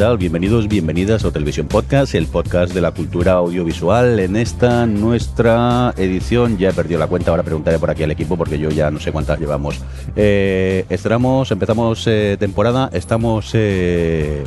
Bienvenidos, bienvenidas a Televisión Podcast, el podcast de la cultura audiovisual. En esta nuestra edición, ya he perdido la cuenta, ahora preguntaré por aquí al equipo porque yo ya no sé cuántas llevamos. Eh, estamos, empezamos eh, temporada, estamos eh,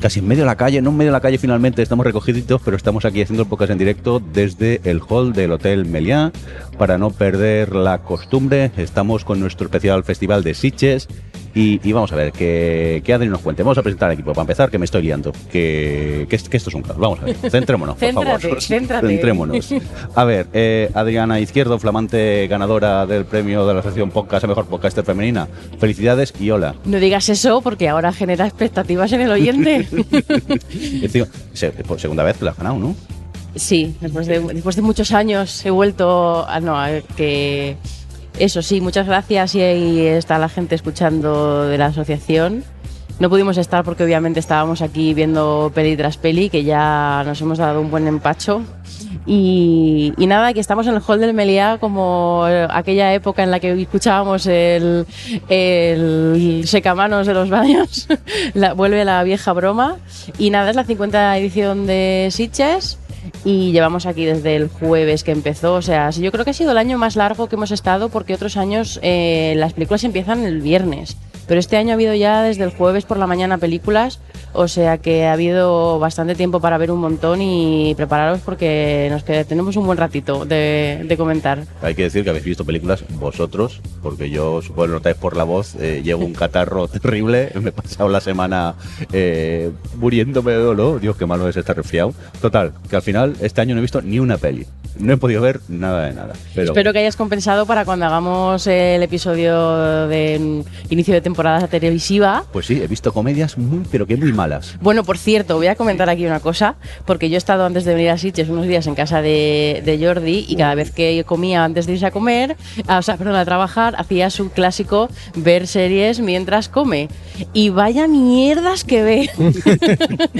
casi en medio de la calle, no en medio de la calle finalmente, estamos recogiditos, pero estamos aquí haciendo el podcast en directo desde el hall del Hotel Meliá. Para no perder la costumbre, estamos con nuestro especial festival de Sitges. Y, y vamos a ver, que, que Adri nos cuente. Vamos a presentar al equipo. Para empezar, que me estoy liando. Que, que, que esto es un caos. Vamos a ver, centrémonos, por favor. céntrate. Centrémonos. A ver, eh, Adriana Izquierdo, flamante ganadora del premio de la sección podcast a mejor podcaster femenina. Felicidades y hola. No digas eso porque ahora genera expectativas en el oyente. Encima, se- por segunda vez que la has ganado, ¿no? sí, después de, después de muchos años he vuelto a no, a que eso sí, muchas gracias y ahí está la gente escuchando de la asociación. No pudimos estar porque obviamente estábamos aquí viendo peli tras peli, que ya nos hemos dado un buen empacho. Y, nada, que estamos en el hall del Meliá como aquella época en la que escuchábamos el, el secamanos de los baños. Vuelve la vieja broma. Y nada, es la 50 edición de Sitges y llevamos aquí desde el jueves que empezó. O sea, yo creo que ha sido el año más largo que hemos estado porque otros años eh, las películas empiezan el viernes. Pero este año ha habido ya desde el jueves por la mañana películas, o sea que ha habido bastante tiempo para ver un montón y prepararos porque nos queda, tenemos un buen ratito de, de comentar. Hay que decir que habéis visto películas vosotros, porque yo supongo que notáis por la voz, eh, llevo un catarro terrible, me he pasado la semana eh, muriéndome de dolor, Dios, qué malo es estar resfriado. Total, que al final este año no he visto ni una peli, no he podido ver nada de nada. Pero Espero que hayas compensado para cuando hagamos el episodio de mm, inicio de temporada televisiva. Pues sí, he visto comedias muy, pero que muy malas. Bueno, por cierto, voy a comentar aquí una cosa, porque yo he estado antes de venir a Sitges unos días en casa de, de Jordi y cada vez que comía antes de irse a comer, ah, o sea, perdón, a trabajar, hacía su clásico ver series mientras come. Y vaya mierdas que ve.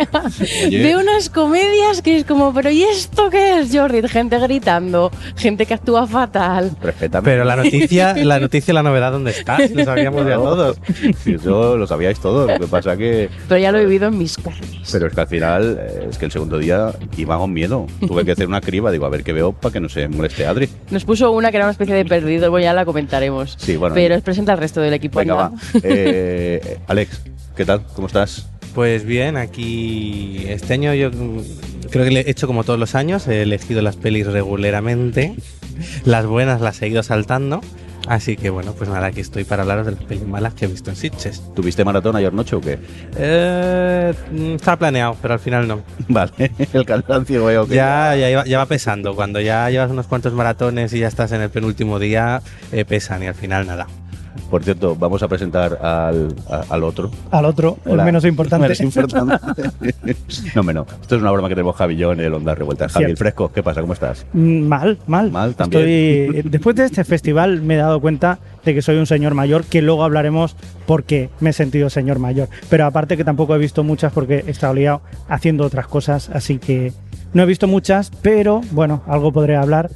Ve unas comedias que es como, pero ¿y esto qué es, Jordi? Gente gritando, gente que actúa fatal. Respétame. Pero la noticia, la noticia, la novedad, ¿dónde está? Lo sabíamos ya todos. Sí, Eso lo sabíais todos, lo que pasa que... Pero ya lo he vivido en mis carnes. Pero es que al final, eh, es que el segundo día iba con miedo. Tuve que hacer una criba, digo, a ver qué veo para que no se moleste Adri. Nos puso una que era una especie de perdido, bueno, ya la comentaremos. Sí, bueno. Pero es presenta al resto del equipo. Venga, va. Eh, Alex, ¿qué tal? ¿Cómo estás? Pues bien, aquí este año yo creo que le he hecho como todos los años, he elegido las pelis regularmente, las buenas las he ido saltando, así que bueno, pues nada, aquí estoy para hablaros de las pelis malas que he visto en Sitges. ¿Tuviste maratón ayer noche o qué? Eh, mm, estaba planeado, pero al final no. Vale, el cansancio veo que... Ya, ya va pesando, cuando ya llevas unos cuantos maratones y ya estás en el penúltimo día, eh, pesan y al final nada. Por cierto, vamos a presentar al, a- al otro. al otro, Hola. el menos importante. Menos importante. no, menos. Esto es una broma que tenemos Javi y yo en el Onda Revuelta. Javi, el Cierto. fresco, ¿qué pasa? ¿Cómo estás? Mm, Mal, mal. Mal, también. Estoy- después de este festival me he dado cuenta de que soy un señor mayor, que luego hablaremos porque me he sentido señor mayor. Pero aparte que tampoco he visto muchas porque he estado liado haciendo otras cosas, así que no he visto muchas, pero bueno, algo podré hablar,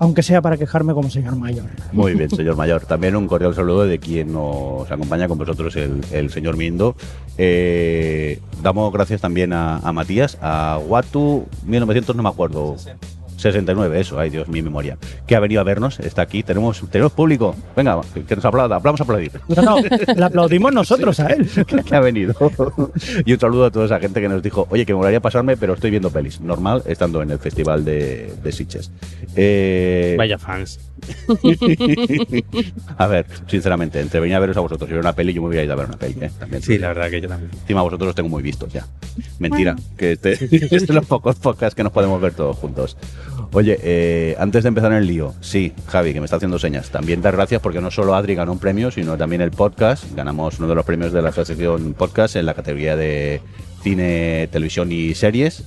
aunque sea para quejarme como señor mayor. Muy bien, señor mayor. También un cordial saludo de quien nos acompaña con vosotros, el, el señor Mindo. Eh, damos gracias también a, a Matías, a Watu 1900, no me acuerdo. 69, eso, ay Dios, mi memoria. Que ha venido a vernos, está aquí, tenemos, tenemos público. Venga, que, que nos aplauda, vamos a aplaudir. No, no, le aplaudimos nosotros a él. que ha venido. y un saludo a toda esa gente que nos dijo, oye, que me molaría pasarme, pero estoy viendo pelis. Normal, estando en el festival de, de Sitges. Eh, Vaya fans. a ver, sinceramente, entre venir a veros a vosotros y ver una peli, yo me hubiera ido a ver una peli, ¿eh? También. Sí, la verdad que yo también. Encima vosotros los tengo muy vistos ya. Mentira, que este, este es de los pocos podcasts que nos podemos ver todos juntos. Oye, eh, antes de empezar en el lío, sí, Javi, que me está haciendo señas, también dar gracias porque no solo Adri ganó un premio, sino también el podcast. Ganamos uno de los premios de la Asociación Podcast en la categoría de cine, televisión y series.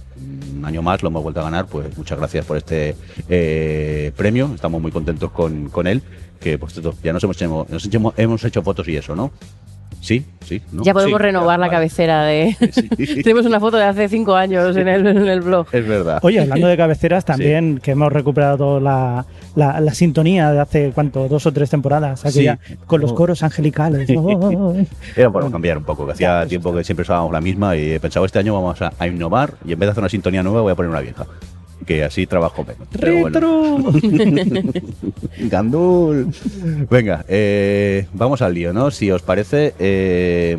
Un año más lo hemos vuelto a ganar, pues muchas gracias por este eh, premio. Estamos muy contentos con, con él, que pues ya nos hemos, nos hemos, hemos hecho fotos y eso, ¿no? Sí, sí. ¿no? Ya podemos Sí, renovar la vale. cabecera de... Sí. Tenemos una foto de hace cinco años en el, en el blog. Es verdad. Oye, hablando de cabeceras, también que hemos recuperado la, la, la sintonía de hace, ¿cuánto? Dos o tres temporadas, aquella, con los Oh. coros angelicales. Oh. Era por cambiar un poco, que hacía tiempo que siempre usábamos la misma y he pensado este año vamos a, a innovar y en vez de hacer una sintonía nueva voy a poner una vieja. Que así trabajo menos. Bueno. ¡Retro! Gandul. Venga, eh, vamos al lío, ¿no? Si os parece, eh,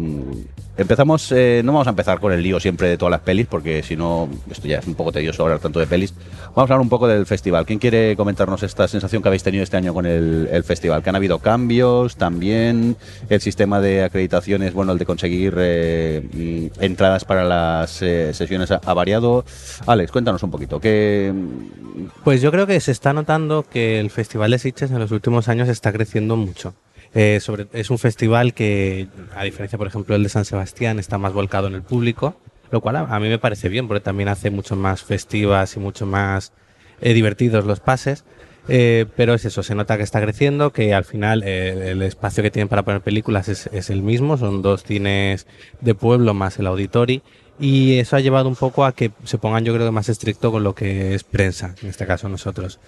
empezamos. eh, no vamos a empezar con el lío siempre de todas las pelis, porque si no, esto ya es un poco tedioso hablar tanto de pelis. Vamos a hablar un poco del festival. ¿Quién quiere comentarnos esta sensación que habéis tenido este año con el, el festival? Que han habido cambios también. El sistema de acreditaciones, bueno, el de conseguir eh, entradas para las eh, sesiones ha, ha variado. Alex, cuéntanos un poquito. ¿qué, Pues yo creo que se está notando que el Festival de Sitges en los últimos años está creciendo mucho. Eh, sobre, es un festival que, a diferencia, por ejemplo, el de San Sebastián, está más volcado en el público, lo cual a, a mí me parece bien, porque también hace mucho más festivas y mucho más eh, divertidos los pases. Eh, pero es eso, se nota que está creciendo, que al final eh, el espacio que tienen para poner películas es, el mismo, son dos cines de pueblo más el auditori, y eso ha llevado un poco a que se pongan yo creo que más estricto con lo que es prensa, en este caso nosotros.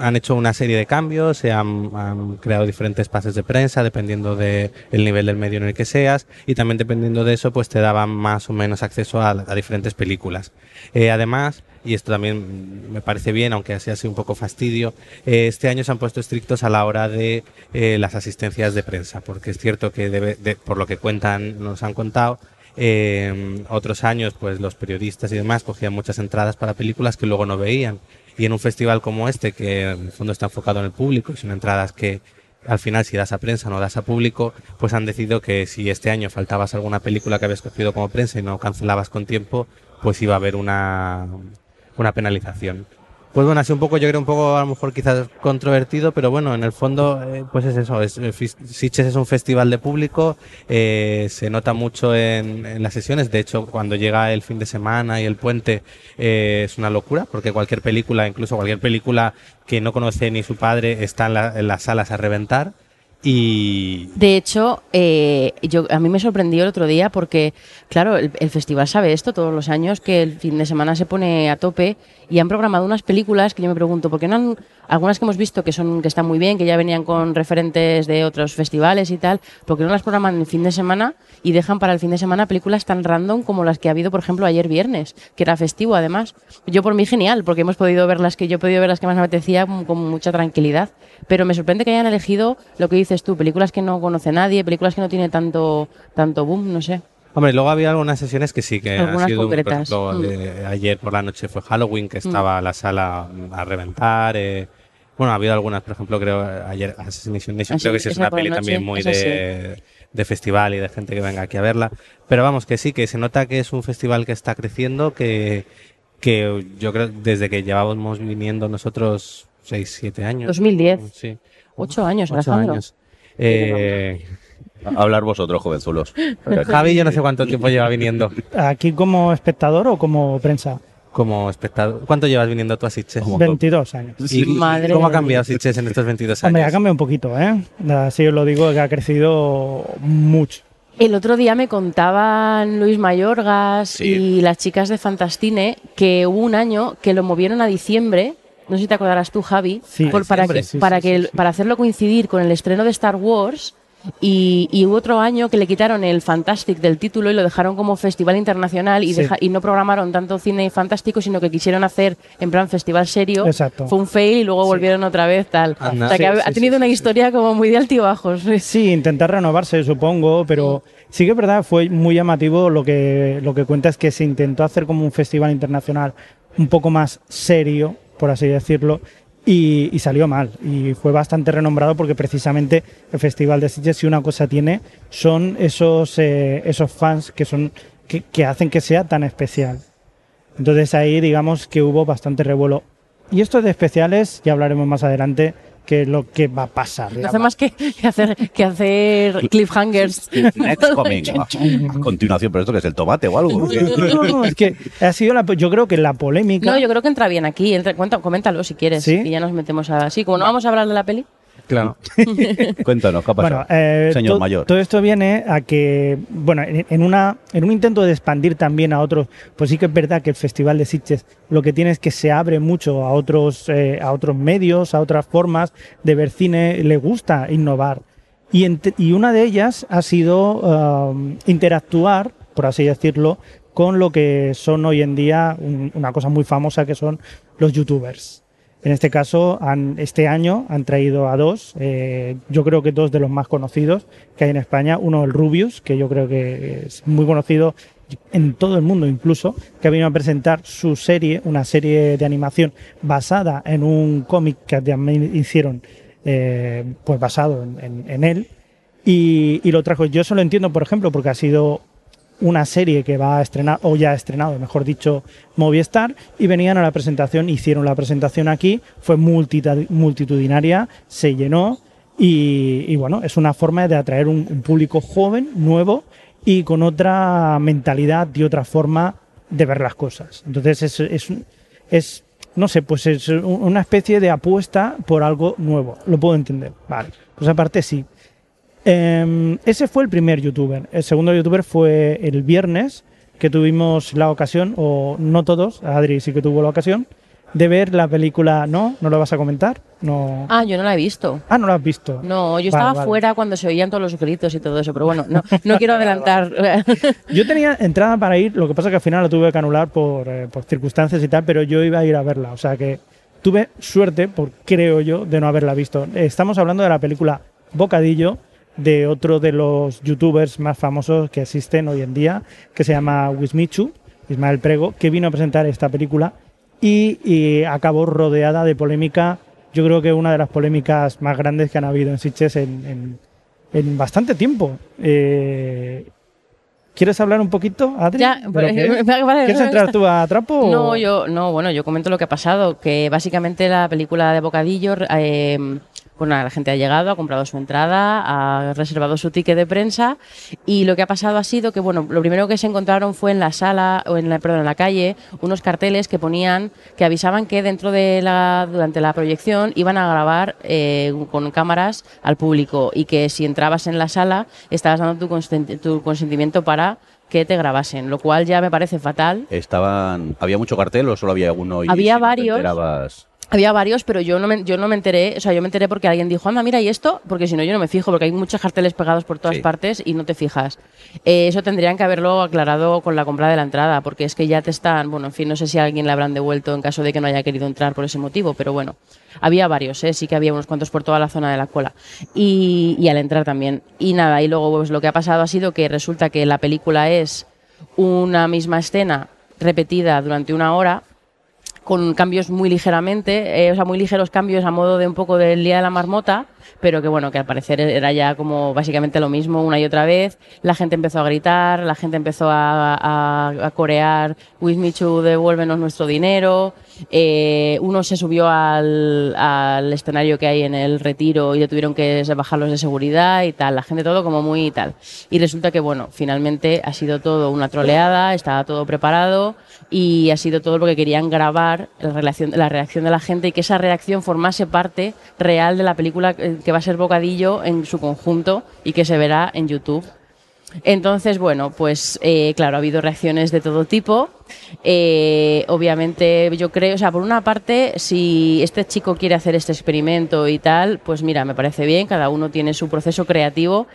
Han hecho una serie de cambios, se han, creado diferentes pases de prensa dependiendo del nivel del medio en el que seas y también dependiendo de eso pues te daban más o menos acceso a, a diferentes películas. Eh, además, y esto también me parece bien, aunque así ha sido un poco fastidio, eh, este año se han puesto estrictos a la hora de eh, las asistencias de prensa, porque es cierto que debe, de- por lo que cuentan, nos han contado, eh, otros años, pues los periodistas y demás cogían muchas entradas para películas que luego no veían. Y en un festival como este, que en el fondo está enfocado en el público y son entradas que al final si das a prensa no das a público, pues han decidido que si este año faltabas alguna película que habías cogido como prensa y no cancelabas con tiempo, pues iba a haber una, una penalización. Pues bueno, así un poco, yo creo un poco a lo mejor quizás controvertido, pero bueno, en el fondo, eh, pues es eso, es, eh, Sitges es un festival de público, eh, se nota mucho en, en las sesiones, de hecho cuando llega el fin de semana y el puente eh, es una locura, porque cualquier película, incluso cualquier película que no conoce ni su padre, está en, la- en las salas a reventar y... De hecho, eh, yo, a mí me sorprendió el otro día porque, claro, el, el festival sabe esto todos los años, que el fin de semana se pone a tope y han programado unas películas que yo me pregunto, ¿por qué no han, algunas que hemos visto que son que están muy bien, que ya venían con referentes de otros festivales y tal, ¿por qué no las programan el fin de semana y dejan para el fin de semana películas tan random como las que ha habido, por ejemplo, ayer viernes, que era festivo además? Yo por mí genial, porque hemos podido ver las que yo he podido ver las que más me apetecía con, con mucha tranquilidad, pero me sorprende que hayan elegido lo que dices tú, películas que no conoce nadie, películas que no tienen tanto, tanto boom, no sé. Hombre, luego había algunas sesiones que sí, que Algunas han sido, por concretas. ejemplo, Mm. de- ayer por la noche fue Halloween, que estaba la sala a reventar. eh, bueno, ha habido algunas, por ejemplo, creo ayer Assassination Nation, Ah, creo que sí es una peli noche, también muy sí. de, de festival y de gente que venga aquí a verla. Pero vamos, que sí, que se nota que es un festival que está creciendo, que, que yo creo desde que llevábamos viniendo nosotros 6, 7 años. 2010. Sí. Ocho años, Ocho Alejandro. años. Eh, hablar vosotros, jovenzulos. Javi, yo no sé cuánto tiempo lleva viniendo. ¿Aquí como espectador o como prensa? Como espectador. ¿Cuánto llevas viniendo tú a Sitges? 22 años. ¿Y Madre cómo ha cambiado Sitges en estos 22 años? Hombre, ha cambiado un poquito, ¿eh? Así os lo digo, que ha crecido mucho. El otro día me contaban Luis Mayorgas Sí. y las chicas de Fantastine que hubo un año que lo movieron a diciembre. No sé si te acordarás tú, Javi, Sí. por- A para, que, sí, para, sí, que sí, el- sí. para hacerlo coincidir con el estreno de Star Wars. Y, y hubo otro año que le quitaron el Fantastic del título y lo dejaron como festival internacional y, Sí. deja- y no programaron tanto cine fantástico, sino que quisieron hacer en plan festival serio. Exacto. Fue un fail y luego volvieron otra vez tal. Anda. O sea que Sí, ha, sí, ha tenido sí, una sí, historia como muy de altibajos. Sí, intentar renovarse, supongo, pero sí que es verdad, fue muy llamativo lo que, lo que cuenta es que se intentó hacer como un festival internacional un poco más serio, por así decirlo, y, salió mal. Y fue bastante renombrado porque precisamente el Festival de Sitges, si una cosa tiene, son esos, eh, esos fans que, son, que, que hacen que sea tan especial. Entonces ahí digamos que hubo bastante revuelo. Y esto de especiales, ya hablaremos más adelante, que lo que va a pasar. No hace más que, que hacer, que hacer cliffhangers. Next coming. A continuación, pero esto que es el tomate o algo. No, no, es que ha sido la, yo creo que la polémica. No, yo creo que entra bien aquí. Entra, cuenta- coméntalo si quieres. ¿Sí? Y ya nos metemos a. Sí, como no vamos a hablar de la peli. Claro. Cuéntanos, ¿qué ha pasado? Bueno, eh, Señor to- mayor. Todo esto viene a que, bueno, en, en una, en un intento de expandir también a otros, pues sí que es verdad que el Festival de Sitges lo que tiene es que se abre mucho a otros, eh, a otros medios, a otras formas de ver cine, le gusta innovar. Y una de ellas ha sido um, interactuar, por así decirlo, con lo que son hoy en día un- una cosa muy famosa que son los youtubers. En este caso, han- este año han traído a dos, eh, yo creo que dos de los más conocidos que hay en España. Uno, el Rubius, que yo creo que es muy conocido en todo el mundo incluso, que venido a presentar su serie, una serie de animación basada en un cómic que también hicieron, eh, pues basado en, en- en él. Y, y lo trajo. Yo eso lo entiendo, por ejemplo, porque ha sido una serie que va a estrenar, o ya ha estrenado, mejor dicho, Movistar, y venían a la presentación, hicieron la presentación aquí, fue multitudinaria, se llenó, y, bueno, es una forma de atraer un, un público joven, nuevo, y con otra mentalidad y otra forma de ver las cosas. Entonces es, es, es no sé, pues es una especie de apuesta por algo nuevo. Lo puedo entender. Vale. Pues aparte sí. Eh, ese fue el primer youtuber. El segundo youtuber fue el viernes, que tuvimos la ocasión, o no todos, Adri sí que tuvo la ocasión, de ver la película. ¿No? ¿No lo vas a comentar? No. Ah, yo no la he visto. Ah, no lo has visto. No, yo Vale, estaba vale. fuera cuando se oían todos los gritos y todo eso, pero bueno, no, no quiero adelantar. Yo tenía entrada para ir, lo que pasa que al final la tuve que anular por, eh, por circunstancias y tal, pero yo iba a ir a verla. O sea que tuve suerte, por, creo yo, de no haberla visto. Estamos hablando de la película Bocadillo, de otro de los youtubers más famosos que existen hoy en día, que se llama Wismichu, Ismael Prego, que vino a presentar esta película y, y acabó rodeada de polémica. Yo creo que una de las polémicas más grandes que han habido en Sitges en, en- en bastante tiempo. Eh, ¿Quieres hablar un poquito, Adri? Ya, de lo vale, que es? vale, ¿Quieres entrar tú a trapo? o- No, yo, no, bueno, yo comento lo que ha pasado, que básicamente la película de Bocadillo, eh, pues nada, la gente ha llegado, ha comprado su entrada, ha reservado su ticket de prensa y lo que ha pasado ha sido que, bueno, lo primero que se encontraron fue en la sala, o en la, perdón, en la calle, unos carteles que ponían, que avisaban que dentro de la, durante la proyección iban a grabar eh, con cámaras al público y que si entrabas en la sala estabas dando tu, tu consentimiento para que te grabasen, lo cual ya me parece fatal. Estaban, ¿Había mucho cartel o solo había uno? Y Había si no te varios. enterabas- Había varios, pero yo no, me, yo no me enteré, o sea, yo me enteré porque alguien dijo, anda, mira, ¿y esto? Porque si no, yo no me fijo, porque hay muchos carteles pegados por todas Sí. partes y no te fijas. Eh, eso tendrían que haberlo aclarado con la compra de la entrada, porque es que ya te están, bueno, en fin, no sé si a alguien le habrán devuelto en caso de que no haya querido entrar por ese motivo, pero bueno, había varios, ¿eh? sí que había unos cuantos por toda la zona de la cola. Y, y al entrar también. Y nada, y luego pues, lo que ha pasado ha sido que resulta que la película es una misma escena repetida durante una hora, con cambios muy ligeramente, eh, o sea, muy ligeros cambios a modo de un poco del día de la marmota, pero que bueno, que al parecer era ya como básicamente lo mismo una y otra vez. La gente empezó a gritar, la gente empezó a, a, a corear With Michu, devuélvenos nuestro dinero. Eh, uno se subió al, al escenario que hay en el retiro y le tuvieron que bajar los de seguridad y tal. La gente todo como muy tal. Y resulta que, bueno, finalmente ha sido todo una troleada, estaba todo preparado y ha sido todo porque querían grabar la, relación, la reacción de la gente y que esa reacción formase parte real de la película que va a ser Bocadillo en su conjunto y que se verá en YouTube. Entonces, bueno, pues eh, claro, ha habido reacciones de todo tipo. Eh, obviamente, yo creo, o sea, por una parte, si este chico quiere hacer este experimento y tal, pues mira, me parece bien, cada uno tiene su proceso creativo.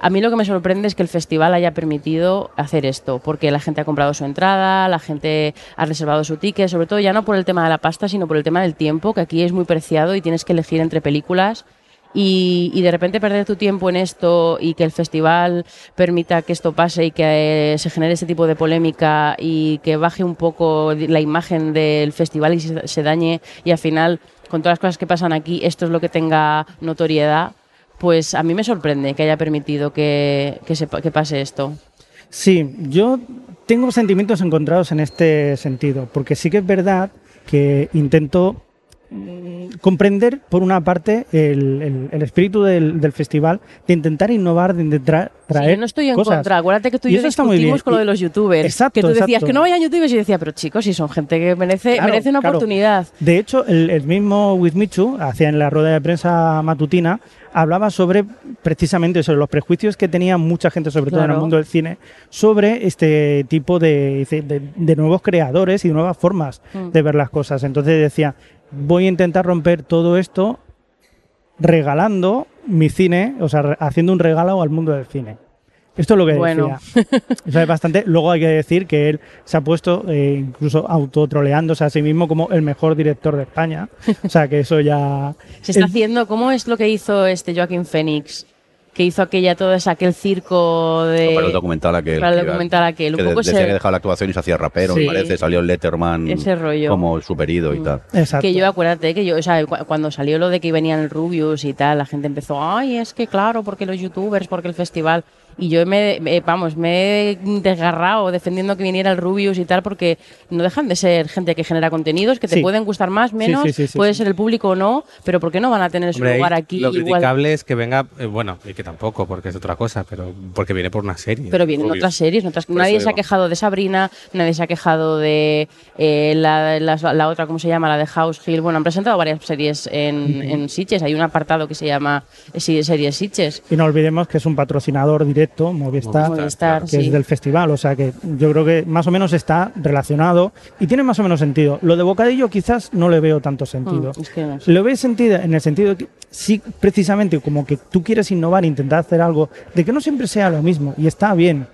A mí lo que me sorprende es que el festival haya permitido hacer esto, porque la gente ha comprado su entrada, la gente ha reservado su ticket, sobre todo ya no por el tema de la pasta, sino por el tema del tiempo, que aquí es muy preciado y tienes que elegir entre películas. Y, y de repente perder tu tiempo en esto y que el festival permita que esto pase y que eh, se genere este tipo de polémica y que baje un poco la imagen del festival y se, dañe y al final con todas las cosas que pasan aquí esto es lo que tenga notoriedad, pues a mí me sorprende que haya permitido que, que, se, que pase esto. Sí, yo tengo sentimientos encontrados en este sentido, porque sí que es verdad que intento comprender, por una parte, el, el- el espíritu del, del festival, de intentar innovar, de intentar Sí, traer yo no estoy en cosas. contra. Acuérdate que tú y, Y yo discutimos con lo de los youtubers. Exacto, que tú decías exacto. que no vayan youtubers y yo decía, pero chicos, si son gente que merece, Claro, merece una claro. oportunidad. De hecho, el, el mismo With Michu, hacía en la rueda de prensa matutina, hablaba sobre precisamente sobre los prejuicios que tenía mucha gente, sobre todo en el mundo del cine, sobre este tipo de- de nuevos creadores y nuevas formas Mm. de ver las cosas. Entonces decía, voy a intentar romper todo esto regalando mi cine, o sea, haciendo un regalo al mundo del cine. Esto es lo que Bueno. decía. Es bastante. Luego hay que decir que él se ha puesto eh, incluso autotroleándose a sí mismo como el mejor director de España. O sea que eso ya. Se está haciendo, ¿cómo es lo que hizo este Joaquín Phoenix? Que hizo aquella, todo ese, aquel circo de... Para el documental aquel. para el que- documental aquel. Un que de- poco decía ese- que dejaba la actuación y se hacía rapero, Sí. me parece. Salió Letterman Ese rollo. Mm. como superido y tal. Exacto. Que yo, acuérdate, que yo, o sea, cu- cuando salió lo de que venían el Rubius y tal, la gente empezó, ay, es que claro, porque los youtubers, porque el festival. Y yo me, me- vamos, me he desgarrado defendiendo que viniera el Rubius y tal, porque no dejan de ser gente que genera contenidos, que te Sí. pueden gustar más, menos, sí, sí, sí, puede sí. ser el público o no, pero ¿por qué no van a tener su Hombre, lugar aquí lo igual? criticable es que venga, eh, bueno, y que tampoco, porque es otra cosa, pero porque viene por una serie. Pero vienen Rubius. otras series, otras- nadie se ha quejado de Sabrina, nadie se ha quejado de eh, la, otra, ¿cómo se llama? La de House Hill. Bueno, han presentado varias series en, en Sitges. Hay un apartado que se llama eh, Series Sitges. Y no olvidemos que es un patrocinador directo, Movistar, Movistar, que sí. es del festival. O sea que yo creo que más o menos está relacionado y tiene más o menos sentido. Lo de Bocadillo quizás no le veo tanto sentido. Mm, es que no sé. Lo ves sentido en el sentido de que sí, precisamente como que tú quieres innovar, intentar hacer algo, de que no siempre sea lo mismo y está bien.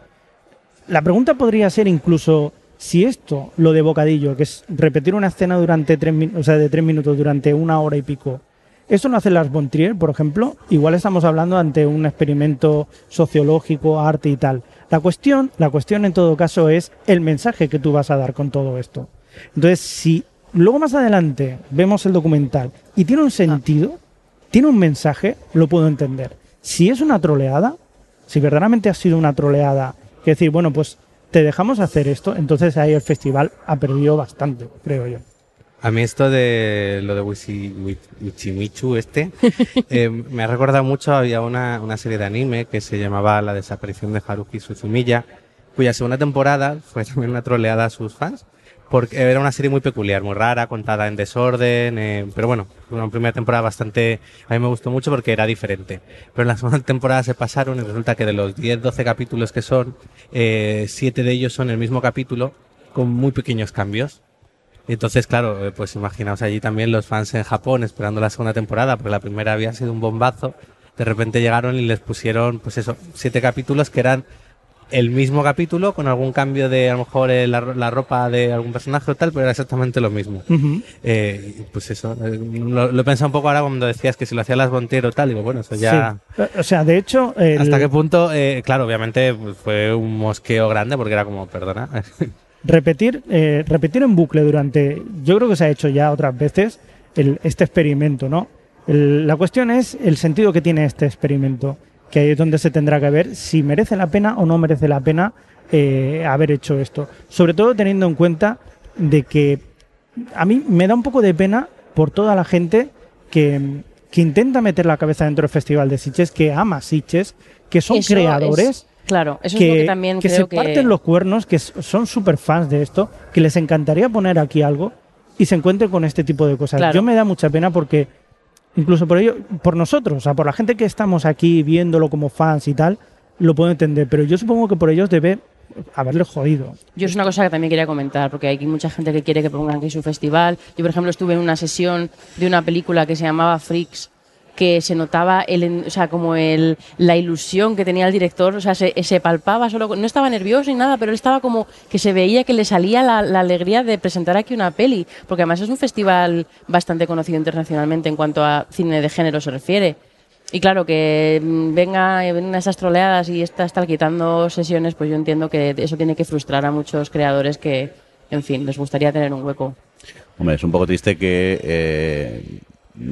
La pregunta podría ser incluso si esto, lo de bocadillo, que es repetir una escena durante tres, o sea, de tres minutos durante una hora y pico, esto lo hace Lars von Trier, por ejemplo, igual estamos hablando ante un experimento sociológico, arte y tal. La cuestión, la cuestión en todo caso es el mensaje que tú vas a dar con todo esto. Entonces, si luego más adelante vemos el documental y tiene un sentido, tiene un mensaje, lo puedo entender. Si es una troleada, si verdaderamente ha sido una troleada, que decir, bueno, pues te dejamos hacer esto, entonces ahí el festival ha perdido bastante, creo yo. A mí esto de lo de Wichimichu este eh, me ha recordado mucho, había una, una serie de anime que se llamaba La desaparición de Haruki Suzumiya, cuya segunda temporada fue también una troleada a sus fans, porque era una serie muy peculiar, muy rara, contada en desorden, eh, pero bueno, una primera temporada bastante, a mí me gustó mucho porque era diferente. Pero en la segunda temporada se pasaron y resulta que de los 10, 12 capítulos que son, eh, 7 de ellos son el mismo capítulo con muy pequeños cambios. Y Entonces, claro, eh, pues imaginaos allí también los fans en Japón esperando la segunda temporada, porque la primera había sido un bombazo. De repente llegaron y les pusieron, pues eso, siete capítulos que eran el mismo capítulo con algún cambio de a lo mejor eh, la, ro- la ropa de algún personaje o tal, pero era exactamente lo mismo. Eh, pues eso, eh, lo, lo he pensado un poco ahora cuando decías que si lo hacía las Bontero tal, digo, bueno, eso ya... Sí. O sea, de hecho, el- ¿Hasta qué punto? eh, claro, obviamente pues, fue un mosqueo grande porque era como, perdona. repetir, eh, repetir en bucle durante, yo creo que se ha hecho ya otras veces el- este experimento, ¿no? El- la cuestión es el sentido que tiene este experimento, que ahí es donde se tendrá que ver si merece la pena o no merece la pena eh, haber hecho esto. Sobre todo teniendo en cuenta de que a mí me da un poco de pena por toda la gente que, que intenta meter la cabeza dentro del Festival de Sitges, que ama Sitges, que son Eso creadores es- claro, eso que, es lo que también que creo se que... parten los cuernos, que son súper fans de esto, que les encantaría poner aquí algo y se encuentren con este tipo de cosas. Claro. Yo me da mucha pena porque, incluso por ello, por nosotros, o sea, por la gente que estamos aquí viéndolo como fans y tal, lo puedo entender, pero yo supongo que por ellos debe haberle jodido. Yo es una cosa que también quería comentar, porque hay mucha gente que quiere que pongan aquí su festival. Yo, por ejemplo, estuve en una sesión de una película que se llamaba Freaks, que se notaba el, o sea, como el, la ilusión que tenía el director, o sea, se, se palpaba solo, no estaba nervioso ni nada, pero él estaba como que se veía que le salía la, la alegría de presentar aquí una peli, porque además es un festival bastante conocido internacionalmente en cuanto a cine de género se refiere. Y claro, que mm, venga, vengan esas troleadas y está estar quitando sesiones, pues yo entiendo que eso tiene que frustrar a muchos creadores que, en fin, les gustaría tener un hueco. Hombre, es un poco triste que eh,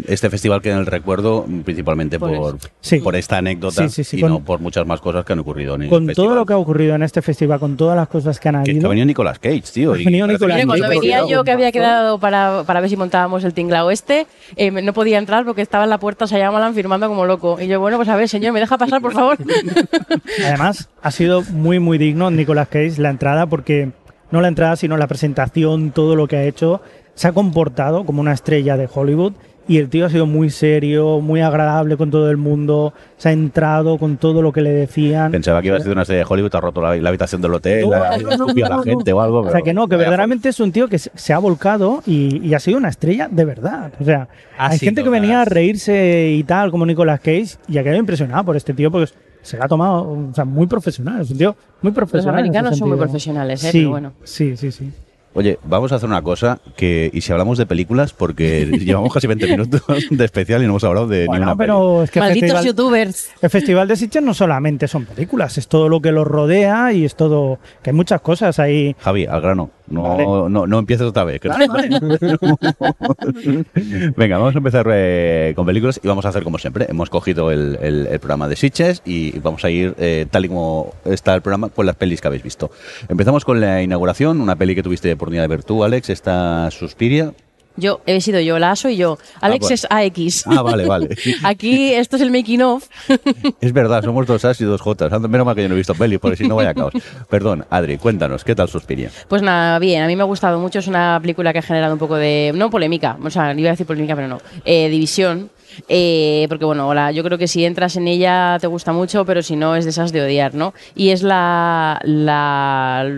este festival que en el recuerdo principalmente Por por, Sí. por esta anécdota Sí, sí, sí, y con- no por muchas más cosas que han ocurrido en el Con festival. todo lo que ha ocurrido en este festival, con todas las cosas que han que, que habido. ha venido Nicolas Cage, tío. Ha y venido Nicolas que- Mira, cuando venía yo que había quedado para, para ver si montábamos el tinglao este, eh, no podía entrar porque estaba en la puerta Sayamalan firmando como loco. Y yo, bueno, pues a ver, señor, ¿me deja pasar, por favor? Además, ha sido muy, muy digno Nicolas Cage la entrada porque no la entrada, sino la presentación, todo lo que ha hecho. Se ha comportado como una estrella de Hollywood y el tío ha sido muy serio, muy agradable con todo el mundo. Se ha entrado con todo lo que le decían. Pensaba que iba a ser una serie de Hollywood, ha roto la, la habitación del hotel, No, ha no, no, escupido a la no, no. gente o algo. O sea pero- que no, que verdaderamente es un tío que se, se ha volcado y, y ha sido una estrella de verdad. O sea, Ha hay sido, gente que venía a has- reírse y tal, como Nicolas Cage, y ha quedado impresionado por este tío porque se la ha tomado, o sea, muy profesional. Es un tío muy profesional. ese americanos son muy profesionales, ¿eh? Sí, Pero bueno. Sí, sí, sí. Oye, vamos a hacer una cosa que, y si hablamos de películas, porque llevamos casi 20 minutos de especial y no hemos hablado de ni Bueno, una pero es que Malditos festival, youtubers. el festival de Sitges no solamente son películas, es todo lo que los rodea y es todo, que hay muchas cosas ahí. Javi, al grano, no, Vale. no, no empieces otra vez. que- Vale, vale. Venga, vamos a empezar eh, con películas y vamos a hacer como siempre. Hemos cogido el, el- el programa de Sitges y vamos a ir eh, tal y como está el programa con las pelis que habéis visto. Empezamos con la inauguración, una peli que tuviste oportunidad de ver tú, Alex, esta Suspiria. Yo, he sido yo, la ASO y yo. Alex bueno. es AX. Ah, vale, vale. Aquí, esto es el making of. Es verdad, somos dos As y dos Jotas. Menos mal que yo no he visto pelis, porque si no vaya a caos. Perdón, Adri, cuéntanos, ¿qué tal Suspiria? Pues nada, bien, a mí me ha gustado mucho. Es una película que ha generado un poco de. No polémica, o sea, iba a decir polémica, pero no. eh, división. Eh, porque bueno, la- yo creo que si entras en ella te gusta mucho, pero si no es de esas de odiar, ¿no? Y es la,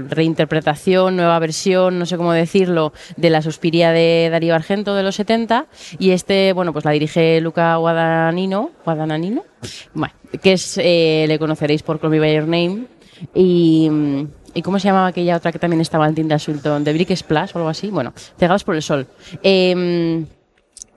reinterpretación, nueva versión, no sé cómo decirlo, de la Suspiria de Darío Argento de los 70. Y este, bueno, pues la dirige Luca Guadagnino. ¿Guadagnino? Que es, eh, le conoceréis por Call Me By Your Name. Y, ¿y cómo se llamaba aquella otra que también estaba en Tilda Swinton? ¿De Brick Splash o algo así? Bueno, Cegados por el Sol. Em,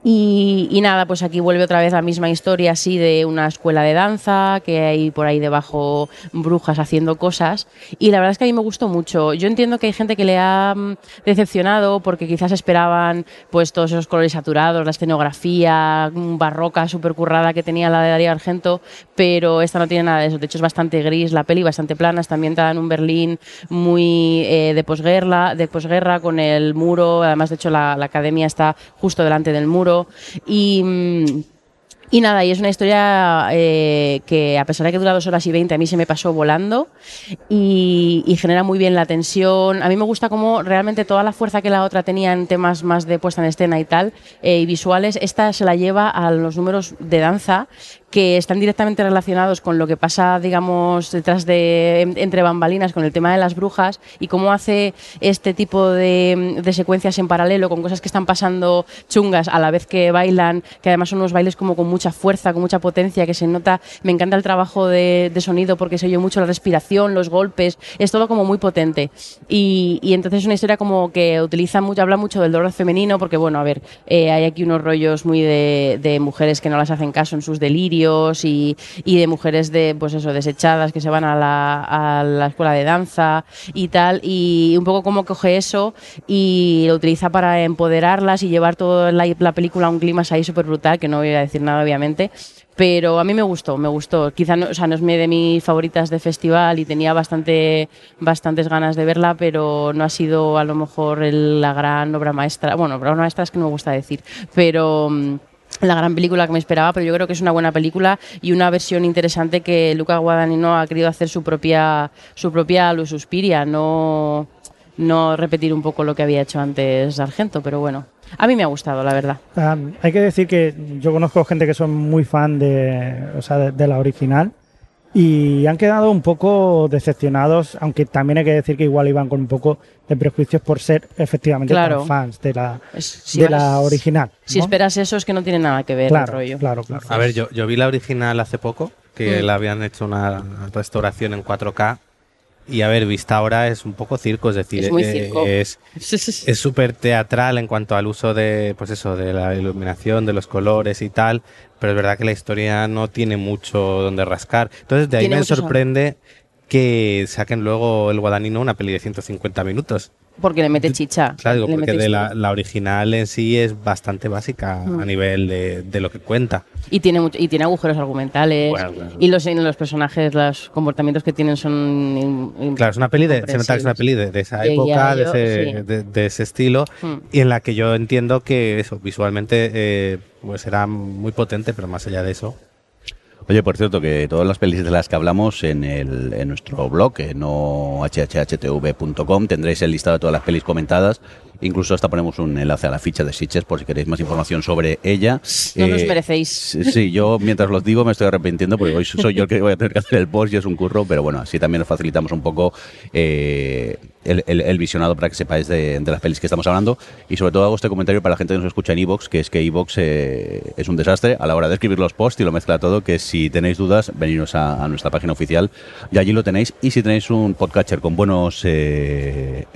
y, y nada, pues aquí vuelve otra vez la misma historia así de una escuela de danza, que hay por ahí debajo brujas haciendo cosas. Y la verdad es que a mí me gustó mucho. Yo entiendo que hay gente que le ha mm, decepcionado porque quizás esperaban pues todos esos colores saturados, la escenografía mm, barroca, súper currada que tenía la de Darío Argento, pero esta no tiene nada de eso. De hecho es bastante gris la peli, bastante plana, está ambientada en un Berlín muy eh, de posguerra, de posguerra con el muro, además de hecho la, la academia está justo delante del muro y... mm, y nada, y es una historia eh, que a pesar de que dura dos horas y veinte, a mí se me pasó volando y, genera muy bien la tensión. A mí me gusta como realmente toda la fuerza que la otra tenía en temas más de puesta en escena y tal, eh, y visuales, esta se la lleva a los números de danza que están directamente relacionados con lo que pasa, digamos, detrás de, entre bambalinas, con el tema de las brujas y cómo hace este tipo de, de secuencias en paralelo con cosas que están pasando chungas a la vez que bailan, que además son unos bailes como con mucha fuerza, con mucha potencia, que se nota, me encanta el trabajo de, de sonido porque se oye mucho la respiración, los golpes, es todo como muy potente. Y, y entonces es una historia como que utiliza mucho, habla mucho del dolor femenino, porque bueno, a ver, eh, hay aquí unos rollos muy de, de mujeres que no las hacen caso en sus delirios y, y de mujeres de, pues eso, desechadas que se van a la, a la escuela de danza y tal, y un poco cómo coge eso y lo utiliza para empoderarlas y llevar toda la, la película a un clima ahí súper brutal, que no voy a decir nada obviamente, pero a mí me gustó, me gustó. Quizá no, o sea, no es de mis favoritas de festival y tenía bastante, bastantes ganas de verla, pero no ha sido a lo mejor el- la gran obra maestra. Bueno, obra maestra es que no me gusta decir, pero mm, la gran película que me esperaba, pero yo creo que es una buena película y una versión interesante que Luca Guadagnino ha querido hacer su propia, su propia Luz Suspiria, no, no repetir un poco lo que había hecho antes Argento, pero bueno. A mí me ha gustado, la verdad. Ah, hay que decir que yo conozco gente que son muy fan de, o sea, de la original y han quedado un poco decepcionados, aunque también hay que decir que igual iban con un poco de prejuicios por ser efectivamente Claro. tan fans de la, Es- si de vas- la original. Si esperas eso es que no tiene nada que ver el claro, rollo. claro, claro. A ver, yo, yo vi la original hace poco, que Mm. la habían hecho una restauración en 4K. Y a ver, vista ahora es un poco circo, es decir, Es muy eh, circo. es súper teatral en cuanto al uso de, pues eso, de la iluminación, de los colores y tal, pero es verdad que la historia no tiene mucho donde rascar. Entonces de ahí me sorprende que saquen luego el Guadagnino una peli de 150 minutos. Porque le mete chicha. Claro, digo, porque de la, la original en sí es bastante básica Mm. a nivel de, de lo que cuenta. Y tiene, mucho- y tiene agujeros argumentales. Bueno, claro. Y los, los personajes, los comportamientos que tienen son. in- in- Claro, es una peli de, se nota que es una peli de, de esa época, de Yayo, ese, sí. de ese estilo, Mm. y en la que yo entiendo que eso, visualmente, eh, pues era muy potente, pero más allá de eso. Oye, por cierto, que todas las pelis de las que hablamos en, el, en nuestro blog, no hhhtv.com, tendréis el listado de todas las pelis comentadas. Incluso hasta ponemos un enlace a la ficha de Sitches por si queréis más información sobre ella. No nos Eh, merecéis. Sí, yo mientras los digo me estoy arrepintiendo porque hoy soy yo el que voy a tener que hacer el post y es un curro, pero bueno, así también nos facilitamos un poco eh, el, el- el visionado para que sepáis de, de las pelis que estamos hablando y sobre todo hago este comentario para la gente que nos escucha en Evox, que es que Evox eh, es un desastre a la hora de escribir los posts y lo mezcla todo, que si tenéis dudas, veniros a, a nuestra página oficial y allí lo tenéis y si tenéis un podcatcher con buenos, que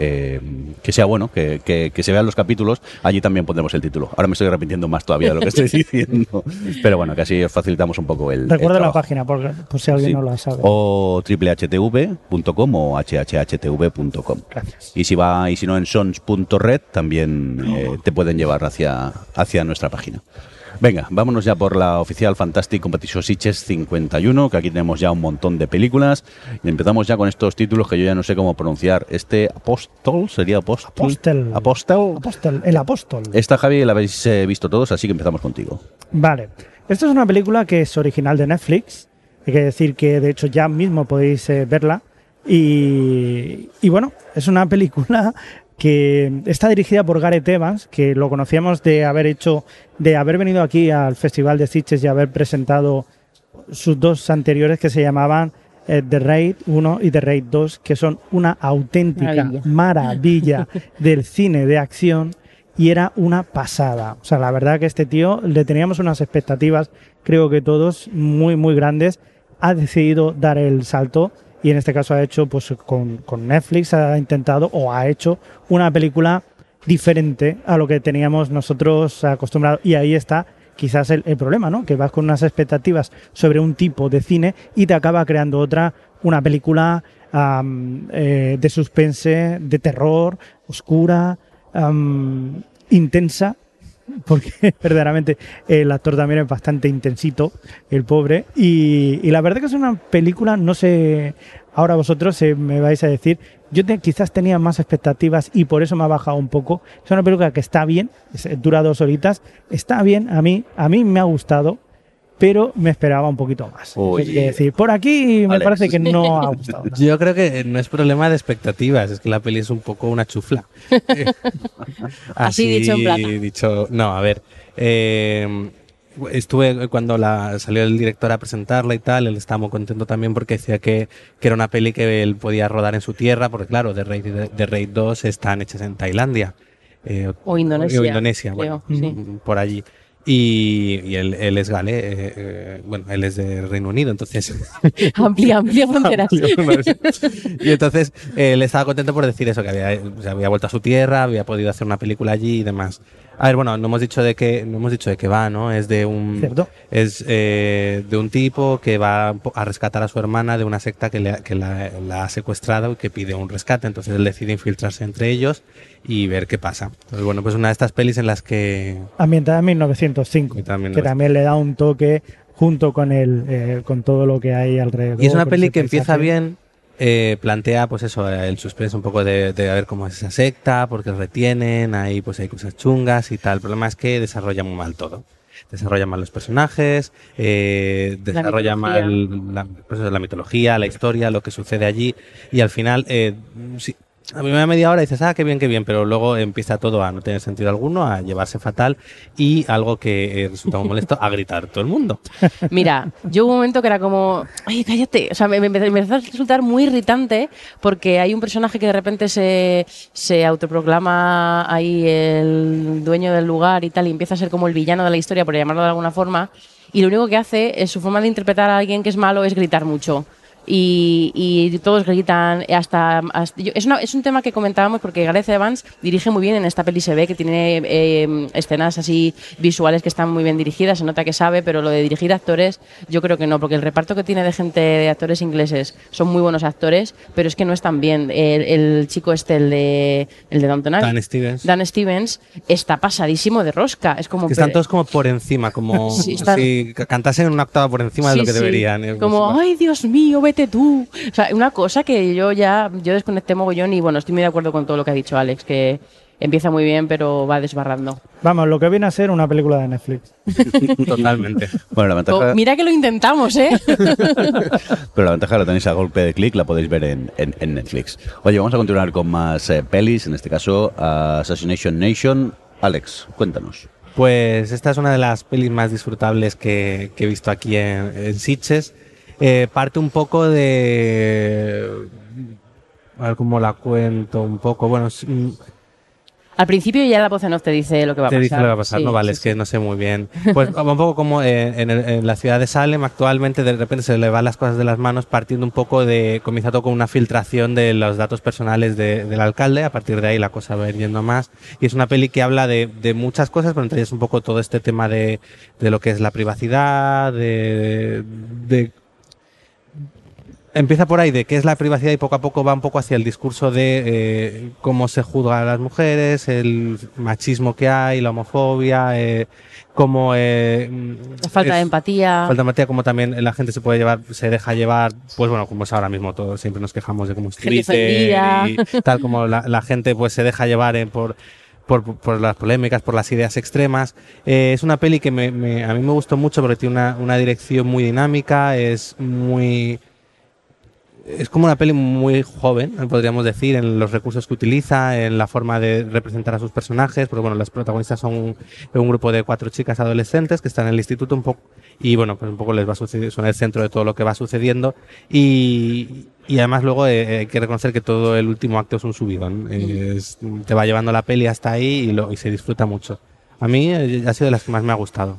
sea bueno, que, que- que se vean los capítulos, allí también pondremos el título. Ahora me estoy arrepintiendo más todavía de lo que estoy diciendo, pero bueno, que así os facilitamos un poco el... el Recuerda la trabajo. página, por, por si alguien Sí. no la sabe. O triplehtv.com o hhhtv.com. Gracias. Y si va y si no en sons.red también eh, te pueden llevar hacia, hacia nuestra página. Venga, vámonos ya por la oficial Fantastic Competition Sitges 51, que aquí tenemos ya un montón de películas. Y empezamos ya con estos títulos que yo ya no sé cómo pronunciar. Este Apóstol, ¿sería Apóstol? Apostel. Apóstol. Apóstol, el apóstol. Esta, Javi, la habéis eh, visto todos, así que empezamos contigo. Vale. Esto es una película que es original de Netflix. Hay que decir que de hecho ya mismo podéis eh, verla. Y, y bueno, es una película que está dirigida por Gareth Evans, que lo conocíamos de haber hecho, de haber venido aquí al Festival de Sitges y haber presentado sus dos anteriores que se llamaban eh, The Raid 1 y The Raid 2, que son una auténtica Maravilla. maravilla del cine de acción y era una pasada. O sea, la verdad que este tío le teníamos unas expectativas, creo que todos, muy, muy grandes. Ha decidido dar el salto y en este caso ha hecho, pues con, con Netflix, ha intentado o ha hecho una película diferente a lo que teníamos nosotros acostumbrados. Y ahí está quizás el, problema, ¿no? Que vas con unas expectativas sobre un tipo de cine y te acaba creando otra, una película eh, de suspense, de terror, oscura, intensa, porque verdaderamente el actor también es bastante intensito, el pobre. Y, la verdad que es una película, no sé, ahora vosotros eh, me vais a decir, yo quizás tenía más expectativas y por eso me ha bajado un poco. Es una película que está bien, dura dos horitas, está bien, a mí, a mí me ha gustado, pero me esperaba un poquito más. Uy. Es decir, por aquí me Alex. parece que no ha gustado. nada. Yo creo que no es problema de expectativas, es que la peli es un poco una chufla. Así dicho en plata. dicho- no, a ver. eh, estuve cuando la, salió el director a presentarla y tal, él estaba muy contento también porque decía que, que era una peli que él podía rodar en su tierra, porque claro, The Raid, The Raid 2 están hechas en Tailandia. eh, O Indonesia. o Indonesia, bueno, creo, sí. mm, por allí. Y, y él, él es gale, eh, eh, bueno, él es de Reino Unido, entonces Amplía, amplía fronteras. y entonces eh, él estaba contento por decir eso, que había, se había vuelto a su tierra, había podido hacer una película allí y demás. A ver, bueno, no hemos dicho de qué, no hemos dicho de qué va, ¿no? Es de un Cierto. es eh, de un tipo que va a rescatar a su hermana de una secta que, le ha- que la, la ha secuestrado y que pide un rescate. Entonces él decide infiltrarse entre ellos y ver qué pasa. Entonces, bueno, pues una de estas pelis en las que Ambientada en 1905, Y también que también le da un toque junto con el eh, con todo lo que hay alrededor. Y es una peli que empieza bien, eh, plantea pues eso, el suspense un poco de, de a ver cómo es esa secta, porque retienen, ahí pues hay cosas chungas y tal. El problema es que desarrolla muy mal todo. Desarrolla mal los personajes, eh, La desarrolla mal la, pues eso, la mitología, la historia, lo que sucede allí y al final, eh, sí, a primera media hora dices, ah, qué bien, qué bien, pero luego empieza todo a no tener sentido alguno, a llevarse fatal y algo que eh, resulta muy molesto, a gritar todo el mundo. Mira, yo hubo un momento que era como, oye, cállate. O sea, me, me me empezó a resultar muy irritante porque hay un personaje que de repente se, se autoproclama ahí el dueño del lugar y tal, y empieza a ser como el villano de la historia, por llamarlo de alguna forma, y lo único que hace es su forma de interpretar a alguien que es malo es gritar mucho. Y, y todos gritan hasta, hasta- yo- es, una- es un tema que comentábamos porque Gareth Evans dirige muy bien en esta peli se ve que tiene eh, escenas así visuales que están muy bien dirigidas se nota que sabe pero lo de dirigir actores yo creo que no porque el reparto que tiene de gente de actores ingleses son muy buenos actores pero es que no están bien el, el chico este el de el de Downton Dan Stevens. Dan Stevens está pasadísimo de rosca es como que están todos como por encima, como Sí, están- si cantasen una octava por encima de Sí, lo que sí. deberían. Como, ay, Dios mío, vete tú. O sea, una cosa que yo ya, yo desconecté mogollón y bueno, estoy muy de acuerdo con todo lo que ha dicho Alex, que empieza muy bien, pero va desbarrando. Vamos, lo que viene a ser una película de Netflix. Totalmente. Bueno, la ventaja, Oh, mira que lo intentamos, ¿eh? pero la ventaja la tenéis a golpe de clic, la podéis ver en, en- en Netflix. Oye, vamos a continuar con más eh, pelis, en este caso Assassination Nation. Alex, cuéntanos. Pues esta es una de las pelis más disfrutables que, que he visto aquí en, en Sitges. Eh, parte un poco de... A ver cómo la cuento un poco. Bueno, es- mm, Al principio ya la voz en off te dice lo que va a te pasar. dice lo que va a pasar, Sí, no vale, sí, es que no sé muy bien. Pues un poco como eh, en, el- en la ciudad de Salem actualmente de repente se le van las cosas de las manos partiendo un poco de, comienza todo con una filtración de los datos personales de- del alcalde, a partir de ahí la cosa va yendo más. Y es una peli que habla de, de muchas cosas, pero entre ellas un poco todo este tema de, de lo que es la privacidad, de, de empieza por ahí de qué es la privacidad y poco a poco va un poco hacia el discurso de eh, cómo se juzga a las mujeres, el machismo que hay, la homofobia, eh, cómo eh, La falta es- de empatía. falta de empatía, como también la gente se puede llevar, se deja llevar, pues bueno, como es ahora mismo todo, siempre nos quejamos de cómo es Twitter y tal como la, la gente pues se deja llevar eh, por, por, por las polémicas, por las ideas extremas. Eh, es una peli que me, me- a mí me gustó mucho porque tiene una, una dirección muy dinámica, es muy es como una peli muy joven, podríamos decir, en los recursos que utiliza, en la forma de representar a sus personajes, porque bueno, los protagonistas son un, un grupo de cuatro chicas adolescentes que están en el instituto un poco y bueno, pues un poco les va sucediendo, son el centro de todo lo que va sucediendo y, y además luego eh, hay que reconocer que todo el último acto es un subidón, Es- te va llevando la peli hasta ahí y, lo, y se disfruta mucho. A mí eh, ha sido de las que más me ha gustado.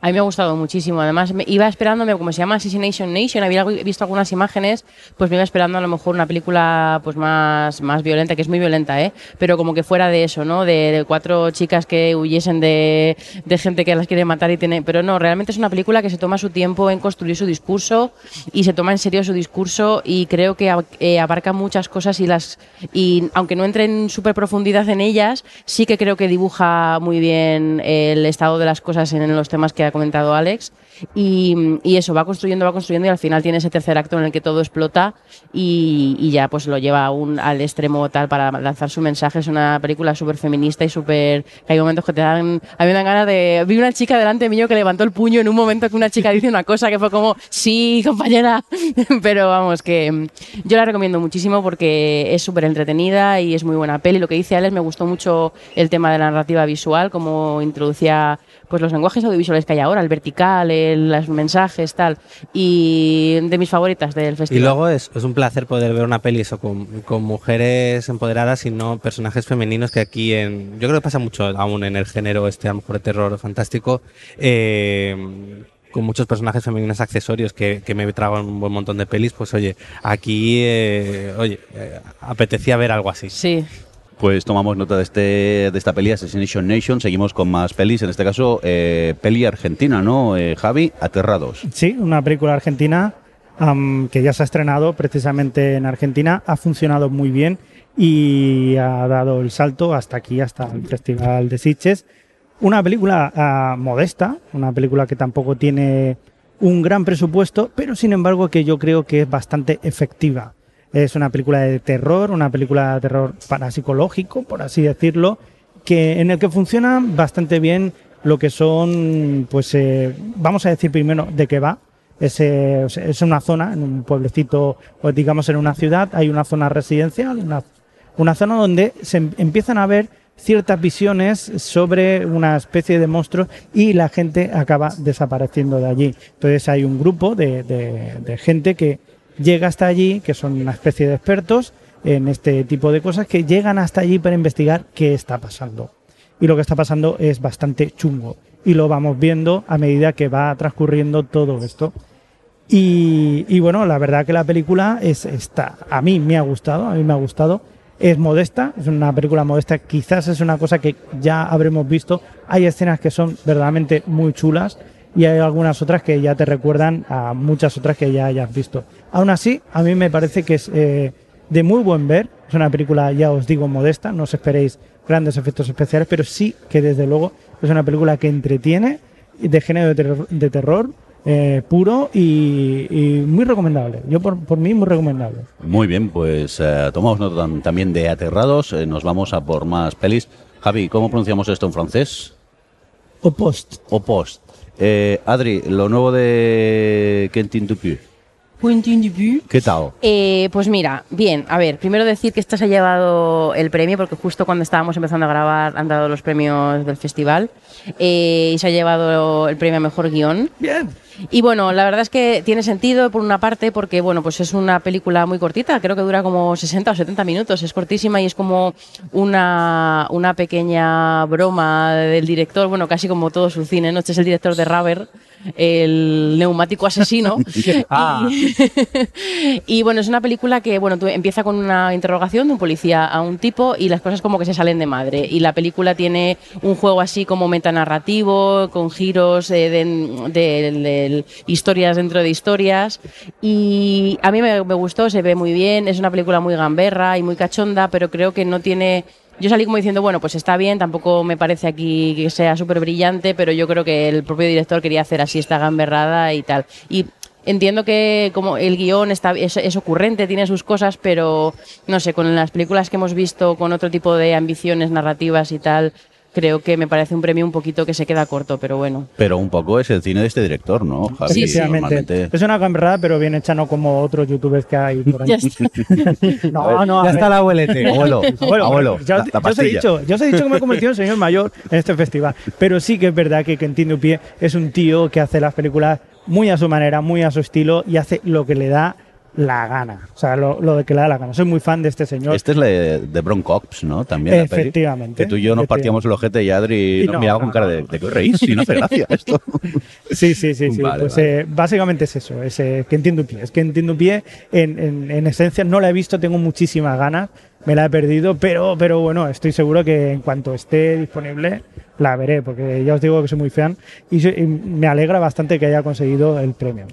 A mí me ha gustado muchísimo. Además, me iba esperándome, como se llama Assassination Nation, había visto algunas imágenes, pues me iba esperando a lo mejor una película pues más, más violenta, que es muy violenta, ¿eh? Pero como que fuera de eso, ¿no? De, de cuatro chicas que huyesen de, de gente que las quiere matar y tiene. Pero no, realmente es una película que se toma su tiempo en construir su discurso y se toma en serio su discurso y creo que eh, abarca muchas cosas y las. Y aunque no entre en súper profundidad en ellas, sí que creo que dibuja muy bien el estado de las cosas en los temas que ha comentado Alex. Y, eso, va construyendo, va construyendo y al final tiene ese tercer acto en el que todo explota y, ya pues lo lleva aún al extremo tal para lanzar su mensaje. Es una película súper feminista y súper... hay momentos que te dan... A mí me dan ganas de... Vi una chica delante mío que levantó el puño en un momento que una chica dice una cosa que fue como, sí, compañera. Pero vamos, que yo la recomiendo muchísimo porque es súper entretenida y es muy buena peli. Lo que dice Alex, me gustó mucho el tema de la narrativa visual, como introducía pues los lenguajes audiovisuales que hay ahora, el vertical, el- los mensajes, tal. Y de mis favoritas del Y festival. luego es, es un placer poder ver una peli eso con, con mujeres empoderadas y no personajes femeninos que aquí en yo creo que pasa mucho aún en el género este a lo mejor de terror fantástico eh, con muchos personajes femeninos accesorios que, que me trago un buen montón de pelis pues oye aquí eh, oye eh, apetecía ver algo así Sí. Pues tomamos nota de, este, de esta peli, Assassination Nation. Seguimos con más pelis, en este caso, eh, peli argentina, ¿no? Eh, Javi, Aterrados. Sí, una película argentina am, que ya se ha estrenado precisamente en Argentina, ha funcionado muy bien y ha dado el salto hasta aquí, hasta el Festival de Sitges. Una película ah, modesta, una película que tampoco tiene un gran presupuesto, pero sin embargo que yo creo que es bastante efectiva. Es una película de terror, una película de terror parapsicológico, por así decirlo, que en el que funciona bastante bien lo que son, pues, eh, vamos a decir primero de qué va. Es, eh, es una zona, en un pueblecito, o digamos en una ciudad, hay una zona residencial, una, una zona donde se em- empiezan a ver ciertas visiones sobre una especie de monstruo y la gente acaba desapareciendo de allí. Entonces hay un grupo de- de gente que llega hasta allí, que son una especie de expertos en este tipo de cosas, que llegan hasta allí para investigar qué está pasando. Y lo que está pasando es bastante chungo. Y lo vamos viendo a medida que va transcurriendo todo esto. Y, bueno, la verdad que la película es está, a mí me ha gustado, a mí me ha gustado. Es modesta, es una película modesta, quizás es una cosa que ya habremos visto. Hay escenas que son verdaderamente muy chulas y hay algunas otras que ya te recuerdan a muchas otras que ya hayas visto. Aún así, a mí me parece que es eh, de muy buen ver. Es una película, ya os digo, modesta, no os esperéis grandes efectos especiales, pero sí que desde luego es una película que entretiene, de género de terror, de terror eh, puro y, y muy recomendable. Yo por, por mí muy recomendable. Muy bien, pues eh, tomamos nota tam- también de Aterrados. eh, nos vamos a por más pelis. Javi, ¿cómo pronunciamos esto en francés? O post. O post. Eh, Adri, lo nuevo de Quentin Dupieux. Quentin. ¿Qué tal? Eh, pues mira, bien, a ver, primero decir que esta se ha llevado el premio porque justo cuando estábamos empezando a grabar han dado los premios del festival eh, y se ha llevado el premio a mejor guion. Bien. Y bueno, la verdad es que tiene sentido por una parte porque bueno, pues es una película muy cortita, creo que dura como 60 o 70 minutos, es cortísima y es como una, una pequeña broma del director, bueno, casi como todo su cine, ¿no? Este es el director de Rubber, el neumático asesino. Ah. y, y, bueno, es una película que bueno, tú- empieza con una interrogación de un policía a un tipo y las cosas como que se salen de madre. Y la película tiene un juego así como metanarrativo, con giros eh, de, de- de- historias dentro de historias. Y a mí me, me gustó, se ve muy bien, es una película muy gamberra y muy cachonda, pero creo que no tiene... Yo salí como diciendo, bueno, pues está bien, tampoco me parece aquí que sea súper brillante, pero yo creo que el propio director quería hacer así esta gamberrada y tal. Y entiendo que como el guion está, es, es ocurrente, tiene sus cosas, pero no sé, con las películas que hemos visto con otro tipo de ambiciones narrativas y tal, creo que me parece un premio un poquito que se queda corto, pero bueno. Pero un poco es el cine de este director, ¿no, Javi? Sí, sí. Normalmente- Es una gamberrada, pero bien hecha, no como otros youtubers que hay por ahí. Ya está. No, no, Ya está el abuelete. Abuelo, Abuelo, abuelo, ya, la, os- la ya os he dicho, ya os he dicho que me he convertido en señor mayor en este festival. Pero sí que es verdad que Quentin Dupieux es un tío que hace las películas muy a su manera, muy a su estilo y hace lo que le da la gana. O sea, lo, lo de que le da la gana. Soy muy fan de este señor. Este es la de, de Bronco Ops, ¿no? También. Efectivamente. Que tú y yo nos partíamos el ojete y Adri Y nos no, miraba no, con cara de, de que reís y no hace gracia esto. Sí, sí, sí, sí. Vale, pues vale. eh, básicamente es eso, es eh, Quentin Dupieux. Es Quentin Dupieux, en, en, en esencia, no la he visto, tengo muchísimas ganas, me la he perdido, pero, pero bueno, estoy seguro que en cuanto esté disponible la veré, porque ya os digo que soy muy fan y, soy- y me alegra bastante que haya conseguido el premio.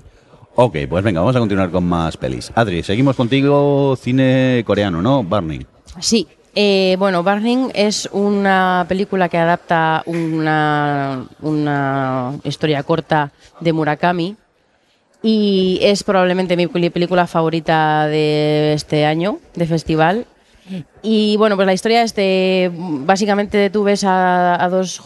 Ok, pues venga, vamos a continuar con más pelis. Adri, seguimos contigo, cine coreano, ¿no? Barney. Sí. eh, bueno, Burning es una película que adapta una, una historia corta de Murakami y es probablemente mi película favorita de este año de festival. Y bueno, pues la historia es de, básicamente tú ves a, a dos,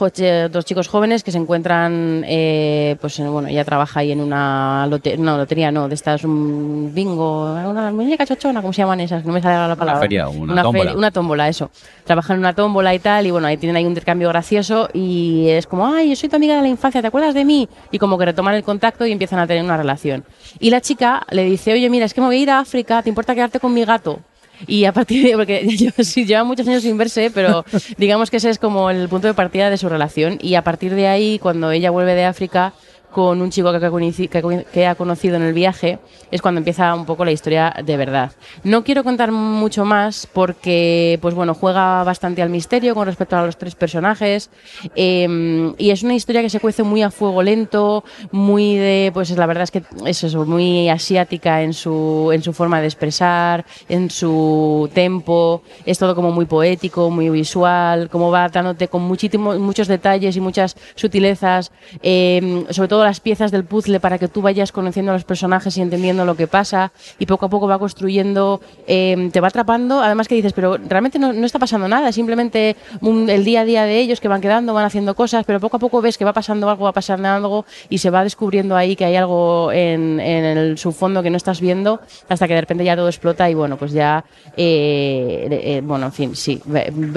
dos chicos jóvenes que se encuentran, eh, pues en- bueno, ella trabaja ahí en una, lote- no, lotería, no, de estas, un bingo, una muñeca chochona, ¿cómo se llaman esas? No me sale la palabra. feria, una tómbola. feria, una tómbola, eso. Trabajan en una tómbola y tal, y bueno, ahí tienen ahí un intercambio gracioso y es como, ay, yo soy tu amiga de la infancia, ¿te acuerdas de mí? Y como que retoman el contacto y empiezan a tener una relación. Y la chica le dice, oye, mira, es que me voy a ir a África, ¿te importa quedarte con mi gato? Y a partir de, porque yo sí lleva muchos años sin verse, pero digamos que ese es como el punto de partida de su relación. Y a partir de ahí, cuando ella vuelve de África con un chico que ha, conocido, en el viaje, es cuando empieza un poco la historia de verdad. No quiero contar mucho más porque, pues bueno, juega bastante al misterio con respecto a los tres personajes eh, y es una historia que se cuece muy a fuego lento, muy de, pues la verdad es que es eso, muy asiática en su, en su forma de expresar, en su tempo, es todo como muy poético, muy visual, como va dándote con muchísimos, muchos detalles y muchas sutilezas, eh, sobre todo las piezas del puzzle para que tú vayas conociendo a los personajes y entendiendo lo que pasa y poco a poco va construyendo, eh, te va atrapando, además que dices, pero realmente no, está pasando nada, simplemente el día a día de ellos que van quedando, van haciendo cosas, pero poco a poco ves que va pasando algo, va pasando algo y se va descubriendo ahí que hay algo en, en el subfondo que no estás viendo hasta que de repente ya todo explota y bueno, pues ya, eh, eh, bueno, en fin, sí,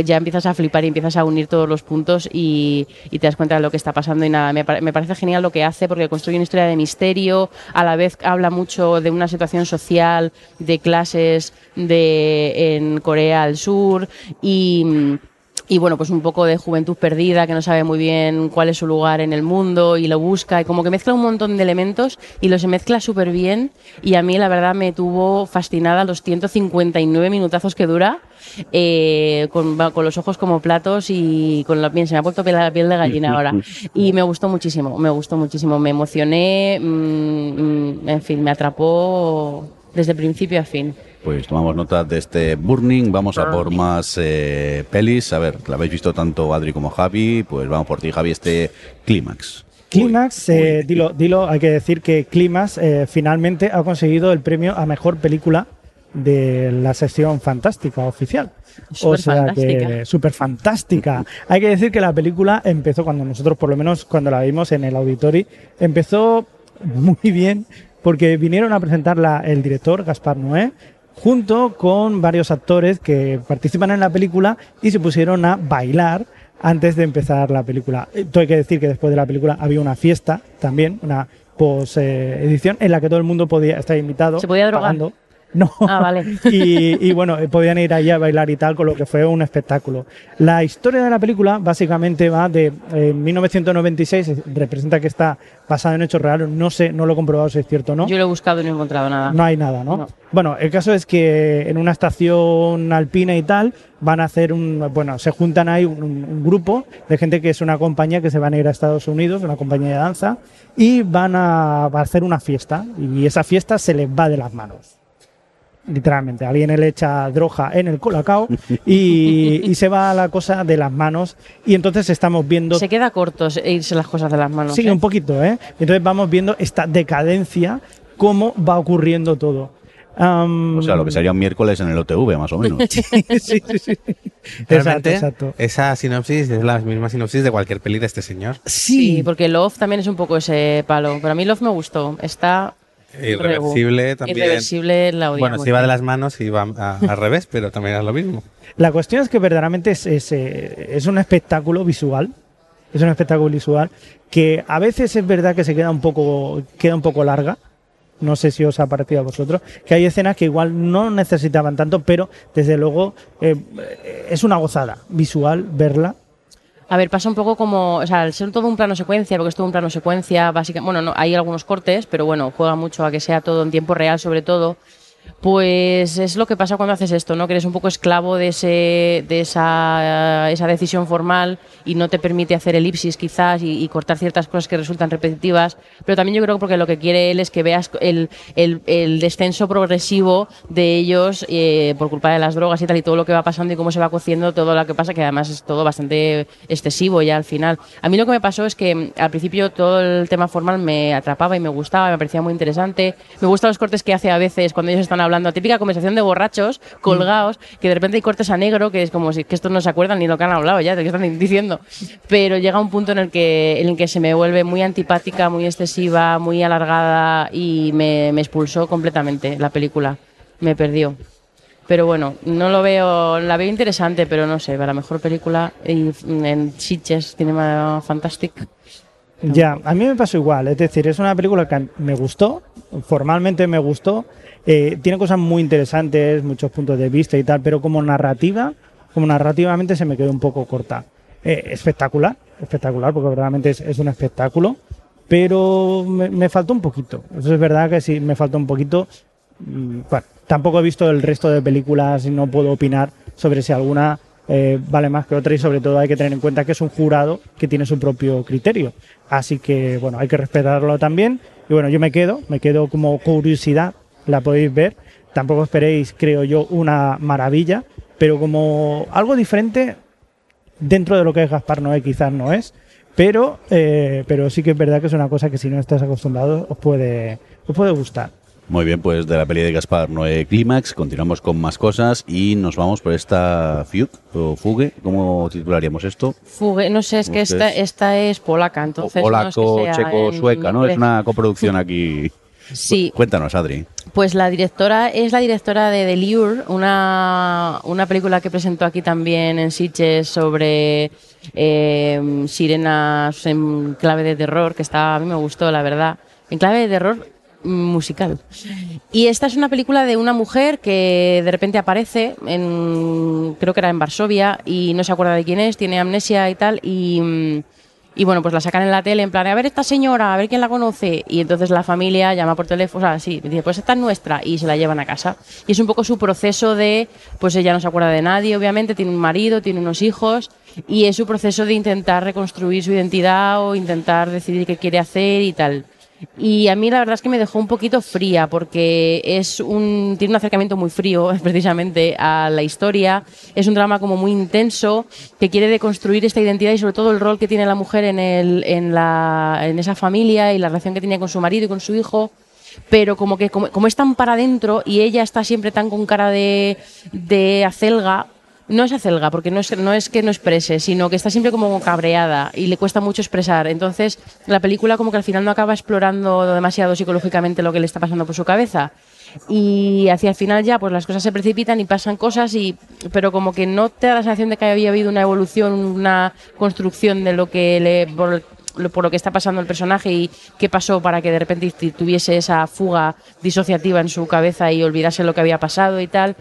ya empiezas a flipar y empiezas a unir todos los puntos y, te das cuenta de lo que está pasando y nada, me, me parece genial lo que hace porque construye una historia de misterio, a la vez habla mucho de una situación social, de clases de, en Corea del Sur y... y bueno, pues un poco de juventud perdida que no sabe muy bien cuál es su lugar en el mundo y lo busca y como que mezcla un montón de elementos y lo se mezcla súper bien y a mí la verdad me tuvo fascinada los 159 minutazos que dura eh, con, con los ojos como platos y con la piel, se me ha puesto piel- la piel de gallina ahora y me gustó muchísimo, me gustó muchísimo, me emocioné, mm, mm, en fin, me atrapó desde principio a fin. Pues tomamos nota de este Burning, vamos a por más eh, pelis. A ver, la habéis visto tanto Adri como Javi, pues vamos por ti, Javi, este Clímax. Clímax, eh, dilo, dilo, hay que decir que Clímax eh, finalmente ha conseguido el premio a mejor película de la sección fantástica oficial. o sea que Superfantástica. súper fantástica. Hay que decir que la película empezó cuando nosotros, por lo menos cuando la vimos en el auditori, empezó muy bien porque vinieron a presentarla el director Gaspar Noé junto con varios actores que participan en la película y se pusieron a bailar antes de empezar la película. Eh, hay que decir que después de la película había una fiesta también, una post eh, edición en la que todo el mundo podía estar invitado. ¿Se podía drogar? pagando. No. Ah, vale. y, y, bueno, podían ir allí a bailar y tal, con lo que fue un espectáculo. La historia de la película básicamente va de eh, 1996, eh, representa que está basada en hechos reales, no sé, no lo he comprobado si es cierto o no. Yo lo he buscado y no he encontrado nada. No hay nada, ¿no? No. Bueno, el caso es que en una estación alpina y tal van a hacer un, bueno, se juntan ahí un, un grupo de gente que es una compañía que se van a ir a Estados Unidos, una compañía de danza, y van a, a hacer una fiesta y esa fiesta se les va de las manos. Literalmente, alguien le echa droga en el colacao y, y se va la cosa de las manos y entonces estamos viendo Se queda corto e irse las cosas de las manos. Sí, ¿eh? un poquito, ¿eh? Entonces vamos viendo esta decadencia, cómo va ocurriendo todo. O sea, lo que sería un miércoles en el OTV, más o menos. sí, sí, sí, sí. Exacto, Realmente, exacto. esa sinopsis es la misma sinopsis de cualquier peli de este señor. Sí, porque Love también es un poco ese palo. Pero a mí Love me gustó. Está Irreversible también. irreversible la. Bueno, si va de las manos y va a- al revés, pero también es lo mismo. La cuestión es que verdaderamente es, es, eh, es un espectáculo visual. Es un espectáculo visual que a veces es verdad que se queda un poco, queda un poco larga. No sé si os ha parecido a vosotros. Que hay escenas que igual no necesitaban tanto, pero desde luego eh, es una gozada visual verla. A ver, pasa un poco como, o sea, al ser todo un plano secuencia, porque es todo un plano secuencia, básicamente, bueno, no, hay algunos cortes, pero bueno, juega mucho a que sea todo en tiempo real, sobre todo. Pues es lo que pasa cuando haces esto, ¿no? Que eres un poco esclavo de, ese, de esa, esa decisión formal y no te permite hacer elipsis quizás y, cortar ciertas cosas que resultan repetitivas. Pero también yo creo que porque lo que quiere él es que veas el, el, el descenso progresivo de ellos eh, por culpa de las drogas y tal y todo lo que va pasando y cómo se va cociendo todo lo que pasa, que además es todo bastante excesivo ya al final. A mí lo que me pasó es que mm, al principio todo el tema formal me atrapaba y me gustaba, me parecía muy interesante. Me gustan los cortes que hace a veces cuando ellos están hablando, típica conversación de borrachos colgados, que de repente hay cortes a negro, que es como si que estos no se acuerdan ni lo que han hablado ya, de qué están diciendo. Pero llega un punto en el que, en el que se me vuelve muy antipática, muy excesiva, muy alargada y me, me expulsó completamente la película. Me perdió. Pero bueno, no lo veo, la veo interesante, pero no sé, para la mejor película y en Sitges Cinema Fantastic. Ya, a mí me pasó igual. Es decir, es una película que me gustó, formalmente me gustó. Eh, tiene cosas muy interesantes, muchos puntos de vista y tal, pero como narrativa, como narrativamente se me quedó un poco corta. Eh, espectacular, espectacular, porque verdaderamente es, es un espectáculo, pero me, me faltó un poquito. Eso es verdad que sí, me faltó un poquito. Mm, Bueno, tampoco he visto el resto de películas y no puedo opinar sobre si alguna eh, vale más que otra y sobre todo hay que tener en cuenta que es un jurado que tiene su propio criterio. Así que bueno, hay que respetarlo también. Y bueno, yo me quedo, me quedo como curiosidad, la podéis ver. Tampoco esperéis, creo yo, una maravilla, pero como algo diferente dentro de lo que es Gaspar Noé quizás no es. Pero, eh, pero sí que es verdad que es una cosa que si no estás acostumbrado os puede, os puede gustar. Muy bien, pues de la peli de Gaspar Noé Clímax, continuamos con más cosas y nos vamos por esta Fugue o Fugue, ¿cómo titularíamos esto? Fugue, no sé, es que esta, esta es polaca, entonces. O no es que polaco, sea checo, en sueca, ¿no? Es una coproducción aquí. Sí, Cuéntanos, Adri. Pues la directora es la directora de The Lure, una, una película que presentó aquí también en Sitges sobre eh, sirenas en clave de terror, que está, a mí me gustó, la verdad. En clave de terror musical. Y esta es una película de una mujer que de repente aparece, en, creo que era en Varsovia, y no se acuerda de quién es, tiene amnesia y tal, y, mm, y bueno, pues la sacan en la tele en plan, a ver esta señora, a ver quién la conoce, y entonces la familia llama por teléfono, o sea, sí, dice, pues esta es nuestra, y se la llevan a casa. Y es un poco su proceso de, pues ella no se acuerda de nadie, obviamente, tiene un marido, tiene unos hijos, y es su proceso de intentar reconstruir su identidad o intentar decidir qué quiere hacer y tal. Y a mí la verdad es que me dejó un poquito fría porque es un, tiene un acercamiento muy frío precisamente a la historia. Es un drama como muy intenso que quiere deconstruir esta identidad y sobre todo el rol que tiene la mujer en, el, en, la, en esa familia y la relación que tiene con su marido y con su hijo pero como que como, como es tan para adentro y ella está siempre tan con cara de, de acelga, no es acelga, porque no es, no es que no exprese, sino que está siempre como cabreada y le cuesta mucho expresar. Entonces, la película como que al final no acaba explorando demasiado psicológicamente lo que le está pasando por su cabeza. Y hacia el final ya, pues las cosas se precipitan y pasan cosas, y, pero como que no te da la sensación de que había habido una evolución, una construcción de lo que le, por, por lo que está pasando el personaje y qué pasó para que de repente tuviese esa fuga disociativa en su cabeza y olvidase lo que había pasado y tal.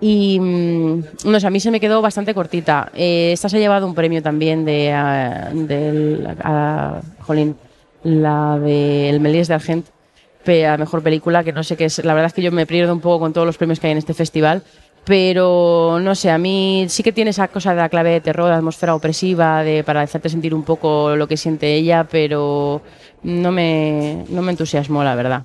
Y mm, no sé, a mí se me quedó bastante cortita. Eh, esta se ha llevado un premio también de, ah, del- a- jolín, la de El Melies de Argent, a mejor película, que no sé qué es. La verdad es que yo me pierdo un poco con todos los premios que hay en este festival. Pero no sé, a mí sí que tiene esa cosa de la clave de terror, de atmósfera opresiva, de para hacerte sentir un poco lo que siente ella, pero no me, no me entusiasmó, la verdad.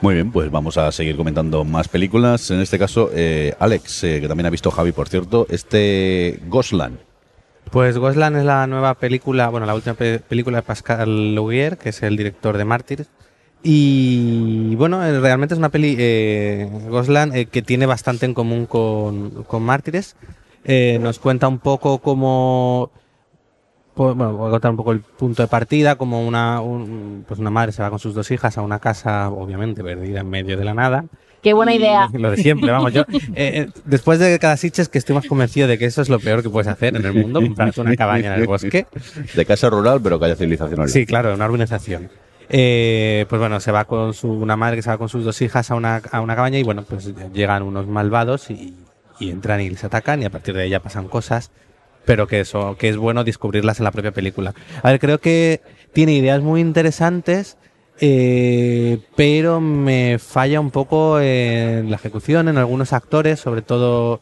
Muy bien, pues vamos a seguir comentando más películas. En este caso, eh, Alex, eh, que también ha visto Javi, por cierto, este Goslan. Pues Goslan es la nueva película, bueno, la última pe- película de Pascal Laugier, que es el director de Mártires. Y bueno, eh, realmente es una peli, eh, Goslan, que tiene bastante en común con, con Mártires. Nos cuenta un poco cómo, bueno, voy a contar un poco el punto de partida, como una, un- pues una madre se va con sus dos hijas a una casa, obviamente, perdida en medio de la nada. Qué buena Y idea. Lo de siempre, vamos, yo. eh, eh, después de cada Sitges que estoy más convencido de que eso es lo peor que puedes hacer en el mundo, comprarte una cabaña en el bosque. De casa rural, pero que haya civilización. Sí, claro, una urbanización. Eh, pues bueno, se va con su, una madre que se va con sus dos hijas a una, a una cabaña y bueno, pues llegan unos malvados y, y entran y les atacan y a partir de ahí ya pasan cosas, pero que eso, que es bueno descubrirlas en la propia película. A ver, creo que tiene ideas muy interesantes, eh, pero me falla un poco en la ejecución, en algunos actores, sobre todo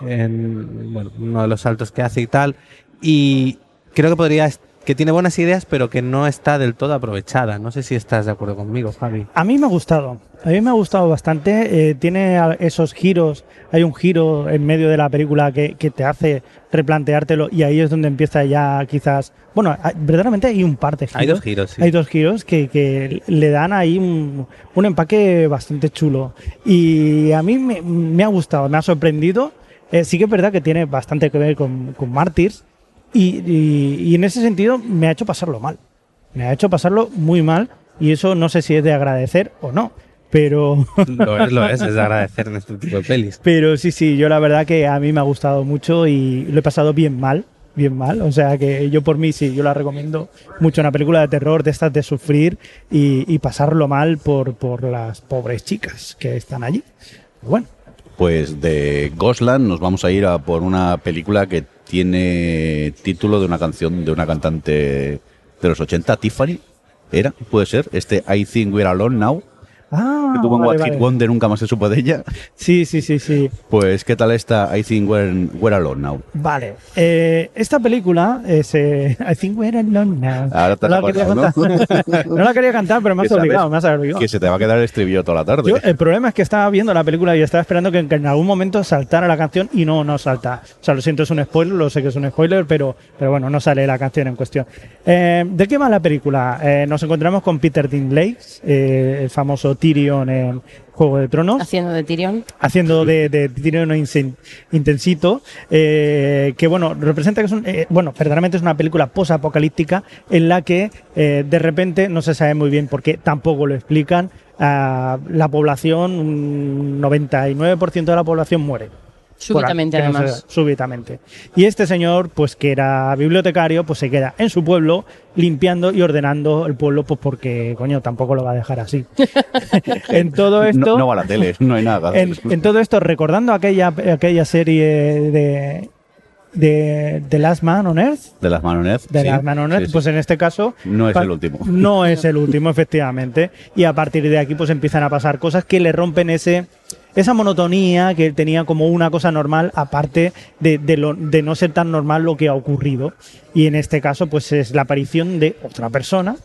en bueno, uno de los saltos que hace y tal. Y creo que podría que tiene buenas ideas, pero que no está del todo aprovechada. No sé si estás de acuerdo conmigo, Javi. A mí me ha gustado. A mí me ha gustado bastante. Eh, tiene esos giros. Hay un giro en medio de la película que, que te hace replanteártelo y ahí es donde empieza ya quizás... Bueno, hay- verdaderamente hay un par de giros. Hay dos giros, sí. Hay dos giros que, que le dan ahí un, un empaque bastante chulo. Y a mí me, me ha gustado, me ha sorprendido. Eh, sí que es verdad que tiene bastante que ver con, con Martyrs. Y, y- y en ese sentido me ha hecho pasarlo mal. Me ha hecho pasarlo muy mal. Y eso no sé si es de agradecer o no. Pero, Lo es, lo es, es de agradecer en este tipo de pelis. pero sí, sí, yo la verdad que a mí me ha gustado mucho y lo he pasado bien mal. Bien mal, o sea que yo por mí sí, yo la recomiendo mucho. Una película de terror de estas de sufrir y, y pasarlo mal por, por las pobres chicas que están allí. Bueno, Pues de Goslan nos vamos a ir a por una película que tiene título de una canción de una cantante de los 80, Tiffany. ¿Era? ¿Puede ser? Este I Think We're Alone Now, ah, que tuvo en vale, What Hit. Wonder, nunca más se supo de ella. Sí, sí, sí, sí. Pues, ¿qué tal está I Think We're, We're Alone Now? Vale. Eh, esta película es eh, I think we're alone now. Ahora te has no, la quería acordado, ¿no? cantar. no la quería cantar, pero me has obligado, me has obligado. Que se te va a quedar el estribillo toda la tarde. Yo, el problema es que estaba viendo la película y estaba esperando que, que en algún momento saltara la canción y no, no salta. O sea, lo siento, es un spoiler, lo sé que es un spoiler, pero, pero bueno, no sale la canción en cuestión. Eh, ¿De qué va la película? Nos encontramos con Peter Dinklage, el famoso Tyrion en Juego de Tronos Haciendo de Tyrion. haciendo de, de Tyrion intensito, eh, que bueno, representa que es un, eh, bueno, verdaderamente es una película posapocalíptica en la que eh, de repente no se sabe muy bien por qué, tampoco lo explican, ah, la población, un 99% de la población muere. Súbitamente, Por- que no además. súbitamente. Y este señor, pues que era bibliotecario, pues se queda en su pueblo limpiando y ordenando el pueblo, pues porque, coño, tampoco lo va a dejar así. en todo esto... No, no va a la tele, no hay nada. en, en todo esto, recordando aquella, aquella serie de, de The Last Man on Earth, De las Manonet. de sí, Last Man on Earth, sí, sí. pues en este caso... No es el último. No es el último, efectivamente. Y a partir de aquí, pues empiezan a pasar cosas que le rompen ese esa monotonía que tenía como una cosa normal, aparte de, de lo- de no ser tan normal lo que ha ocurrido. Y en este caso, pues es la aparición de otra persona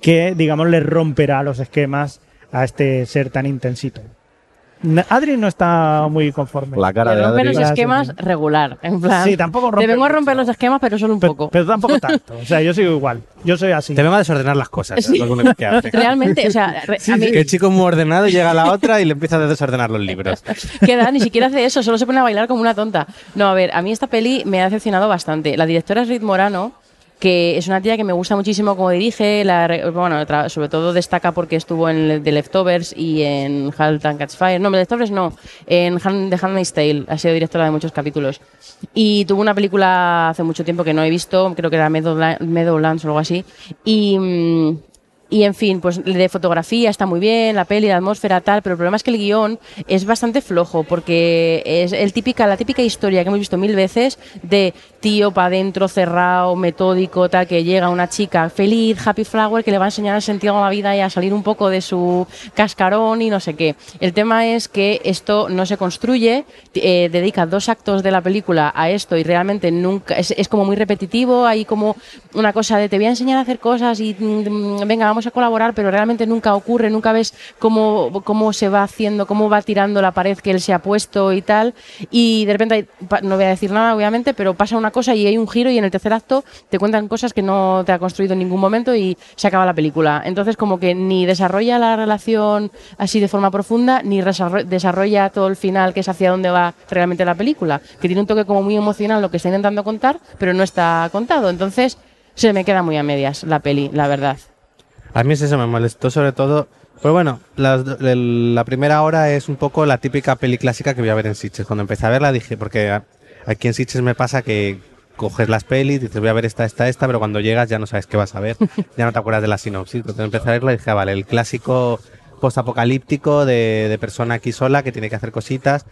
que, digamos, le romperá los esquemas a este ser tan intensito. Adri no está muy conforme. La cara de rompe Adri. los esquemas Sí, regular, en plan. Sí, tampoco rompe Te vengo a mucho. romper los esquemas, pero solo un pero, poco. pero tampoco tanto. O sea, yo sigo igual. Yo soy así. Te vengo a desordenar las cosas. Sí. es lo único que hace. Realmente, o sea, re- a mí Que el chico es muy ordenado y llega a la otra y le empieza a desordenar los libros. queda, ni siquiera hace eso, solo se pone a bailar como una tonta. No, a ver, a mí esta peli me ha decepcionado bastante. La directora es Rit Morano, que es una tía que me gusta muchísimo como dirige, la, bueno, sobre todo destaca porque estuvo en The Leftovers y en Halt and Catch Fire. No, The Leftovers no, en The Handmaid's Tale, ha sido directora de muchos capítulos. Y tuvo una película hace mucho tiempo que no he visto, creo que era Meadowla- Meadowlands o algo así. Y... y en fin, pues de fotografía está muy bien, la peli, la atmósfera, tal, pero el problema es que el guion es bastante flojo, porque es el típica, la típica historia que hemos visto mil veces de tío para adentro, cerrado, metódico, tal, que llega una chica feliz, happy flower, que le va a enseñar el sentido a la vida y a salir un poco de su cascarón y no sé qué. El tema es que esto no se construye, eh, dedica dos actos de la película a esto y realmente nunca, es, es como muy repetitivo, hay como una cosa de te voy a enseñar a hacer cosas y mm, venga, vamos a colaborar, pero realmente nunca ocurre, nunca ves cómo, cómo se va haciendo, cómo va tirando la pared que él se ha puesto y tal. Y de repente, no voy a decir nada, obviamente, pero pasa una cosa y hay un giro y en el tercer acto te cuentan cosas que no te ha construido en ningún momento y se acaba la película. Entonces, como que ni desarrolla la relación así de forma profunda, ni desarrolla todo el final, que es hacia dónde va realmente la película, que tiene un toque como muy emocional lo que está intentando contar, pero no está contado. Entonces, se me queda muy a medias la peli, la verdad. A mí es eso, me molestó sobre todo. Pero bueno, la primera hora es un poco la típica peli clásica que voy a ver en Sitges. Cuando empecé a verla dije, porque a- aquí en Sitges me pasa que coges las pelis, dices voy a ver esta, esta, esta, pero cuando llegas ya no sabes qué vas a ver, ya no te acuerdas de la sinopsis. Entonces empecé a verla y dije, ah, vale, el clásico postapocalíptico de, de persona aquí sola que tiene que hacer cositas.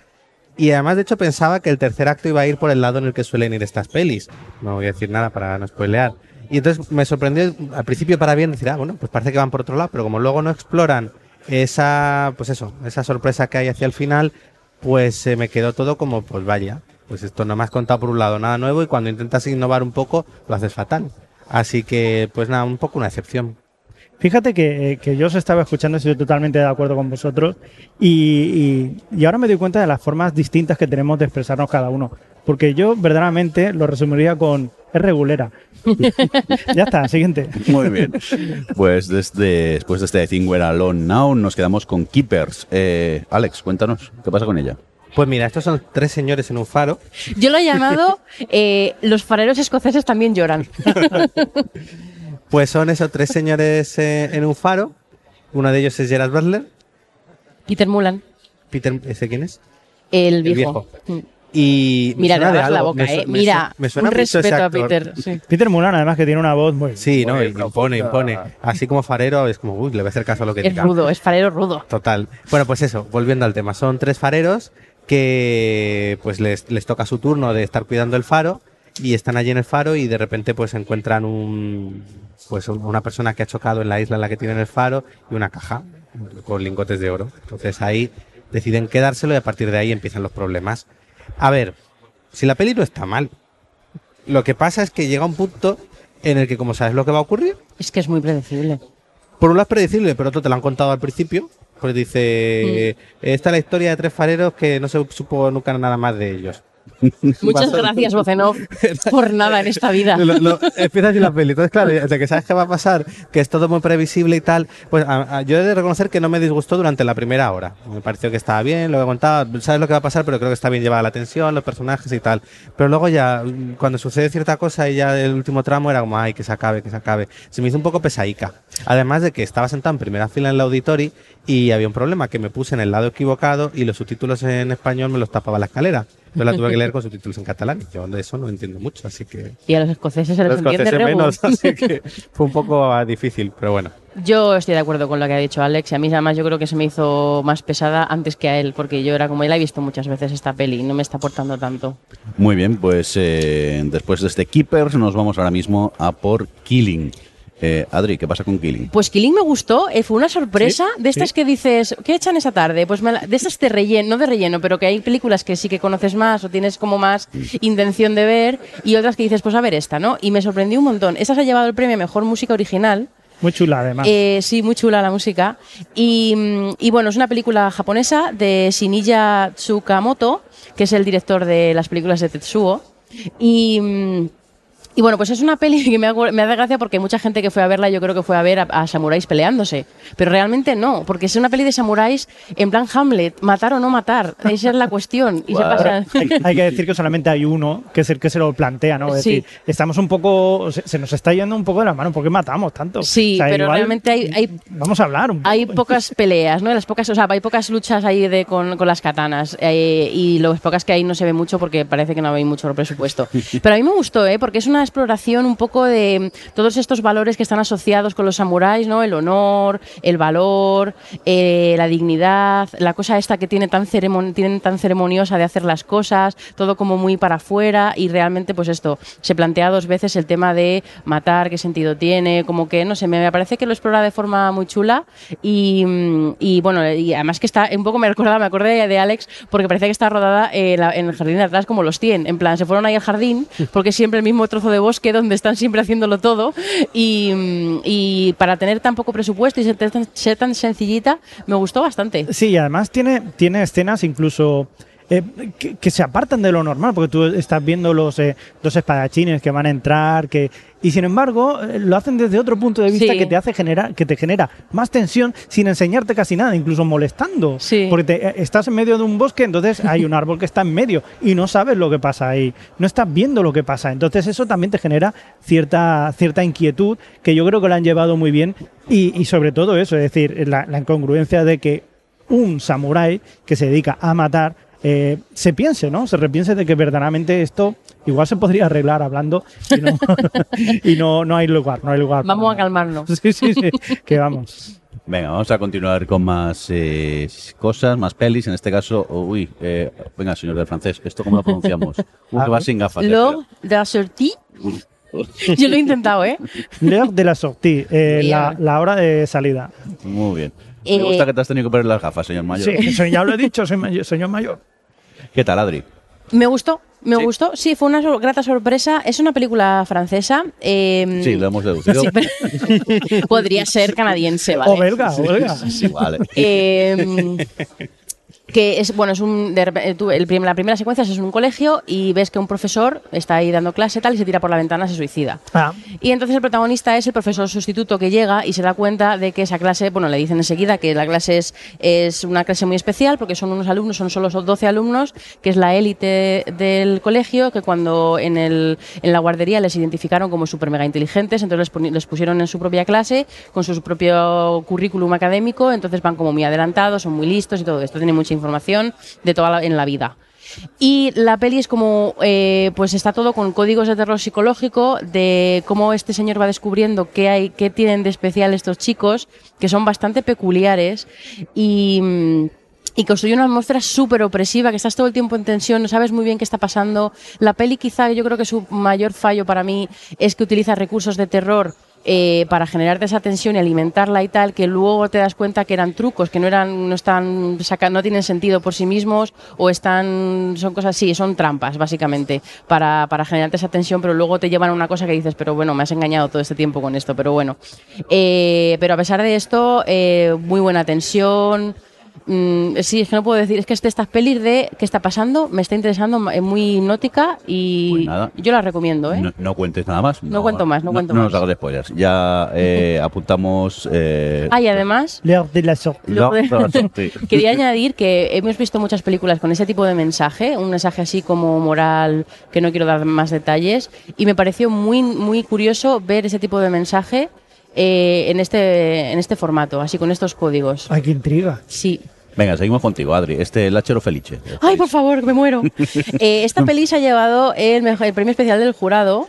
Y además, de hecho, pensaba que el tercer acto iba a ir por el lado en el que suelen ir estas pelis. No voy a decir nada para no spoilear. Y entonces me sorprendió al principio para bien decir, ah, bueno, pues parece que van por otro lado, pero como luego no exploran esa, pues eso, esa sorpresa que hay hacia el final, pues se me quedó todo como, pues vaya, pues esto no me has contado por un lado nada nuevo y cuando intentas innovar un poco lo haces fatal. Así que, pues nada, un poco una excepción. Fíjate que, eh, que yo os estaba escuchando estoy totalmente de acuerdo con vosotros y- y ahora me doy cuenta de las formas distintas que tenemos de expresarnos cada uno. Porque yo verdaderamente lo resumiría con es regulera. ya está, siguiente. Muy bien. Pues desde, después de este Thing We're Alone Now nos quedamos con Keepers. Eh, Alex, cuéntanos, ¿qué pasa con ella? Pues mira, estos son tres señores en un faro. Yo lo he llamado eh, Los fareros escoceses también lloran. Pues son esos tres señores eh, en un faro. Uno de ellos es Gerard Butler. Peter Mulan, Peter, ¿ese quién es? el viejo. viejo. Mm. Y me Mira, suena le de abras la algo. boca, Me eh. me Mira, me suena un respeto a. Peter. sí. Peter Mulan, además que tiene una voz muy... Sí, no, Muy impone, impone. Así como farero es como, uy, le voy a hacer caso a lo que Es diga. rudo, es farero rudo. Total. Bueno, pues eso, volviendo al tema. Son tres fareros que pues les, les toca su turno de estar cuidando el faro y están allí en el faro y de repente pues encuentran un pues un- una persona que ha chocado en la isla en la que tienen el faro y una caja con lingotes de oro. Entonces ahí deciden quedárselo y a partir de ahí empiezan los problemas. A ver, si la peli no está mal, lo que pasa es que llega un punto en el que como sabes lo que va a ocurrir, Es que es muy predecible. por un lado es predecible, pero otro te lo han contado al principio. Pues dice, esta es la historia de tres fareros que no se supo nunca nada más de ellos. Muchas gracias, Vocenov, por nada en esta vida. Lo- lo- empieza así la peli. Entonces, claro, de que sabes qué va a pasar, que es todo muy previsible y tal, pues a- a- yo he de reconocer que no me disgustó durante la primera hora. Me pareció que estaba bien, lo que contaba, sabes lo que va a pasar, pero creo que está bien llevada la tensión, los personajes y tal. Pero luego ya, cuando sucede cierta cosa y ya el último tramo era como, ay, que se acabe, que se acabe. Se me hizo un poco pesaica. Además de que estaba sentado en primera fila en la auditori y había un problema, que me puse en el lado equivocado y los subtítulos en español me los tapaba la escalera. Yo la tuve que leer con subtítulos en catalán y yo de eso no entiendo mucho, así que... Y a los escoceses se les Los entiende escoceses menos, así que fue un poco difícil, pero bueno. Yo estoy de acuerdo con lo que ha dicho Alex y a mí además yo creo que se me hizo más pesada antes que a él, porque yo era como él, he visto muchas veces esta peli y no me está aportando tanto. Muy bien, pues eh, después de este Keepers nos vamos ahora mismo a por Killing. Eh, Adri, ¿qué pasa con Killing? Pues Killing me gustó, eh, fue una sorpresa de estas sí. que dices, ¿qué echan esa tarde? Pues me la- de estas de relleno, no de relleno, pero que hay películas que sí que conoces más o tienes como más intención de ver y otras que dices, pues a ver esta, ¿no? Y me sorprendió un montón. Esta se ha llevado el premio a Mejor Música Original. Muy chula, además. Eh, sí, muy chula la música. Y, mm, y bueno, es una película japonesa de Shiniya Tsukamoto, que es el director de las películas de Tetsuo. Y, mm, y bueno, pues es una peli que me, hago- me da gracia porque hay mucha gente que fue a verla, yo creo que fue a ver a, a samuráis peleándose. Pero realmente no, porque es una peli de samuráis en plan Hamlet, matar o no matar. Esa es la cuestión. Y se hay, hay que decir que solamente hay uno que es el que se lo plantea, ¿no? Es Sí. decir, estamos un poco. Se, se nos está yendo un poco de la mano. ¿Por qué matamos tanto? Sí, pero realmente hay- hay- Vamos a hablar un poco. Hay pocas peleas, ¿no? Las pocas, o sea, hay pocas luchas ahí de, con, con las katanas. eh, y las pocas que hay no se ve mucho porque parece que no hay mucho presupuesto. Pero a mí me gustó, ¿eh? Porque es una exploración un poco de todos estos valores que están asociados con los samuráis, ¿no? El honor, el valor, eh, la dignidad, la cosa esta que tiene tan, tienen tan ceremoniosa de hacer las cosas, todo como muy para afuera y realmente pues esto, se plantea dos veces el tema de matar, qué sentido tiene, como que, no sé, me parece que lo explora de forma muy chula y, mm, y, bueno, y además que está, un poco me recordaba, me acordé de Alex porque parece que está rodada en, la- en el jardín de atrás como los 100, en plan, se fueron ahí al jardín porque siempre el mismo trozo de bosque donde están siempre haciéndolo todo y, y para tener tan poco presupuesto y ser tan, ser tan sencillita, me gustó bastante. Sí, y además tiene, tiene escenas incluso eh, que, que se apartan de lo normal, porque tú estás viendo los eh, dos espadachines que van a entrar, que y sin embargo eh, lo hacen desde otro punto de vista Sí. que te hace generar, que te genera más tensión sin enseñarte casi nada, incluso molestando, Sí. porque te- eh, estás en medio de un bosque, entonces hay un árbol que está en medio y no sabes lo que pasa ahí, no estás viendo lo que pasa, entonces eso también te genera cierta cierta inquietud que yo creo que la han llevado muy bien y, y sobre todo eso, es decir, la, la incongruencia de que un samurái que se dedica a matar eh, se piense, ¿no? Se repiense de que verdaderamente esto igual se podría arreglar hablando y no, y no, no hay lugar, no hay lugar. Vamos para a calmarnos. Sí, sí, sí, que vamos. Venga, vamos a continuar con más eh, cosas, más pelis. En este caso, uy, eh, venga, señor del francés, ¿esto cómo lo pronunciamos? Uno que va sin gafas. eh, Lors de la sortie. Yo lo he intentado, ¿eh? L'heure de la sortie, eh, la, la hora de salida. Muy bien. Eh, Me gusta que te has tenido que poner las gafas, señor Mayor. Sí, ya lo he dicho, señor mayor. ¿Qué tal, Adri? Me gustó, me Sí. gustó. Sí, fue una sor- grata sorpresa. Es una película francesa. eh, Sí, lo hemos deducido. sí, Podría ser canadiense, ¿vale? O belga, o belga. Es igual. eh. Eh, que es bueno es un de repe- tú- el la primera secuencia es en un colegio y ves que un profesor está ahí dando clase tal y se tira por la ventana se suicida. Ah, y entonces el protagonista es el profesor sustituto que llega y se da cuenta de que esa clase, bueno, le dicen enseguida que la clase es, es una clase muy especial porque son unos alumnos, son solo 12 alumnos, que es la élite del colegio, que cuando en, el, en la guardería les identificaron como super mega inteligentes, entonces les, les pusieron en su propia clase con su propio currículum académico, entonces van como muy adelantados, son muy listos y todo esto, tiene mucha información de toda la- en la vida. Y la peli es como, eh, pues está todo con códigos de terror psicológico de cómo este señor va descubriendo qué hay, qué tienen de especial estos chicos, que son bastante peculiares y, y construye una atmósfera súper opresiva, que estás todo el tiempo en tensión, no sabes muy bien qué está pasando. La peli quizá, yo creo que su mayor fallo para mí es que utiliza recursos de terror eh, para generarte esa tensión y alimentarla y tal, que luego te das cuenta que eran trucos, que no eran, no están saca- no tienen sentido por sí mismos o están, son cosas así, son trampas básicamente para, para generarte esa tensión, pero luego te llevan a una cosa que dices, pero bueno, me has engañado todo este tiempo con esto, pero bueno. Eh, pero a pesar de esto, eh, muy buena tensión. Mm, sí, es que no puedo decir, es que este, estas pelis de qué está pasando me está interesando, es muy hipnótica y Pues yo la recomiendo, ¿eh? No, no cuentes nada más. No cuento más, no cuento No más. nos hagas spoilers. Ya eh, apuntamos. Eh, Ah, y además, l'heure de la sortie. No, no. Quería añadir que hemos visto muchas películas con ese tipo de mensaje, un mensaje así como moral, que no quiero dar más detalles, y me pareció muy, muy curioso ver ese tipo de mensaje eh, en, este, en este formato, así con estos códigos. Ay, qué intriga. Sí. Venga, seguimos contigo, Adri. Este, el Hachero Felice. Ay, por favor, me muero. Eh, esta peli se ha llevado el, premio especial del jurado.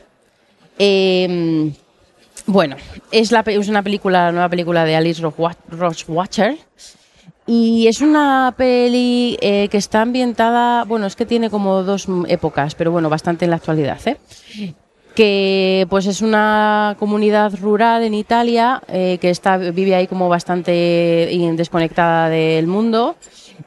Eh, bueno, es, la, es una película, nueva película de Alice Rochwa- Rochwacher. Y es una peli eh, que está ambientada, bueno, es que tiene como dos épocas, pero bueno, bastante en la actualidad, ¿eh? Que pues es una comunidad rural en Italia eh, que está vive ahí como bastante in- desconectada del mundo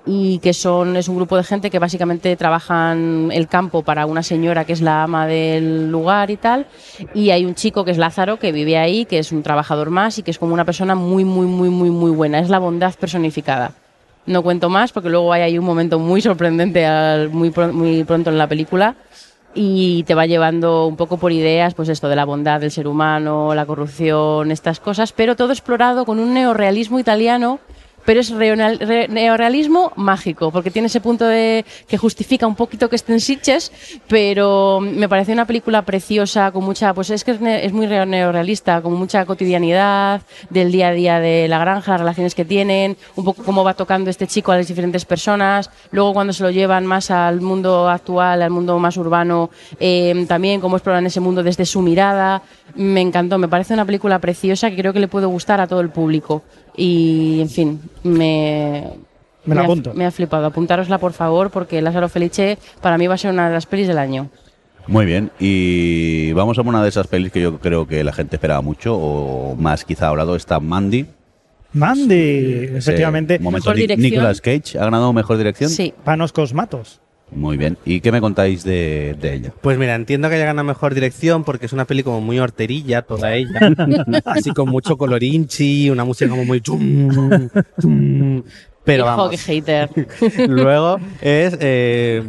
y que son es un grupo de gente que básicamente trabajan el campo para una señora que es la ama del lugar y tal y hay un chico que es Lázaro que vive ahí que es un trabajador más y que es como una persona muy muy muy muy muy buena. Es la bondad personificada. No cuento más porque luego hay ahí un momento muy sorprendente al- muy, muy pronto en la película y te va llevando un poco por ideas, pues esto de la bondad del ser humano, la corrupción, estas cosas, pero todo explorado con un neorrealismo italiano, pero es reonal- re- neorrealismo mágico, porque tiene ese punto de que justifica un poquito que estén Sitges, pero me parece una película preciosa, con mucha, pues es que es, ne- es muy re- neorrealista, con mucha cotidianidad del día a día de la granja, las relaciones que tienen, un poco cómo va tocando este chico a las diferentes personas, luego cuando se lo llevan más al mundo actual, al mundo más urbano, eh, también cómo exploran ese mundo desde su mirada, me encantó, me parece una película preciosa que creo que le puede gustar a todo el público y, en fin, me... Me la ha- apunto. me ha flipado. Apuntárosla, por favor, porque Lázaro Felice para mí va a ser una de las pelis del año. Muy bien, y vamos a una de esas pelis que yo creo que la gente esperaba mucho, o más quizá hablado, está Mandy. Mandy, efectivamente. Mejor Ni- dirección. Nicolas Cage ha ganado mejor dirección. Sí. Panos Cosmatos. Muy bien. ¿Y qué me contáis de, de ella? Pues mira, entiendo que haya ganado mejor dirección porque es una peli como muy horterilla, toda ella. Así con mucho colorinchi, una música como muy... tum, tum. Pero Hijo, vamos. qué hater. Luego es. eh,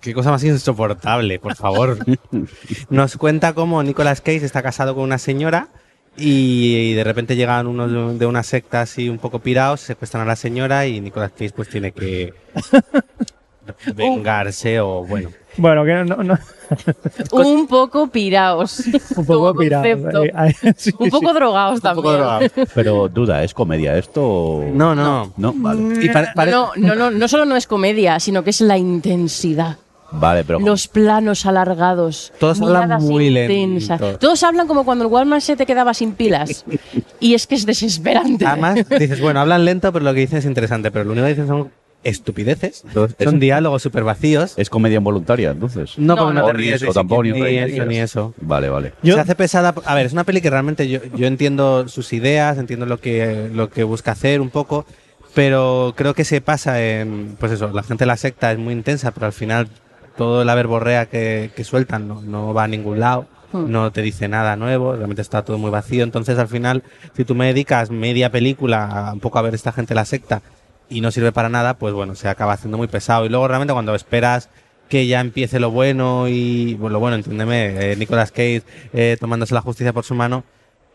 qué cosa más insoportable, por favor. Nos cuenta cómo Nicolas Cage está casado con una señora y, de repente llegan unos de- de una secta así un poco pirados, secuestran a la señora y Nicolas Cage pues tiene que vengarse o bueno. Bueno, que no, no- un poco piraos. un poco sí, un poco sí. drogados también. poco. Pero duda, ¿es comedia esto? o- No, no. No, vale. Y pare- pare- No, no, no, no solo no es comedia, sino que es la intensidad. Vale, pero. Los planos alargados. Todos hablan muy intensas. lento. Todos hablan como cuando el Walmart se te quedaba sin pilas. y es que es desesperante. Además, dices, bueno, hablan lento, pero lo que dicen es interesante. Pero lo único que dicen son estupideces. Entonces, Son es- diálogos súper vacíos. ¿Es comedia involuntaria, entonces? No, No, porque no, no. te ríes eso tampoco, ni, ni eso, ni eso. Vale, vale. Yo- Se hace pesada. A ver, es una peli que realmente yo, yo entiendo sus ideas, entiendo lo que, lo que busca hacer un poco, pero creo que se pasa en. Pues eso, la gente de la secta es muy intensa, pero al final todo la verborrea que, que sueltan no, no va a ningún lado, Hmm. no te dice nada nuevo, realmente está todo muy vacío. Entonces, al final, si tú me dedicas media película a un poco a ver esta gente de la secta y no sirve para nada, pues bueno, se acaba haciendo muy pesado. Y luego, realmente, cuando esperas que ya empiece lo bueno y bueno, lo bueno, entiéndeme, eh, Nicolas Cage eh, tomándose la justicia por su mano,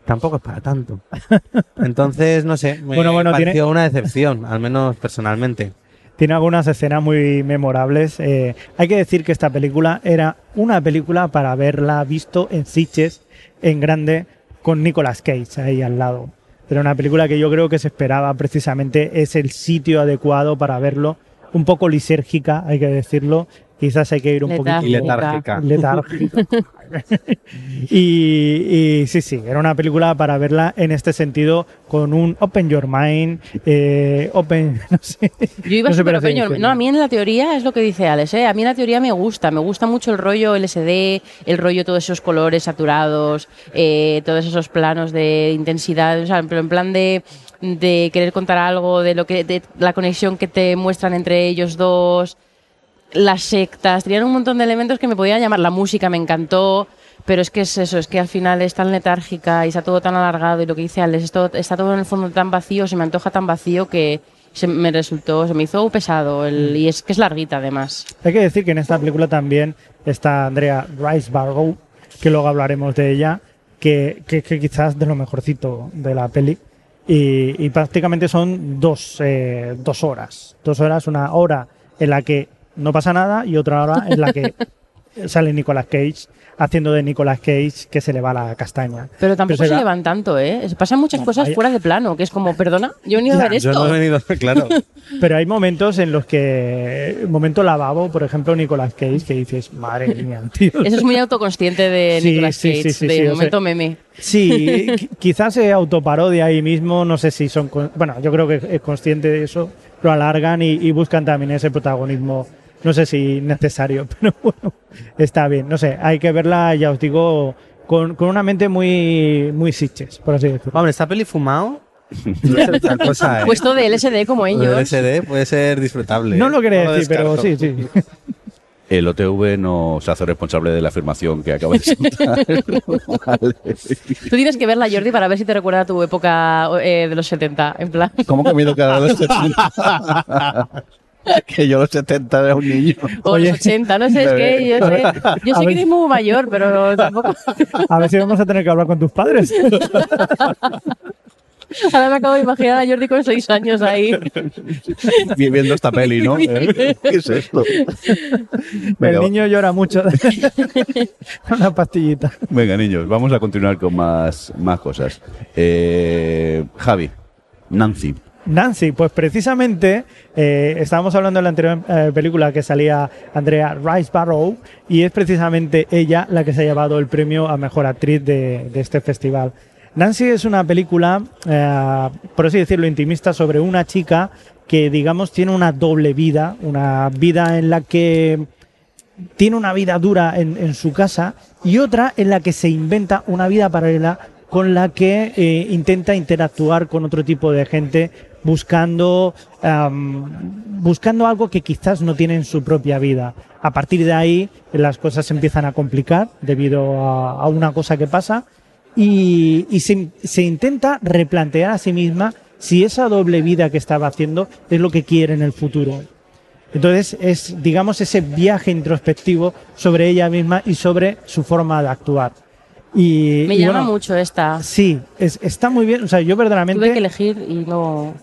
tampoco es para tanto. Entonces, no sé, me Bueno, bueno, pareció tiene- una decepción, al menos personalmente. Tiene algunas escenas muy memorables. Eh, hay que decir que esta película era una película para haberla visto en Sitges, en grande, con Nicolas Cage ahí al lado. Era una película que yo creo que se esperaba precisamente, es el sitio adecuado para verlo. Un poco lisérgica, hay que decirlo. Quizás hay que ir un poquito Y letárgica. letárgica. y, y sí, sí, era una película para verla en este sentido, con un open your mind, eh, open, no sé. Yo iba no pero sí, pequeño. sí. No, a mí en la teoría es lo que dice Alex, ¿eh? A mí en la teoría me gusta. Me gusta mucho el rollo LSD, el rollo todos esos colores saturados, eh, todos esos planos de intensidad, o sea, pero en plan de, de querer contar algo, de lo que, de la conexión que te muestran entre ellos dos, las sectas, tenían un montón de elementos que me podían llamar. La música me encantó. Pero es que es eso, es que al final es tan letárgica y está todo tan alargado y lo que dice Alex, esto, está todo en el fondo tan vacío, se me antoja tan vacío que se me resultó, se me hizo pesado el- y es que es larguita además. Hay que decir que en esta película también está Andrea Ricebarrow, que luego hablaremos de ella, que, que, que quizás de lo mejorcito de la peli. Y, y prácticamente son dos, eh, dos horas. Dos horas, una hora en la que no pasa nada y otra hora en la que sale Nicolas Cage haciendo de Nicolas Cage que se le va la castaña. Pero tampoco Pero se será- llevan tanto, ¿eh? Se pasan muchas No, cosas hay- fuera de plano, que es como, perdona, yo he venido a Ya, ver Yo esto. no he venido, claro. Pero hay momentos en los que, momento lavabo, por ejemplo, Nicolas Cage, que dices, madre mía, tío. Eso es muy autoconsciente de Sí, Nicolas sí, Cage, sí, sí, de o momento sea- meme. Sí, qui- quizás se autoparodia ahí mismo, no sé si son, con- bueno, yo creo que es consciente de eso, lo alargan y, y buscan también ese protagonismo, no sé si necesario, pero bueno, está bien, no sé, hay que verla, ya os digo, con, con una mente muy, muy sitches, por así decirlo. Hombre, esta peli fumado. No cosa, ¿eh? Puesto de LSD como Lo ellos. del SD puede ser disfrutable. No ¿eh? lo quería lo decir, pero sí, sí. El OTV no se hace responsable de la afirmación que acaba de soltar. Vale. Tú tienes que verla, Jordi, para ver si te recuerda a tu época eh, de los 70, en plan. ¿Cómo que miedo cada los 70? que yo los 70 era un niño. O Oye. los 80, no sé, es que yo sé, yo sé que eres muy mayor, pero tampoco. A ver si vamos a tener que hablar con tus padres. Ahora me acabo de imaginar a Jordi con 6 años ahí. Viendo esta peli, ¿no? ¿Qué es esto? El niño llora mucho. una pastillita. venga, niños, vamos a continuar con más, más cosas. Eh, Javi, Nancy. Nancy, pues precisamente eh, estábamos hablando de la anterior eh, película que salía Andrea Riseborough y es precisamente ella la que se ha llevado el premio a mejor actriz de, de este festival. Nancy es una película, eh, por así decirlo, intimista sobre una chica que, digamos, tiene una doble vida, una vida en la que tiene una vida dura en, en su casa y otra en la que se inventa una vida paralela con la que eh, intenta interactuar con otro tipo de gente buscando am, buscando algo que quizás no tiene en su propia vida. A partir de ahí las cosas se empiezan a complicar debido a, una cosa que pasa y, se intenta replantear a sí misma si esa doble vida que estaba haciendo es lo que quiere en el futuro. Entonces es, digamos, ese viaje introspectivo sobre ella misma y sobre su forma de actuar. Y, Me y llama bueno, mucho esta. Sí, es- está muy bien. O sea, yo verdaderamente. Tuve que elegir y no.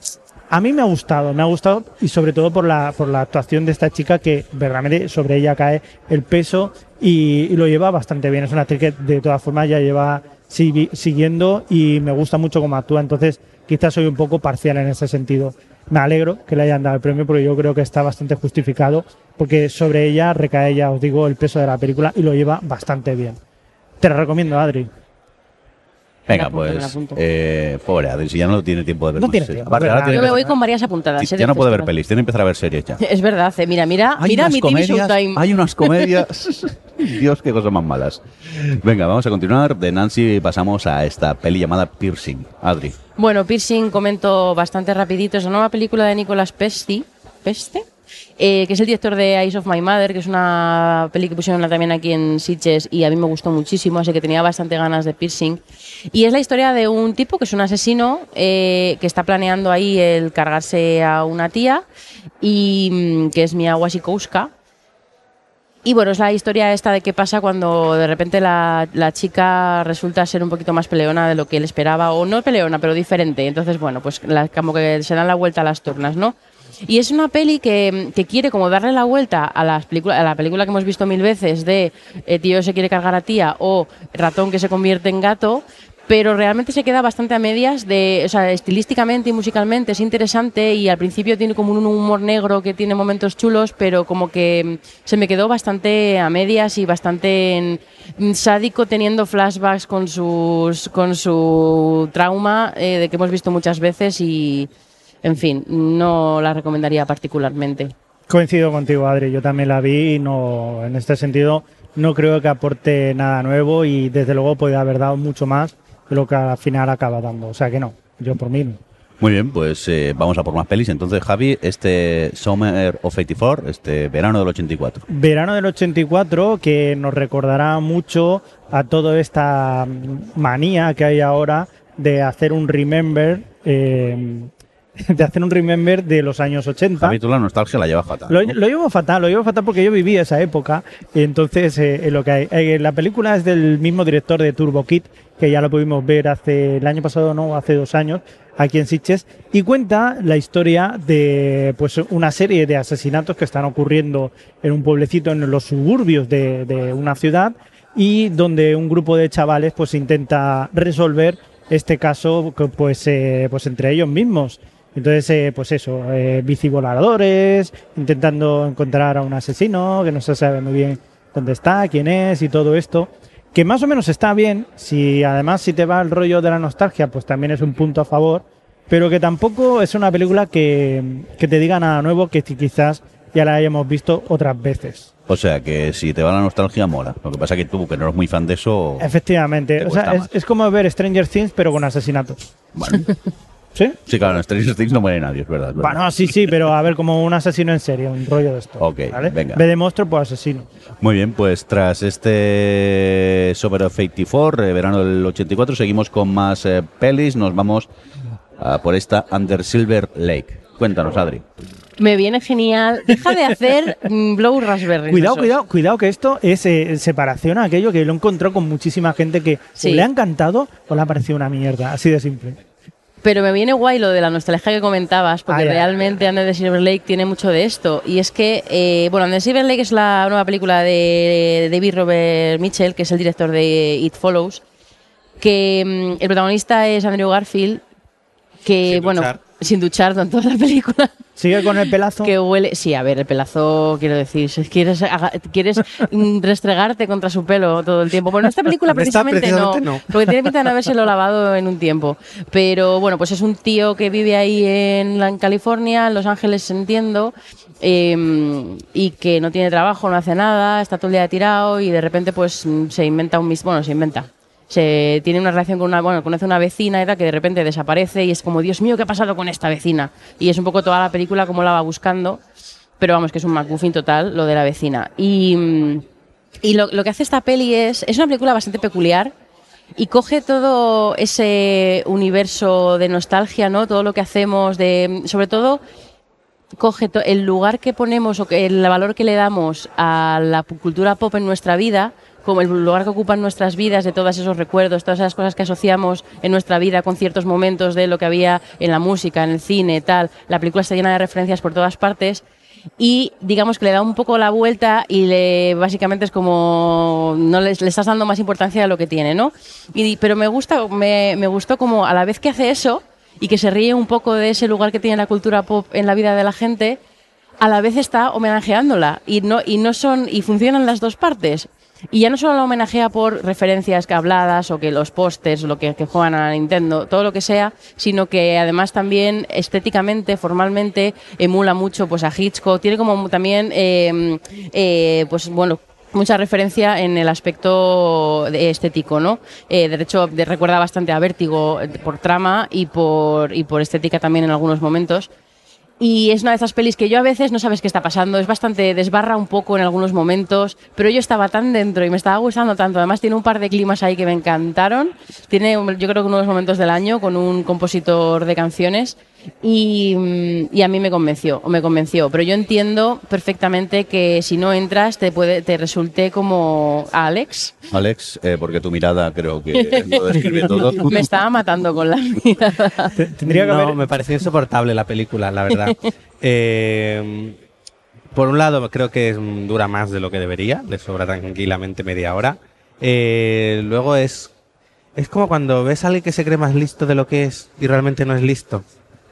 A mí me ha gustado, me ha gustado y sobre todo por la, por la actuación de esta chica que verdaderamente sobre ella cae el peso y, y lo lleva bastante bien. Es una actriz que de todas formas ya lleva sigui- siguiendo y me gusta mucho cómo actúa, entonces quizás soy un poco parcial en ese sentido. Me alegro que le hayan dado el premio porque yo creo que está bastante justificado porque sobre ella recae ya, os digo, el peso de la película y lo lleva bastante bien. Te la recomiendo, Adri. Venga, pues, apunto. eh, pobre Adri, si ya no tiene tiempo de ver No más tiene series. tiempo, Aparte, tiene Yo me voy con varias apuntadas. ¿eh? Ya no puede ver pelis, tiene que empezar a ver series ya. Es verdad, eh, mira, mira, Hay mira unas mi TV Showtime. hay unas comedias. Dios, qué cosas más malas. Venga, vamos a continuar. De Nancy pasamos a esta peli llamada Piercing. Adri. Bueno, Piercing comento bastante rapidito. Es una nueva película de Nicolas Pesti, ¿Peste? Eh, que es el director de Eyes of My Mother, que es una peli que pusieron también aquí en Sitges y a mí me gustó muchísimo, así que tenía bastante ganas de Piercing. Y es la historia de un tipo que es un asesino eh, que está planeando ahí el cargarse a una tía y mm, que es Mia Wasikowska. Y bueno, es la historia esta de qué pasa cuando de repente la, la chica resulta ser un poquito más peleona de lo que él esperaba, o no peleona, pero diferente. Entonces, bueno, pues la- como que se dan la vuelta a las turnas, ¿no? Y es una peli que, que quiere como darle la vuelta a, las a la película que hemos visto mil veces de eh, tío se quiere cargar a tía o ratón que se convierte en gato, pero realmente se queda bastante a medias de, o sea, estilísticamente y musicalmente es interesante y al principio tiene como un humor negro que tiene momentos chulos, pero como que mm, se me quedó bastante a medias y bastante mm, sádico teniendo flashbacks con sus con su trauma eh, de que hemos visto muchas veces y en fin, no la recomendaría particularmente. Coincido contigo, Adri. Yo también la vi y no, en este sentido no creo que aporte nada nuevo y desde luego puede haber dado mucho más de lo que al final acaba dando. O sea que no, yo por mí no. Muy bien, pues eh, vamos a por más pelis. Entonces, Javi, este Summer of 84, este verano del 84. Verano del 84 que nos recordará mucho a toda esta manía que hay ahora de hacer un remember eh, de hacer un remember de los años 80. A mí tú la nostalgia la llevas fatal. Lo, ¿no? lo llevo fatal, lo llevo fatal porque yo viví esa época. Y entonces, eh, lo que hay. Eh, la película es del mismo director de Turbo Kid, que ya lo pudimos ver hace el año pasado, no, hace dos años, aquí en Sitges, y cuenta la historia de pues una serie de asesinatos que están ocurriendo en un pueblecito en los suburbios de, de una ciudad y donde un grupo de chavales pues intenta resolver este caso pues, eh, pues entre ellos mismos. Entonces, eh, pues eso, eh, bicivoladores, intentando encontrar a un asesino que no se sabe muy bien dónde está, quién es y todo esto. Que más o menos está bien, si además si te va el rollo de la nostalgia, pues también es un punto a favor, pero que tampoco es una película que, que te diga nada nuevo que quizás ya la hayamos visto otras veces. O sea, que si te va la nostalgia, mola. Lo que pasa que tú, que no eres muy fan de eso... Efectivamente, Te o sea, es, es como ver Stranger Things pero con asesinatos. Bueno, ¿Sí? sí, claro, en Stranger Things no muere nadie, es verdad. es verdad. Bueno, sí, sí, pero a ver, como un asesino en serie, un rollo de esto. Ok, ¿vale? venga. Ve de monstruo, pues asesino. Muy bien, pues tras este Summer of 84, eh, verano del 84, seguimos con más eh, pelis. Nos vamos a por esta Under Silver Lake. Cuéntanos, Adri. Me viene genial. Deja de hacer mm, Blow Raspberry. Cuidado, cuidado, cuidado que esto es eh, separación a aquello que lo he encontrado con muchísima gente que Sí. o le ha encantado o le ha parecido una mierda, así de simple. Pero me viene guay lo de la nostalgia que comentabas, porque Ay, ay, realmente Under the Silver Lake tiene mucho de esto. Y es que, eh, bueno, Under the Silver Lake es la nueva película de David Robert Mitchell, que es el director de It Follows, que mm, el protagonista es Andrew Garfield, que, Sin bueno. Sin duchar en toda la película. Sigue con el pelazo. Que huele. Sí, a ver, el pelazo, quiero decir, si quieres, haga- quieres mm, restregarte contra su pelo todo el tiempo. Bueno, en esta película precisamente, precisamente no, no. Porque tiene pinta de no habérselo lavado en un tiempo. Pero bueno, pues es un tío que vive ahí en, California, en Los Ángeles, entiendo. eh, y que no tiene trabajo, no hace nada, está todo el día tirado y de repente pues se inventa un mis bueno, se inventa. Se tiene una relación con una, bueno, conoce una vecina tal, que de repente desaparece y es como, Dios mío, ¿qué ha pasado con esta vecina? Y es un poco toda la película como la va buscando, pero vamos, que es un McGuffin total lo de la vecina. Y, mm, y lo, lo que hace esta peli es, es una película bastante peculiar y coge todo ese universo de nostalgia, ¿no? Todo lo que hacemos, de, sobre todo coge el lugar que ponemos o el valor que le damos a la cultura pop en nuestra vida, como el lugar que ocupan nuestras vidas, de todos esos recuerdos, todas esas cosas que asociamos en nuestra vida con ciertos momentos de lo que había en la música, en el cine, tal. La película está llena de referencias por todas partes y digamos que le da un poco la vuelta y le básicamente es como no le estás dando más importancia a lo que tiene, ¿no? Y, pero me gusta, me, me gustó como a la vez que hace eso y que se ríe un poco de ese lugar que tiene la cultura pop en la vida de la gente, a la vez está homenajeándola y no y no son y funcionan las dos partes. Y ya no solo la homenajea por referencias que habladas o que los pósters, lo que, que juegan a Nintendo, todo lo que sea, sino que además también estéticamente, formalmente, emula mucho pues a Hitchcock. Tiene como también, eh, eh, pues bueno, mucha referencia en el aspecto estético, ¿no? Eh, de hecho, recuerda bastante a Vértigo eh, por trama y por, y por estética también en algunos momentos. Y es una de esas pelis que yo a veces no sabes qué está pasando, es bastante desbarra un poco en algunos momentos, pero yo estaba tan dentro y me estaba gustando tanto. Además tiene un par de climas ahí que me encantaron. Tiene, yo creo que uno de los momentos del año con un compositor de canciones y, mm, y a mí me convenció, o me convenció. Pero yo entiendo perfectamente que si no entras te puede, te resulte como a Alex. Alex, eh, porque tu mirada creo que lo describe todo. Me estaba matando con la mirada. Te- Tendría que no, haber. me pareció insoportable la película, la verdad. Eh, por un lado, creo que mm, dura más de lo que debería, le sobra tranquilamente media hora. Eh, luego es, es como cuando ves a alguien que se cree más listo de lo que es y realmente no es listo,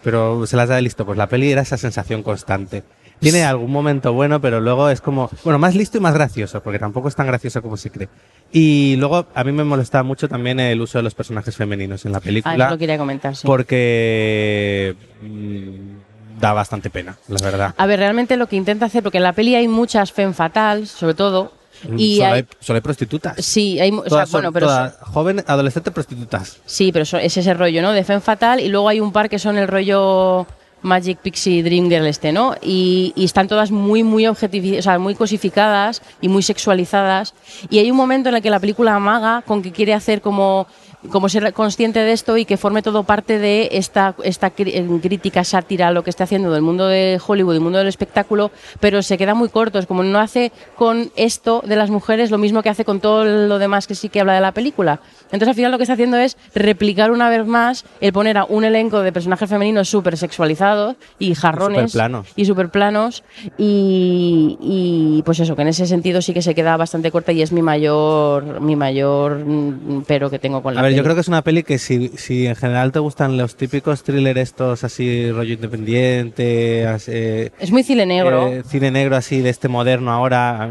pero se las da de listo. Pues la peli era esa sensación constante. Tiene algún momento bueno, pero luego es como, bueno, más listo y más gracioso, porque tampoco es tan gracioso como se cree. Y luego a mí me molestaba mucho también el uso de los personajes femeninos en la Ah, película eso lo quería comentar, sí. porque mm, da bastante pena, la verdad. A ver, realmente lo que intenta hacer, porque en la peli hay muchas femme fatales, sobre todo, y solo, hay, hay, solo hay prostitutas. sí, hay, o sea, Todas son- bueno, pero todas joven, adolescente, prostitutas. sí, pero eso- es ese rollo, ¿no? De femme fatal y luego hay un par que son el rollo Magic Pixie Dream Girl este, ¿no? Y, y están todas muy, muy o sea, muy cosificadas y muy sexualizadas. Y hay un momento en el que la película amaga con que quiere hacer como como ser consciente de esto y que forme todo parte de esta, esta crítica sátira lo que está haciendo del mundo de Hollywood, del mundo del espectáculo, pero se queda muy corto. Es como no hace con esto de las mujeres lo mismo que hace con todo lo demás que sí que habla de la película. Entonces al final lo que está haciendo es replicar una vez más el poner a un elenco de personajes femeninos súper sexualizados y jarrones superplanos. y súper planos y, y, pues eso, que en ese sentido sí que se queda bastante corta y es mi mayor mi mayor mm, pero que tengo con la A ver, yo creo que es una peli que si, si en general te gustan los típicos thrillers estos así rollo independiente, eh, es muy cine negro. eh, cine negro así de este moderno ahora,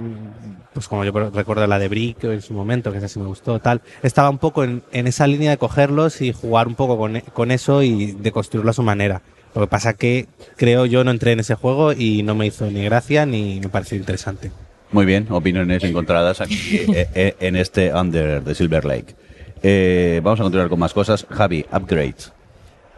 pues como yo recuerdo la de Brick en su momento, que esa sí me gustó, tal, estaba un poco en, en esa línea de cogerlos y jugar un poco con, con eso y de construirlo a su manera. Lo que pasa que creo yo no entré en ese juego y no me hizo ni gracia ni me pareció interesante. Muy bien, opiniones encontradas aquí eh, eh, en este Under the Silver Lake. Eh, vamos a continuar con más cosas. Javi, Upgrade.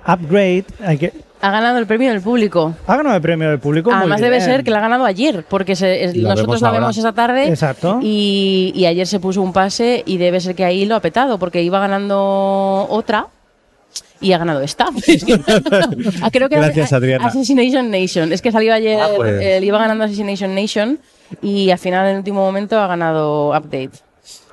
Upgrade, hay que, Ha ganado el premio del público. ha ganado el premio del público. muy Además debe bien. ser que la ha ganado ayer, porque se- es- La nosotros vemos la ahora. vemos esa tarde Exacto. y, y ayer se puso un pase y debe ser que ahí lo ha petado, porque iba ganando otra y ha ganado esta. Ah, Creo que era Gracias, Adriana. Assassination Nation. Es que salió ayer, Ah, pues. eh, iba ganando Assassination Nation y al final en el último momento ha ganado Update.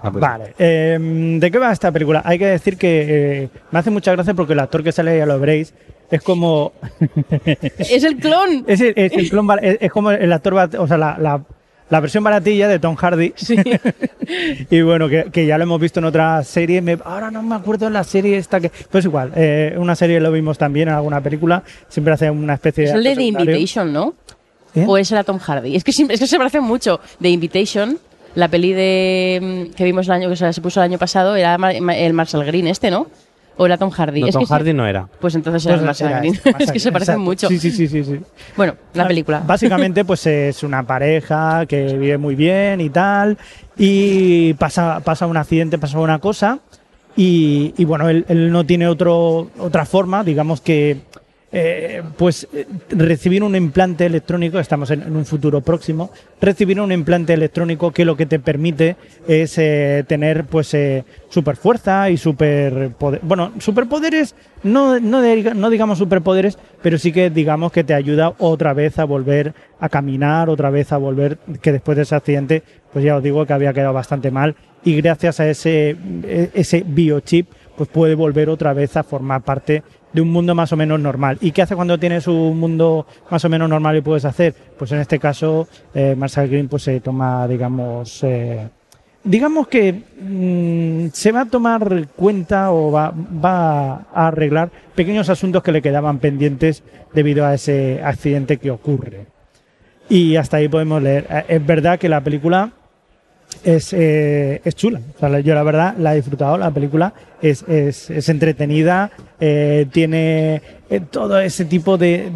Ah, pues, Vale, eh, ¿de qué va esta película? Hay que decir que eh, me hace mucha gracia porque el actor que sale, ya lo veréis, es como. ¡Es el clon! es, el, es el clon es- es como el actor, o sea, la, la- la versión baratilla de Tom Hardy. Sí. y bueno, que, que ya lo hemos visto en otras series. me- ahora no me acuerdo en la serie esta que. Pues igual, eh, una serie lo vimos también en alguna película. Siempre hace una especie Es de. el de The. Invitation, ¿no? ¿Eh? ¿O es era Tom Hardy? Es que, siempre- es que se parece mucho. The Invitation, la peli de mm, que vimos el año que se se puso el año pasado, era el Marshall Green este, ¿no? ¿O era Tom Hardy? No, es Tom que sí- Hardy no era. Pues entonces Pues era el Marshall era Green. este, es que se parecen exacto. mucho. Sí, sí, sí, sí. sí. Bueno, la película. Básicamente, pues es una pareja que vive muy bien y tal, y pasa, pasa un accidente, pasa una cosa, y, y bueno, él, él no tiene otro, otra forma, digamos que, eh, pues eh, recibir un implante electrónico, estamos en, un futuro próximo, recibir un implante electrónico que lo que te permite es eh, tener pues super fuerza y super bueno, superpoderes, no, no, no digamos superpoderes, pero sí que digamos que te ayuda otra vez a volver a caminar, otra vez a volver, que después de ese accidente, pues ya os digo que había quedado bastante mal y gracias a ese, e- ese biochip, pues puede volver otra vez a formar parte de un mundo más o menos normal. ¿Y qué hace cuando tienes un mundo más o menos normal y puedes hacer? Pues en este caso, eh, Marshall Green pues se toma, digamos, eh, digamos que mm, se va a tomar cuenta o va, va a arreglar pequeños asuntos que le quedaban pendientes debido a ese accidente que ocurre. Y hasta ahí podemos leer. Eh, Es verdad que la película es, eh, es chula. Yo la verdad la he disfrutado. La película es, es, es entretenida, eh, tiene eh, todo ese tipo de,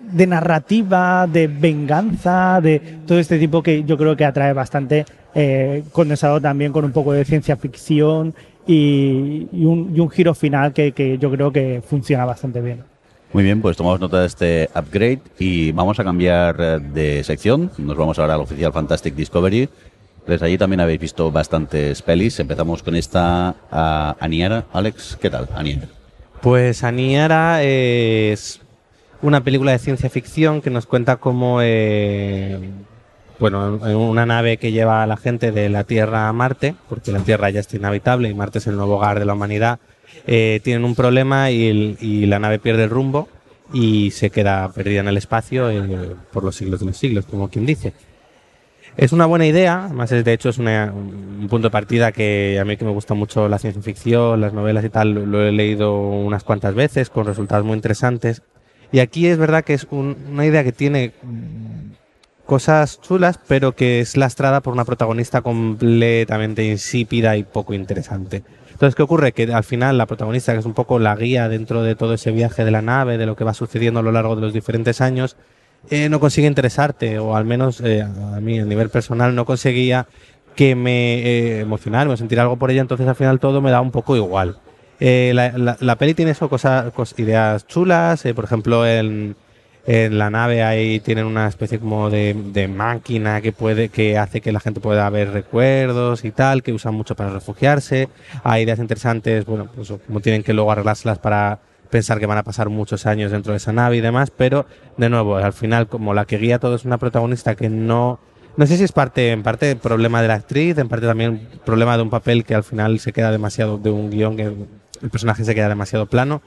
de, narrativa, de venganza, de todo este tipo que yo creo que atrae bastante, eh, condensado también con un poco de ciencia ficción y, y un, y un giro final que, que yo creo que funciona bastante bien. Muy bien, pues tomamos nota de este upgrade y vamos a cambiar eh, de sección. Nos vamos ahora al oficial Fantastic Discovery. Pues allí también habéis visto bastantes pelis. Empezamos con esta a Aniara. Alex, ¿qué tal, Aniara? Pues Aniara es una película de ciencia ficción que nos cuenta cómo, eh, bueno, en una nave que lleva a la gente de la Tierra a Marte, porque la Tierra ya está inhabitable y Marte es el nuevo hogar de la humanidad, eh, tienen un problema y la nave pierde el rumbo y se queda perdida en el espacio eh, por los siglos de los siglos, como quien dice. Es una buena idea, además es, de hecho es un punto de partida que a mí que me gusta mucho la ciencia ficción, las novelas y tal, lo, he leído unas cuantas veces con resultados muy interesantes. Y aquí es verdad que es un- una idea que tiene cosas chulas, pero que es lastrada por una protagonista completamente insípida y poco interesante. Entonces, ¿qué ocurre? Que al final la protagonista, que es un poco la guía dentro de todo ese viaje de la nave, de lo que va sucediendo a lo largo de los diferentes años, eh, no consigue interesarte, o al menos eh, a mí a nivel personal no conseguía que me eh, emocionara o sentir algo por ella, entonces al final todo me da un poco igual. La, la- peli tiene eso, cosas, cos- ideas chulas, por ejemplo, en, En la nave ahí tienen una especie como de, de máquina que puede que hace que la gente pueda ver recuerdos y tal, que usan mucho para refugiarse. Hay ideas interesantes, bueno, pues como tienen que luego arreglárselas para pensar que van a pasar muchos años dentro de esa nave y demás, pero de nuevo, al final como la que guía todo es una protagonista que no no sé si es parte, en parte problema de la actriz, en parte también problema de un papel que al final se queda demasiado, de un guion que el personaje se queda demasiado plano.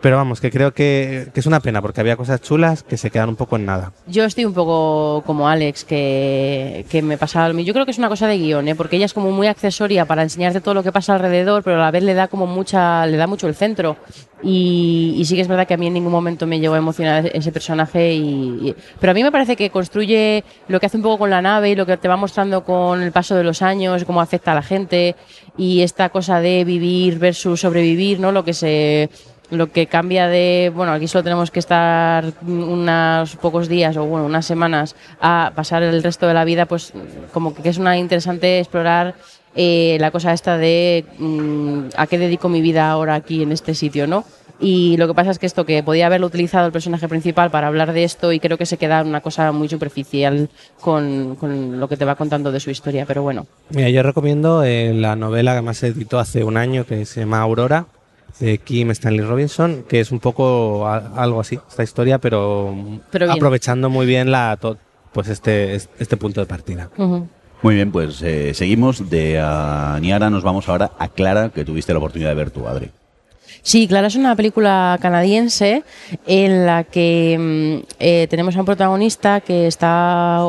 Pero vamos, que creo que, que, es una pena porque había cosas chulas que se quedan un poco en nada. Yo estoy un poco como Alex, que, que me pasa Yo creo que es una cosa de guion, ¿eh? porque ella es como muy accesoria para enseñarte todo lo que pasa alrededor, pero a la vez le da como mucha, le da mucho el centro. Y, y sí que es verdad que a mí en ningún momento me llegó a emocionar ese personaje. Y, y, pero a mí me parece que construye lo que hace un poco con la nave y lo que te va mostrando con el paso de los años, cómo afecta a la gente y esta cosa de vivir versus sobrevivir, ¿no? Lo que se lo que cambia de, bueno, aquí solo tenemos que estar unos pocos días o bueno, unas semanas a pasar el resto de la vida, pues como que es una interesante explorar eh, la cosa esta de mm, a qué dedico mi vida ahora aquí en este sitio, ¿no? Y lo que pasa es que esto que podía haberlo utilizado el personaje principal para hablar de esto y creo que se queda una cosa muy superficial con, con lo que te va contando de su historia, pero bueno. Mira, yo recomiendo eh, la novela que más se editó hace un año que se llama Aurora, de Kim Stanley Robinson, que es un poco algo así, esta historia, pero, pero aprovechando muy bien la pues este, este punto de partida. Uh -huh. Muy bien, pues eh, seguimos. De uh, Niara nos vamos ahora a Clara, que tuviste la oportunidad de ver tu Adri. Sí, Clara es una película canadiense en la que eh, tenemos a un protagonista que está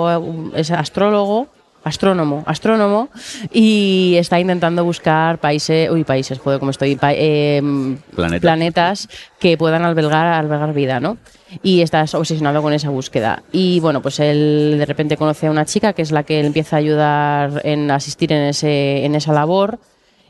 es astrólogo astrónomo, astrónomo, y está intentando buscar países, uy, países, joder, como estoy, pa eh, Planeta. planetas que puedan albergar, albergar vida, ¿no? Y está obsesionado con esa búsqueda. Y bueno, pues él de repente conoce a una chica que es la que él empieza a ayudar en asistir en, ese, en esa labor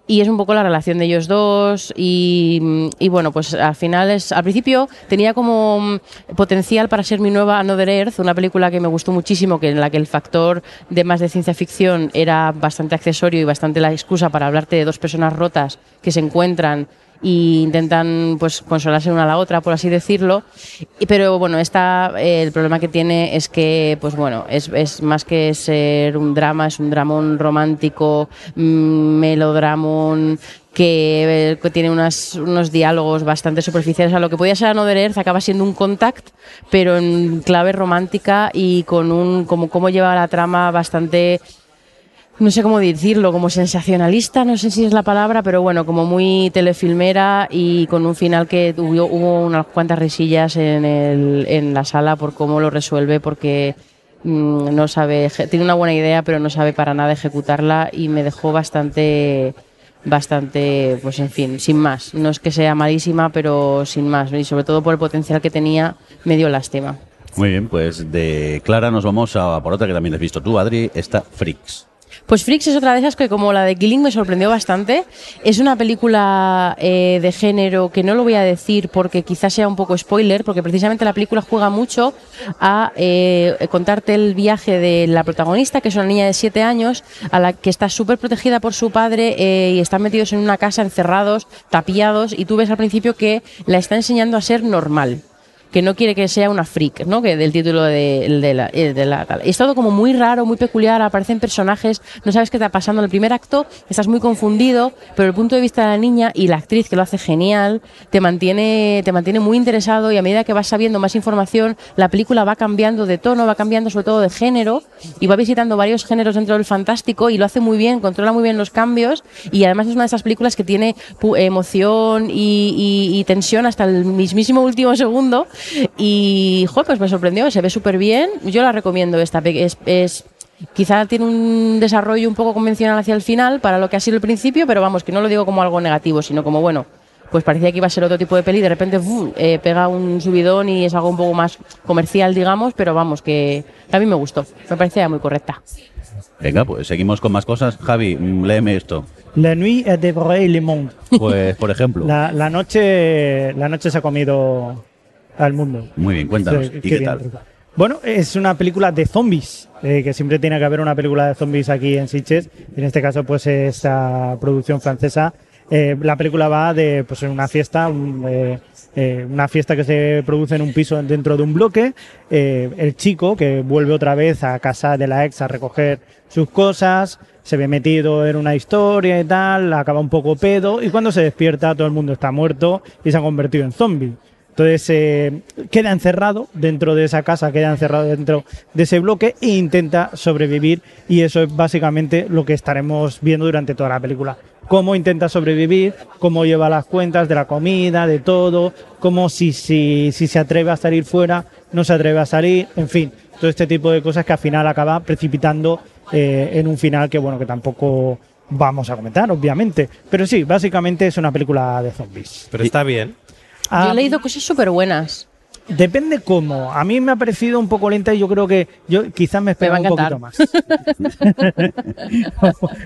y es un poco la relación de ellos dos y, bueno, pues al final es, al principio tenía como potencial para ser mi nueva Another Earth, una película que me gustó muchísimo, que en la que el factor de más de ciencia ficción era bastante accesorio y bastante la excusa para hablarte de dos personas rotas que se encuentran y intentan pues consolarse una a la otra por así decirlo. Pero bueno esta eh, el problema que tiene es que pues bueno es, es, más que ser un drama es un dramón romántico mmm, melodramón que, que tiene unas, unos diálogos bastante superficiales. A lo que podía ser Another Earth acaba siendo un contact pero en clave romántica y con un como cómo lleva la trama bastante no sé cómo decirlo, como sensacionalista, no sé si es la palabra, pero bueno, como muy telefilmera y con un final que hubo, hubo unas cuantas risillas en, el, en la sala por cómo lo resuelve, porque mmm, no sabe, tiene una buena idea, pero no sabe para nada ejecutarla y me dejó bastante bastante, pues en fin, sin más. No es que sea malísima, pero sin más. Y sobre todo por el potencial que tenía, me dio lástima. Muy bien, pues de Clara nos vamos a por otra que también has visto tú, Adri, esta Freaks. Pues Freaks es otra de esas que como la de Killing me sorprendió bastante. Es una película eh, de género que no lo voy a decir porque quizás sea un poco spoiler, porque precisamente la película juega mucho a eh, contarte el viaje de la protagonista, que es una niña de 7 años, a la que está súper protegida por su padre eh, y están metidos en una casa encerrados, tapiados, y tú ves al principio que la está enseñando a ser normal que no quiere que sea una freak, ¿no? Que del título de, de, la, de la. Es todo como muy raro, muy peculiar, aparecen personajes, no sabes qué está pasando en el primer acto, estás muy confundido, pero el punto de vista de la niña y la actriz que lo hace genial, te mantiene, te mantiene muy interesado y a medida que vas sabiendo más información, la película va cambiando de tono, va cambiando sobre todo de género y va visitando varios géneros dentro del fantástico y lo hace muy bien, controla muy bien los cambios y además es una de esas películas que tiene emoción y, y tensión hasta el mismísimo último segundo y, joder, pues me sorprendió, se ve súper bien. Yo la recomiendo esta. Es, es, quizá tiene un desarrollo un poco convencional hacia el final para lo que ha sido el principio, pero vamos, que no lo digo como algo negativo, sino como, bueno, pues parecía que iba a ser otro tipo de peli, de repente uf, eh, pega un subidón y es algo un poco más comercial, digamos, pero vamos, que a mí me gustó, me parecía muy correcta. Venga, pues seguimos con más cosas. Javi, léeme esto. La nuit a dévoré le monde. Pues, por ejemplo. La, la, noche, la noche se ha comido al mundo. Muy bien, cuéntanos. ¿Y qué, qué tal? Bueno, es una película de zombies, eh, que siempre tiene que haber una película de zombies aquí en Sitges. En este caso, pues esta producción francesa. Eh, la película va de, pues en una fiesta, un, eh, eh, una fiesta que se produce en un piso dentro de un bloque, el chico que vuelve otra vez a casa de la ex a recoger sus cosas, se ve metido en una historia y tal, acaba un poco pedo y cuando se despierta todo el mundo está muerto y se ha convertido en zombie. Entonces eh, queda encerrado dentro de esa casa, queda encerrado dentro de ese bloque e intenta sobrevivir y eso es básicamente lo que estaremos viendo durante toda la película. Cómo intenta sobrevivir, cómo lleva las cuentas de la comida, de todo, cómo si, si, si se atreve a salir fuera, no se atreve a salir, en fin, todo este tipo de cosas que al final acaba precipitando eh, en un final que bueno, que tampoco vamos a comentar, obviamente. Pero sí, básicamente es una película de zombies. Pero está bien. Yo Ah, he leído cosas súper buenas. Depende cómo. A mí me ha parecido un poco lenta y yo creo que yo quizás me esperaba Me un poquito más.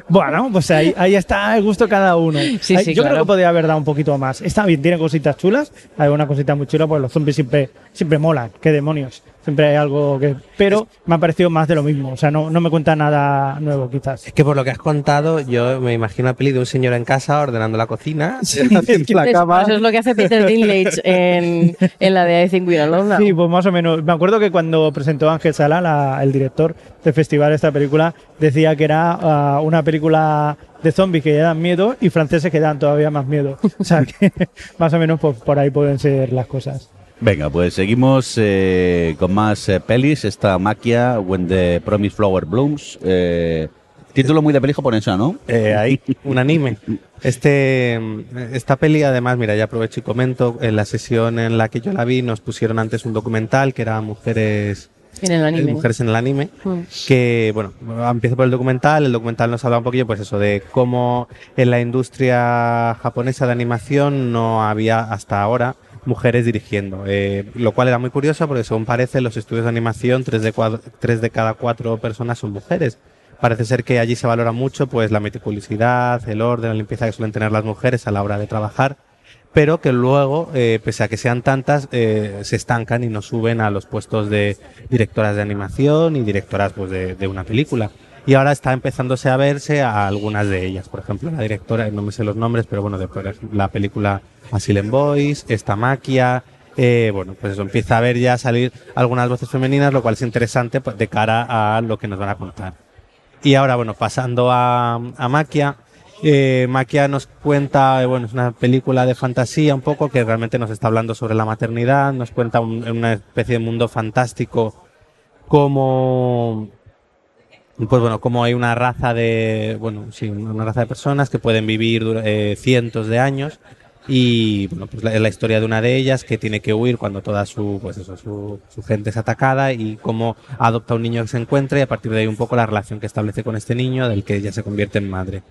bueno, pues ahí, ahí está el gusto cada uno. Sí, Ahí- sí, yo creo que podría haber dado un poquito más. Está bien, tiene cositas chulas. Hay una cosita muy chula, pues los zombies siempre, siempre molan. Qué demonios. Siempre hay algo que. Pero me ha parecido más de lo mismo. O sea, no, no me cuenta nada nuevo, quizás. Es que por lo que has contado, yo me imagino la peli de un señor en casa ordenando la cocina, haciendo la Es- cama. Eso es lo que hace Peter Dinklage en, en la de I Think We're Alone Now. Sí, pues más o menos. Me acuerdo que cuando presentó Ángel Sala, la- el director del festival de esta película, decía que era ah, una película de zombies que ya dan miedo y franceses que dan todavía más miedo. O sea que más o menos pues, por ahí pueden ser las cosas. Venga, pues seguimos eh, con más eh, pelis. Esta maquia, When the Promise Flower Blooms. eh, título muy de peli japonesa, ¿no? Eh, ahí, un anime. Este, esta peli, además, mira, ya aprovecho y comento, en la sesión en la que yo la vi, nos pusieron antes un documental que era Mujeres, En el anime. mujeres en el anime. Mm. que, bueno, empiezo por el documental. El documental nos habla un poquillo, pues eso, de cómo en la industria japonesa de animación no había hasta ahora mujeres dirigiendo, eh, lo cual era muy curioso porque según parece los estudios de animación tres de, cua- tres de cada cuatro personas son mujeres. Parece ser que allí se valora mucho pues la meticulosidad, el orden, la limpieza que suelen tener las mujeres a la hora de trabajar pero que luego, eh, pese a que sean tantas, eh, se estancan y no suben a los puestos de directoras de animación y directoras pues, de, de una película. Y ahora está empezándose a verse a algunas de ellas. Por ejemplo, la directora, no me sé los nombres, pero bueno, de la película Asylum Boys, esta Maquia, eh, bueno, pues eso empieza a ver ya salir algunas voces femeninas, lo cual es interesante pues, de cara a lo que nos van a contar. Y ahora, bueno, pasando a, a Maquia, eh, Maquia nos cuenta, eh, bueno, es una película de fantasía un poco que realmente nos está hablando sobre la maternidad, nos cuenta un- una especie de mundo fantástico como pues bueno, como hay una raza de, bueno, sí, una raza de personas que pueden vivir eh, cientos de años y bueno, pues la, la historia de una de ellas que tiene que huir cuando toda su, pues eso, su, su gente es atacada y cómo adopta un niño que se encuentra y a partir de ahí un poco la relación que establece con este niño del que ella se convierte en madre.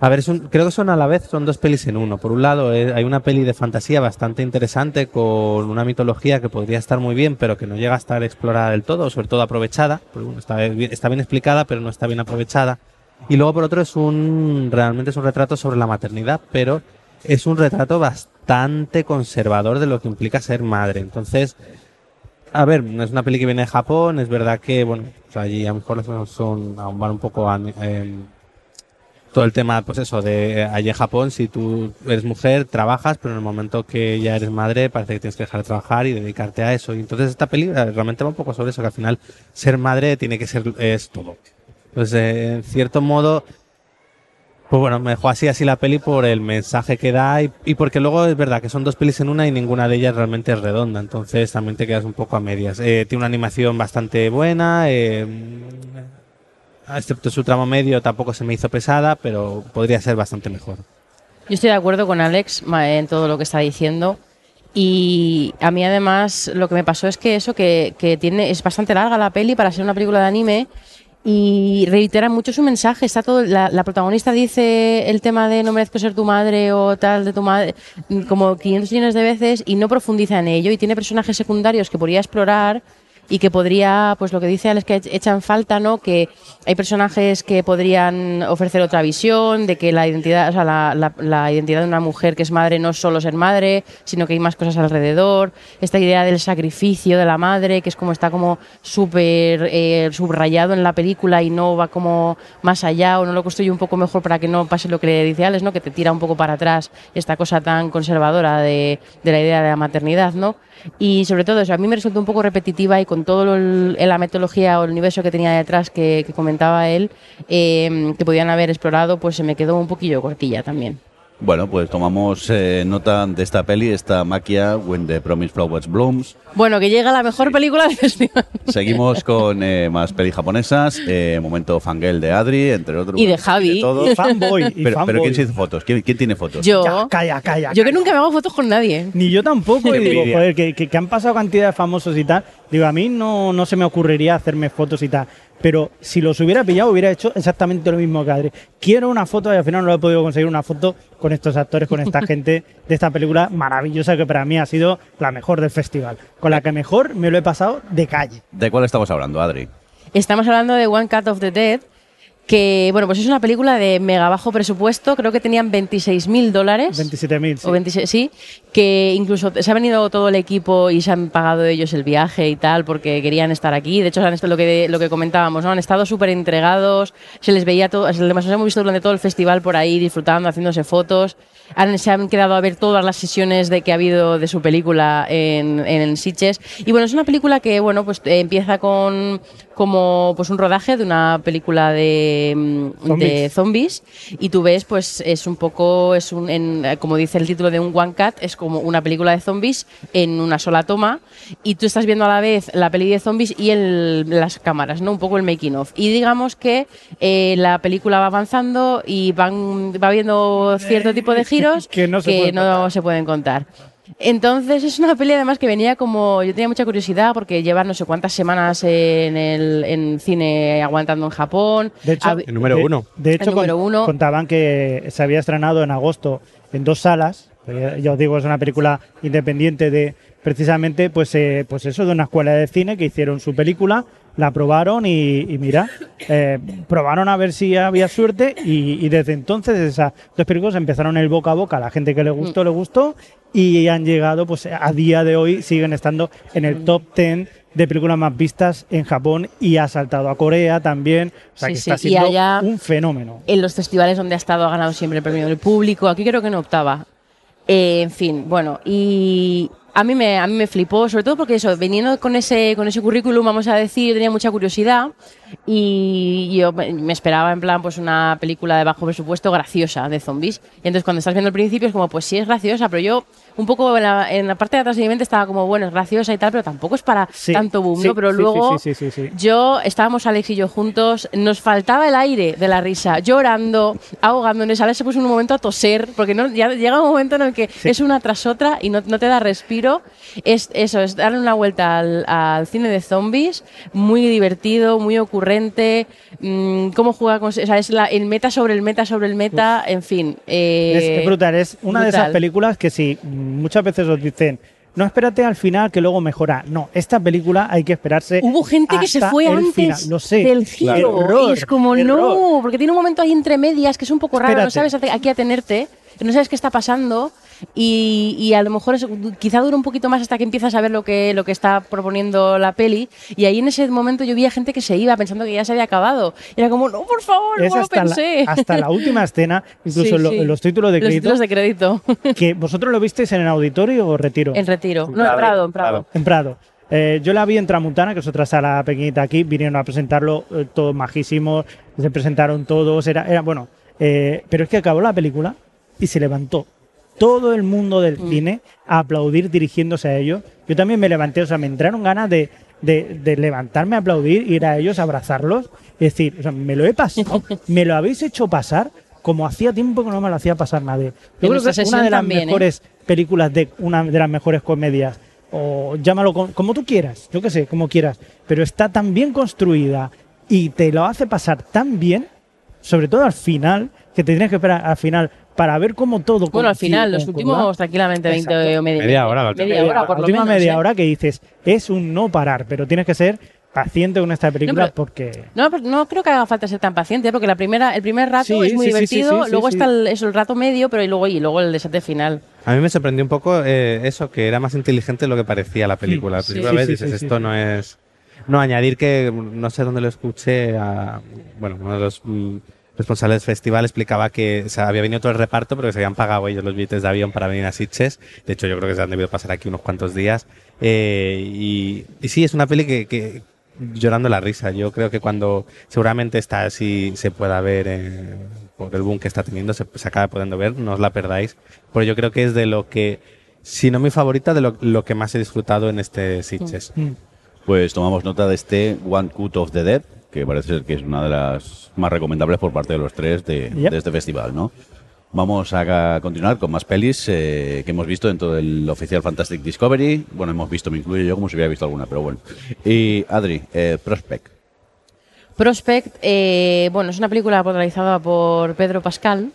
A ver, un- creo que son a la vez, son dos pelis en uno. Por un lado, eh, hay una peli de fantasía bastante interesante con una mitología que podría estar muy bien, pero que no llega a estar explorada del todo, sobre todo aprovechada. bueno, está, bien, explicada, pero no está bien aprovechada. Y luego, por otro, es un realmente es un retrato sobre la maternidad, pero es un retrato bastante conservador de lo que implica ser madre. Entonces, a ver, no es una peli que viene de Japón, es verdad que, bueno, sea, allí a lo mejor son, son aún van un poco em, todo el tema, pues eso, de eh, allí en Japón, si tú eres mujer, trabajas, pero en el momento que ya eres madre, parece que tienes que dejar de trabajar y dedicarte a eso. Y entonces esta peli eh, realmente va un poco sobre eso, que al final ser madre tiene que ser, es todo. Entonces, eh, en cierto modo, pues bueno, me dejó así así la peli por el mensaje que da y, porque luego es verdad que son dos pelis en una y ninguna de ellas realmente es redonda, entonces también te quedas un poco a medias. Eh, tiene una animación bastante buena, excepto su tramo medio tampoco se me hizo pesada, pero podría ser bastante mejor. Yo estoy de acuerdo con Alex en todo lo que está diciendo. Y a mí además lo que me pasó es que eso, que, que tiene, es bastante larga la peli para ser una película de anime y reitera mucho su mensaje. Está todo, la, la protagonista dice el tema de no merezco ser tu madre o tal de tu madre como 500 millones de veces y no profundiza en ello y tiene personajes secundarios que podría explorar y que podría, pues lo que dice Alex, que echan falta, ¿no? Que hay personajes que podrían ofrecer otra visión, de que la identidad, o sea, la, la- la identidad de una mujer que es madre no es solo ser madre, sino que hay más cosas alrededor. Esta idea del sacrificio de la madre, que es como está como súper eh, subrayado en la película y no va como más allá o no lo construye un poco mejor para que no pase lo que le dice Alex, ¿no? Que te tira un poco para atrás esta cosa tan conservadora de, de la idea de la maternidad, ¿no? Y sobre todo eso, a mí me resultó un poco repetitiva y con todo el- la metodología o el universo que tenía detrás que, que comentaba él, eh, que podían haber explorado, pues se me quedó un poquillo cortilla también. Bueno, pues tomamos eh, nota de esta peli, esta maquia, When the Promised Flowers Blooms. Bueno, que llega la mejor película del festival. Seguimos con eh, más pelis japonesas, eh, momento fangirl de Adri, entre otros. Y de Javi. todo. Fanboy. y Pero, pero fanboy. ¿quién se hizo fotos? ¿Quién, quién tiene fotos? Yo, Ya, calla, calla. yo que calla. nunca me hago fotos con nadie. Ni yo tampoco. Y digo, joder, que, que- que han pasado cantidad de famosos y tal. Digo, a mí no, no se me ocurriría hacerme fotos y tal. Pero si los hubiera pillado, hubiera hecho exactamente lo mismo que Adri. Quiero una foto y al final no he podido conseguir una foto con estos actores, con esta gente de esta película maravillosa que para mí ha sido la mejor del festival. Con la que mejor me lo he pasado de calle. ¿De cuál estamos hablando, Adri? Estamos hablando de One Cut of the Dead, que bueno, pues es una película de mega bajo presupuesto, creo que tenían 26 mil dólares. 27.000. O 26, sí, que incluso se ha venido todo el equipo y se han pagado ellos el viaje y tal porque querían estar aquí. De hecho, han lo que lo que comentábamos, ¿no? Han estado súper entregados, se les veía todo, se les hemos visto durante todo el festival por ahí disfrutando, haciéndose fotos. Han- se han quedado a ver todas las sesiones de que ha habido de su película en, en Sitges. Y bueno, es una película que, bueno, pues eh, empieza con como pues un rodaje de una película de, mm, Zombies. de zombies y tú ves pues es un poco es un en- como dice el título de un one cut es como una película de zombies en una sola toma y tú estás viendo a la vez la peli de zombies y el- las cámaras no un poco el making of y digamos que eh, la película va avanzando y van va viendo cierto tipo de giros Que no se pueden no contar. se pueden contar entonces es una peli además que venía como yo tenía mucha curiosidad porque lleva no sé cuántas semanas en el en cine aguantando en Japón De hecho, Hab- El número uno. De hecho, El número con- uno. contaban que se había estrenado en agosto en dos salas. Ya os digo, es una película independiente de precisamente, pues, eh, pues eso, de una escuela de cine que hicieron su película, la probaron y, y mira, eh, probaron a ver si había suerte y, y desde entonces esas dos películas empezaron el boca a boca, la gente que le gustó, le gustó y han llegado, pues a día de hoy siguen estando en el top 10 de películas más vistas en Japón y ha saltado a Corea también, o sea Sí, que sí, está y siendo allá- un fenómeno. en los festivales donde ha estado ha ganado siempre el premio del público. Aquí creo que no octava. Eh, en fin, bueno, y a mí me a mí me flipó, sobre todo porque eso, viniendo con ese con ese currículum, vamos a decir, yo tenía mucha curiosidad y yo me esperaba en plan pues una película de bajo presupuesto graciosa de zombies. Y entonces cuando estás viendo el principio es como pues sí es graciosa, pero yo un poco en la, en la parte de atrás de mi mente estaba como bueno, es graciosa y tal, pero tampoco es para Sí, tanto boom, sí, ¿no? Pero sí, luego sí, sí, sí, sí. yo, estábamos Alex y yo juntos, nos faltaba el aire de la risa, llorando, ahogándonos. Alex se puso en un momento a toser, porque no, ya llega un momento en el que es una tras otra y no, no te da respiro. Es eso, es darle una vuelta al, al cine de zombies, muy divertido, muy ocurrente. mm, cómo juega con. O sea, es la- el meta sobre el meta sobre el meta, en fin. eh, Es, es brutal, es una de esas brutal. películas que si mm, muchas veces os dicen, no espérate al final que luego mejora. No, esta película hay que esperarse. Hubo gente que se fue antes final. Lo sé. del giro. Error, y es como, error. no, porque tiene un momento ahí entre medias que es un poco raro, no sabes a a qué atenerte, no sabes qué está pasando. Y, y a lo mejor es- quizá dura un poquito más hasta que empiezas a ver lo que, lo que está proponiendo la peli. Y ahí en ese momento yo vi a gente que se iba pensando que ya se había acabado. Y era como, no, por favor, Es no lo hasta la, pensé. hasta la última escena, incluso Sí, lo- sí. los títulos de Los crédito, títulos de crédito. que vosotros lo visteis en el auditorio o retiro. en retiro. No, en Prado, en Prado. En Prado. Eh, yo la vi en Tramuntana, que es otra sala pequeñita aquí, vinieron a presentarlo, eh, todos majísimos, se presentaron todos, era, era bueno, eh, pero es que acabó la película y se levantó todo el mundo del Mm. cine a aplaudir dirigiéndose a ellos. Yo también me levanté, o sea, me entraron ganas de, de- de levantarme a aplaudir, ir a ellos, abrazarlos, y decir, o sea, me lo he pasado, me lo habéis hecho pasar como hacía tiempo que no me lo hacía pasar nadie. Yo creo que es una de las también, ¿eh? mejores películas de una de las mejores comedias o llámalo con- como tú quieras, yo qué sé, como quieras, pero está tan bien construida y te lo hace pasar tan bien, sobre todo al final, que te tienes que esperar al final para ver cómo todo. Bueno, al final, los últimos tranquilamente 20 Exacto. o media, Media hora, la última media hora, por la lo última menos. media ¿eh? hora que dices, es un no parar, pero tienes que ser paciente con esta película pero- porque. No, pero no creo que haga falta ser tan paciente, porque la primera, el primer rato Sí, es muy sí, sí, sí, divertido, sí, luego sí, está sí. el, eso, el rato medio, pero y luego, y luego el desate final. A mí me sorprendió un poco eh, eso, que era más inteligente de lo que parecía la película. Sí, La primera sí, vez sí, dices, esto sí. no es... No, añadir que, no sé dónde lo escuché, a, bueno, uno de los responsables del festival explicaba que o había venido todo el reparto, pero que se habían pagado ellos los billetes de avión para venir a Sitges. De hecho, yo creo que se han debido pasar aquí unos cuantos días. Eh, y, y sí, es una peli que, que llorando la risa. Yo creo que cuando seguramente está así se pueda ver eh, por el boom que está teniendo, se, se acaba pudiendo ver, no os la perdáis. Porque yo creo que es de lo que, si no mi favorita, de lo, lo que más he disfrutado en este Sitges. Mm. Pues tomamos nota de este One Cut of the Dead, que parece ser que es una de las más recomendables por parte de los tres de, Yep. de este festival, ¿no? Vamos a continuar con más pelis eh, que hemos visto dentro del oficial Fantastic Discovery. Bueno, hemos visto, me incluyo yo como si hubiera visto alguna, pero bueno. Y Adri, eh, Prospect. Prospect, eh, bueno, es una película protagonizada por Pedro Pascal,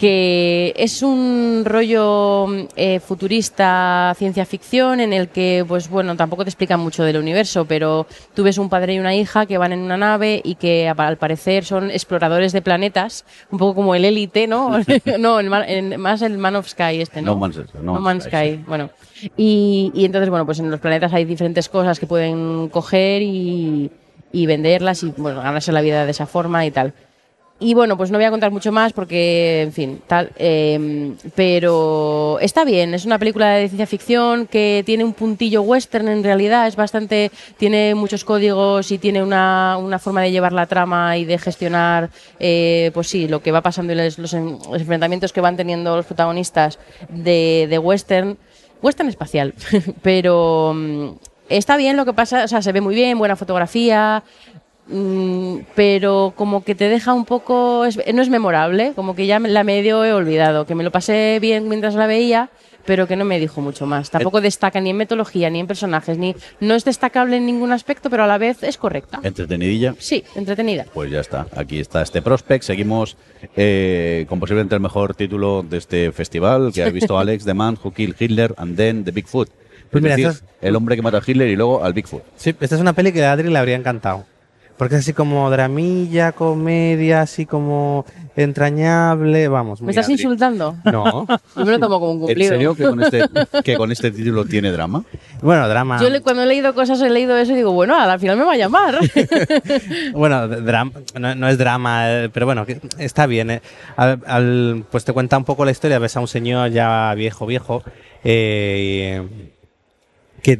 que es un rollo eh, futurista, ciencia ficción, en el que, pues bueno, tampoco te explican mucho del universo, pero tú ves un padre y una hija que van en una nave y que al parecer son exploradores de planetas, un poco como el élite, ¿no? no, el en- más el Man of Sky este, ¿no? No Man's, no No Man's Sky, bueno. Y, y entonces, bueno, pues en los planetas hay diferentes cosas que pueden coger y, y venderlas y, bueno, ganarse la vida de esa forma y tal. Y bueno, pues no voy a contar mucho más porque, en fin, tal. eh, pero está bien, es una película de ciencia ficción que tiene un puntillo western en realidad, es bastante, tiene muchos códigos y tiene una, una forma de llevar la trama y de gestionar, eh, pues sí, lo que va pasando y los, los en- los enfrentamientos que van teniendo los protagonistas de, de western, western espacial, pero mm, está bien lo que pasa, o sea, se ve muy bien, buena fotografía, pero como que te deja un poco, no es memorable, como que ya la medio he olvidado, que me lo pasé bien mientras la veía, pero que no me dijo mucho más. Tampoco destaca ni en metodología, ni en personajes, ni no es destacable en ningún aspecto, pero a la vez es correcta. Entretenidilla. Sí, entretenida. Pues ya está, aquí está este Prospect. Seguimos eh, con posiblemente el mejor título de este festival que ha visto Alex, The Man Who Killed Hitler and Then the Bigfoot. Pues es mira, decir, esto el hombre que mata a Hitler y luego al Bigfoot. Sí, esta es una peli que a Adri le habría encantado. Porque es así como dramilla, comedia, así como entrañable, vamos. ¿Me estás Adri. insultando? No. Yo me lo tomo como un ¿En cumplido. serio que con, este, que con este título tiene drama? Bueno, drama. Yo le- cuando he leído cosas he leído eso y digo, bueno, al final me va a llamar. Bueno, drama, no, no es drama, eh, pero bueno, está bien. eh. Al- al- pues te cuenta un poco la historia. Ves a un señor ya viejo, viejo, eh, que,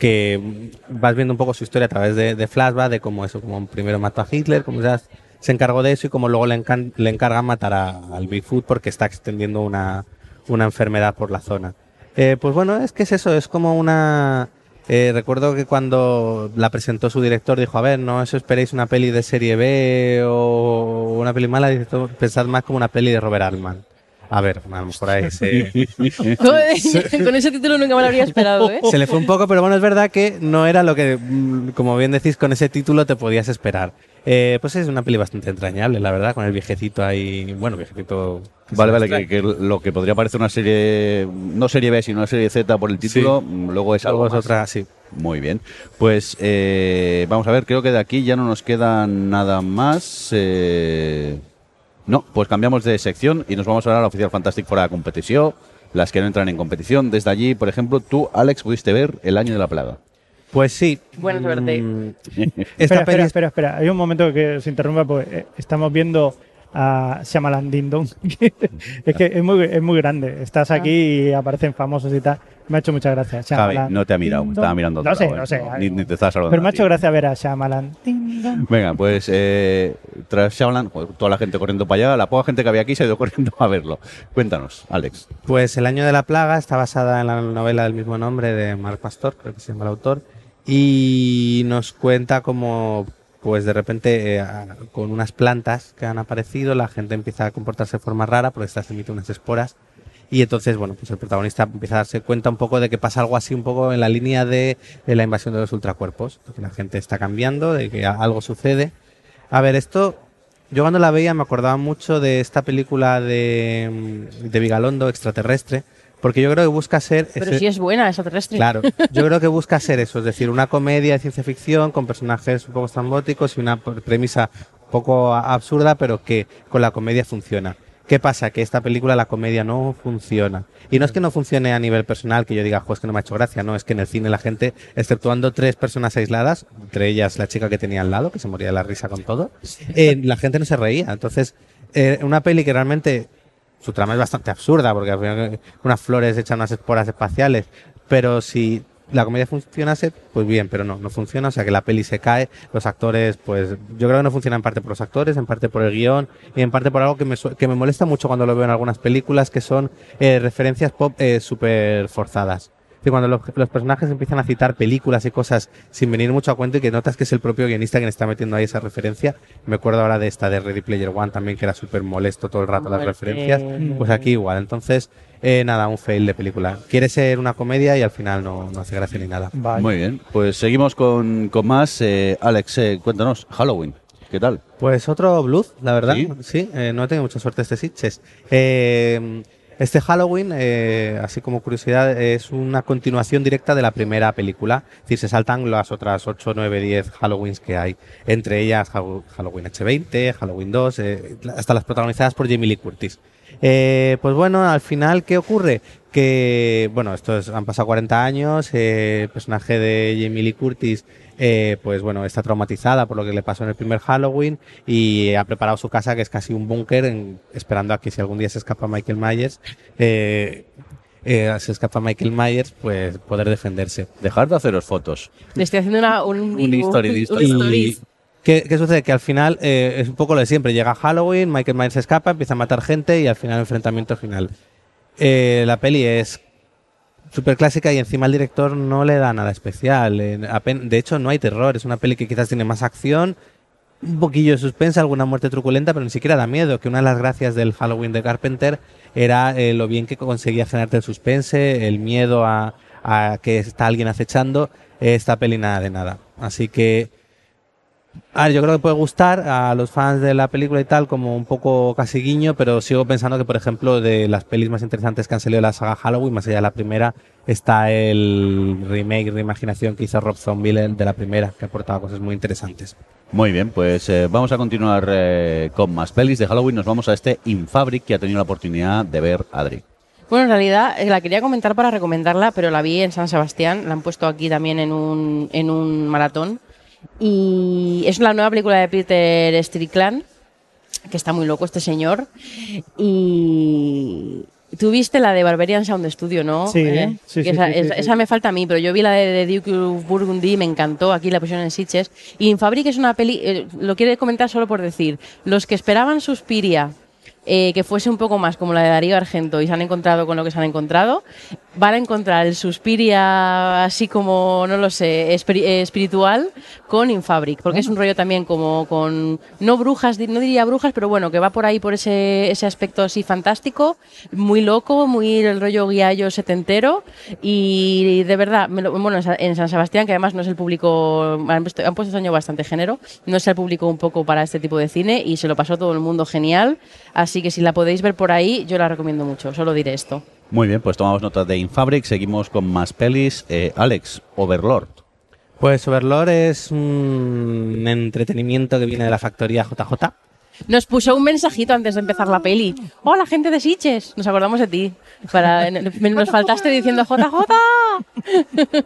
que vas viendo un poco su historia a través de, de flashback, de cómo eso, como primero mató a Hitler, cómo ya se encargó de eso y cómo luego le, encan- le encargan matar a- al Bigfoot porque está extendiendo una, una enfermedad por la zona. Eh, pues bueno, es que es eso, es como una... eh, recuerdo que cuando la presentó su director dijo, a ver, no os esperéis una peli de serie B o una peli mala, dice, "Todo- pensad más como una peli de Robert Altman. A ver, vamos por ahí. Se, Con ese título nunca me lo habría esperado, ¿eh? se le fue un poco, pero bueno, es verdad que no era lo que, mm, como bien decís, con ese título te podías esperar. Eh, pues es una peli bastante entrañable, la verdad, con el viejecito ahí, bueno, viejecito... Vale, vale, que, lo que podría parecer una serie, no serie B, sino una serie Z por el título, luego es algo Algo es más. otra, sí. Muy bien. Pues eh, vamos a ver, creo que de aquí ya no nos queda nada más. eh, No, pues cambiamos de sección y nos vamos ahora a la oficial Fantastic Fora competición, las que no entran en competición. Desde allí, por ejemplo, tú, Alex, pudiste ver El Año de la Plaga. Pues sí. Buena suerte. Mm, Espera, espera, espera, espera. Hay un momento que se interrumpa porque eh, estamos viendo a Shyamalan Ding Dong. es que es muy, es muy grande. Estás aquí y aparecen famosos y tal. Me ha hecho mucha gracia. Javi, Shyamalan no te ha mirado, Ding estaba mirando No sé, lado, no sé. Ni, ni te estaba saludando. Pero me ha hecho gracia ver a Shyamalan. Venga, pues eh, tras Shyamalan, toda la gente corriendo para allá, la poca gente que había aquí se ha ido corriendo a verlo. Cuéntanos, Alex. Pues El año de la plaga está basada en la novela del mismo nombre de Mark Pastor, creo que se llama el autor, y nos cuenta como pues de repente eh, con unas plantas que han aparecido la gente empieza a comportarse de forma rara porque estas emiten unas esporas y entonces bueno pues el protagonista empieza a darse cuenta un poco de que pasa algo así un poco en la línea de, de la invasión de los ultracuerpos, que la gente está cambiando, de que algo sucede. A ver, esto yo cuando la veía me acordaba mucho de esta película de, de Vigalondo, extraterrestre, porque yo creo que busca ser... Pero sí es buena, extraterrestre. Claro, yo creo que busca ser eso, es decir, una comedia de ciencia ficción con personajes un poco estrambóticos y una premisa un poco absurda, pero que con la comedia funciona. ¿Qué pasa? Que esta película, la comedia no funciona. Y no es que no funcione a nivel personal, que yo diga, pues que no me ha hecho gracia, no, es que en el cine la gente, exceptuando tres personas aisladas, entre ellas la chica que tenía al lado, que se moría de la risa con todo, eh, la gente no se reía. Entonces, eh, una peli que realmente su trama es bastante absurda, porque al final unas flores echan unas esporas espaciales, pero si la comedia funcionase, pues bien, pero no, no funciona, o sea que la peli se cae, los actores, pues yo creo que no funciona en parte por los actores, en parte por el guion y en parte por algo que me, que me molesta mucho cuando lo veo en algunas películas, que son eh, referencias pop eh, súper forzadas. Es decir, cuando los, los personajes empiezan a citar películas y cosas sin venir mucho a cuento y que notas que es el propio guionista quien está metiendo ahí esa referencia. Me acuerdo ahora de esta de Ready Player One también, que era súper molesto todo el rato las referencias. Pues aquí igual. Entonces, eh, nada, un fail de película. Quiere ser una comedia y al final no, no hace gracia ni nada. Vale. Muy bien, pues seguimos con, con más. Eh, Alex, eh, cuéntanos, Halloween, ¿qué tal? Pues otro blues, la verdad. ¿Sí? Sí, eh, no he tenido mucha suerte este Sitches. Eh, este Halloween, eh, así como curiosidad, es una continuación directa de la primera película. Es decir, se saltan las otras 8, 9, 10 Halloweens que hay. Entre ellas Hall- Halloween H20, Halloween 2, eh, hasta las protagonizadas por Jamie Lee Curtis. Eh, pues bueno, al final, ¿qué ocurre? Que, bueno, estos han pasado 40 años, eh, el personaje de Jamie Lee Curtis, eh, pues bueno, está traumatizada por lo que le pasó en el primer Halloween y ha preparado su casa, que es casi un búnker, en- esperando a que si algún día se escapa Michael Myers, eh, eh, se escapa Michael Myers, pues poder defenderse. Dejar de haceros fotos. Le estoy haciendo una, un, Un history, de un history. story. Y ¿qué, qué sucede? Que al final eh, es un poco lo de siempre. Llega Halloween, Michael Myers se escapa, empieza a matar gente y al final el enfrentamiento final. Eh, la peli es súper clásica y encima el director no le da nada especial. De hecho, no hay terror. Es una peli que quizás tiene más acción, un poquillo de suspense, alguna muerte truculenta, pero ni siquiera da miedo. Que una de las gracias del Halloween de Carpenter era eh, lo bien que conseguía generarte el suspense, el miedo a, a que está alguien acechando. Esta peli nada de nada. Así que a ver, yo creo que puede gustar a los fans de la película y tal, como un poco casi guiño, pero sigo pensando que, por ejemplo, de las pelis más interesantes que han salido de la saga Halloween, más allá de la primera, está el remake, reimaginación que hizo Rob Zombie de la primera, que aportaba cosas muy interesantes. Muy bien, pues eh, vamos a continuar eh, con más pelis de Halloween. Nos vamos a este Infabric que ha tenido la oportunidad de ver Adri. Bueno, en realidad eh, la quería comentar para recomendarla, pero la vi en San Sebastián, la han puesto aquí también en un, en un maratón. Y es la nueva película de Peter Strickland, que está muy loco este señor. Y tú viste la de Barbarian Sound Studio, ¿no? Sí, ¿Eh? sí, esa, sí, esa- me falta a mí, pero yo vi la de, de Duke of Burgundy, me encantó, aquí la pusieron en Sitges. Y Infabric es una peli, eh, lo quiero comentar solo por decir, los que esperaban Suspiria, eh, que fuese un poco más como la de Darío Argento y se han encontrado con lo que se han encontrado, van a encontrar el Suspiria así como, no lo sé, espiri- espiritual con Infabric, porque es un rollo también como con, no brujas, no diría brujas, pero bueno, que va por ahí por ese, ese aspecto así fantástico, muy loco, muy el rollo guiallo setentero y de verdad, me lo- bueno, en San Sebastián, que además no es el público, han puesto, han puesto este año bastante género, no es el público un poco para este tipo de cine y se lo pasó todo el mundo genial, así que si la podéis ver por ahí, yo la recomiendo mucho, solo diré esto. Muy bien, pues tomamos nota de Infabric. Seguimos con más pelis. Eh, Alex, Overlord. Pues Overlord es un entretenimiento que viene de la factoría JJ. Nos puso un mensajito antes de empezar la peli. Hola, gente de Sitges. Nos acordamos de ti. Para, nos faltaste diciendo JJ.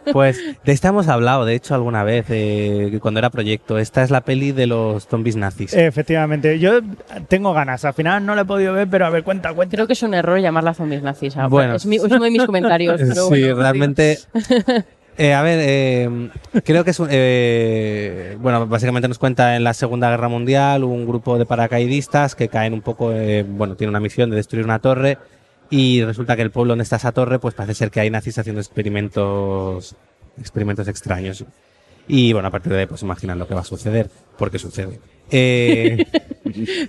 Pues de esta hemos hablado, de hecho, alguna vez, eh, cuando era proyecto. Esta es la peli de los zombies nazis. Efectivamente, yo tengo ganas. Al final no la he podido ver, pero a ver, cuenta, cuenta. Creo que es un error llamarla zombies nazis. Bueno. es, mi- es uno de mis comentarios. pero sí, bueno, realmente. Eh, a ver, eh, creo que es un. eh, bueno, básicamente nos cuenta en la Segunda Guerra Mundial un grupo de paracaidistas que caen un poco. eh, bueno, tiene una misión de destruir una torre y resulta que el pueblo donde está esa torre, pues parece ser que hay nazis haciendo experimentos. experimentos extraños. Y bueno, a partir de ahí, pues imaginan lo que va a suceder, porque sucede. Eh,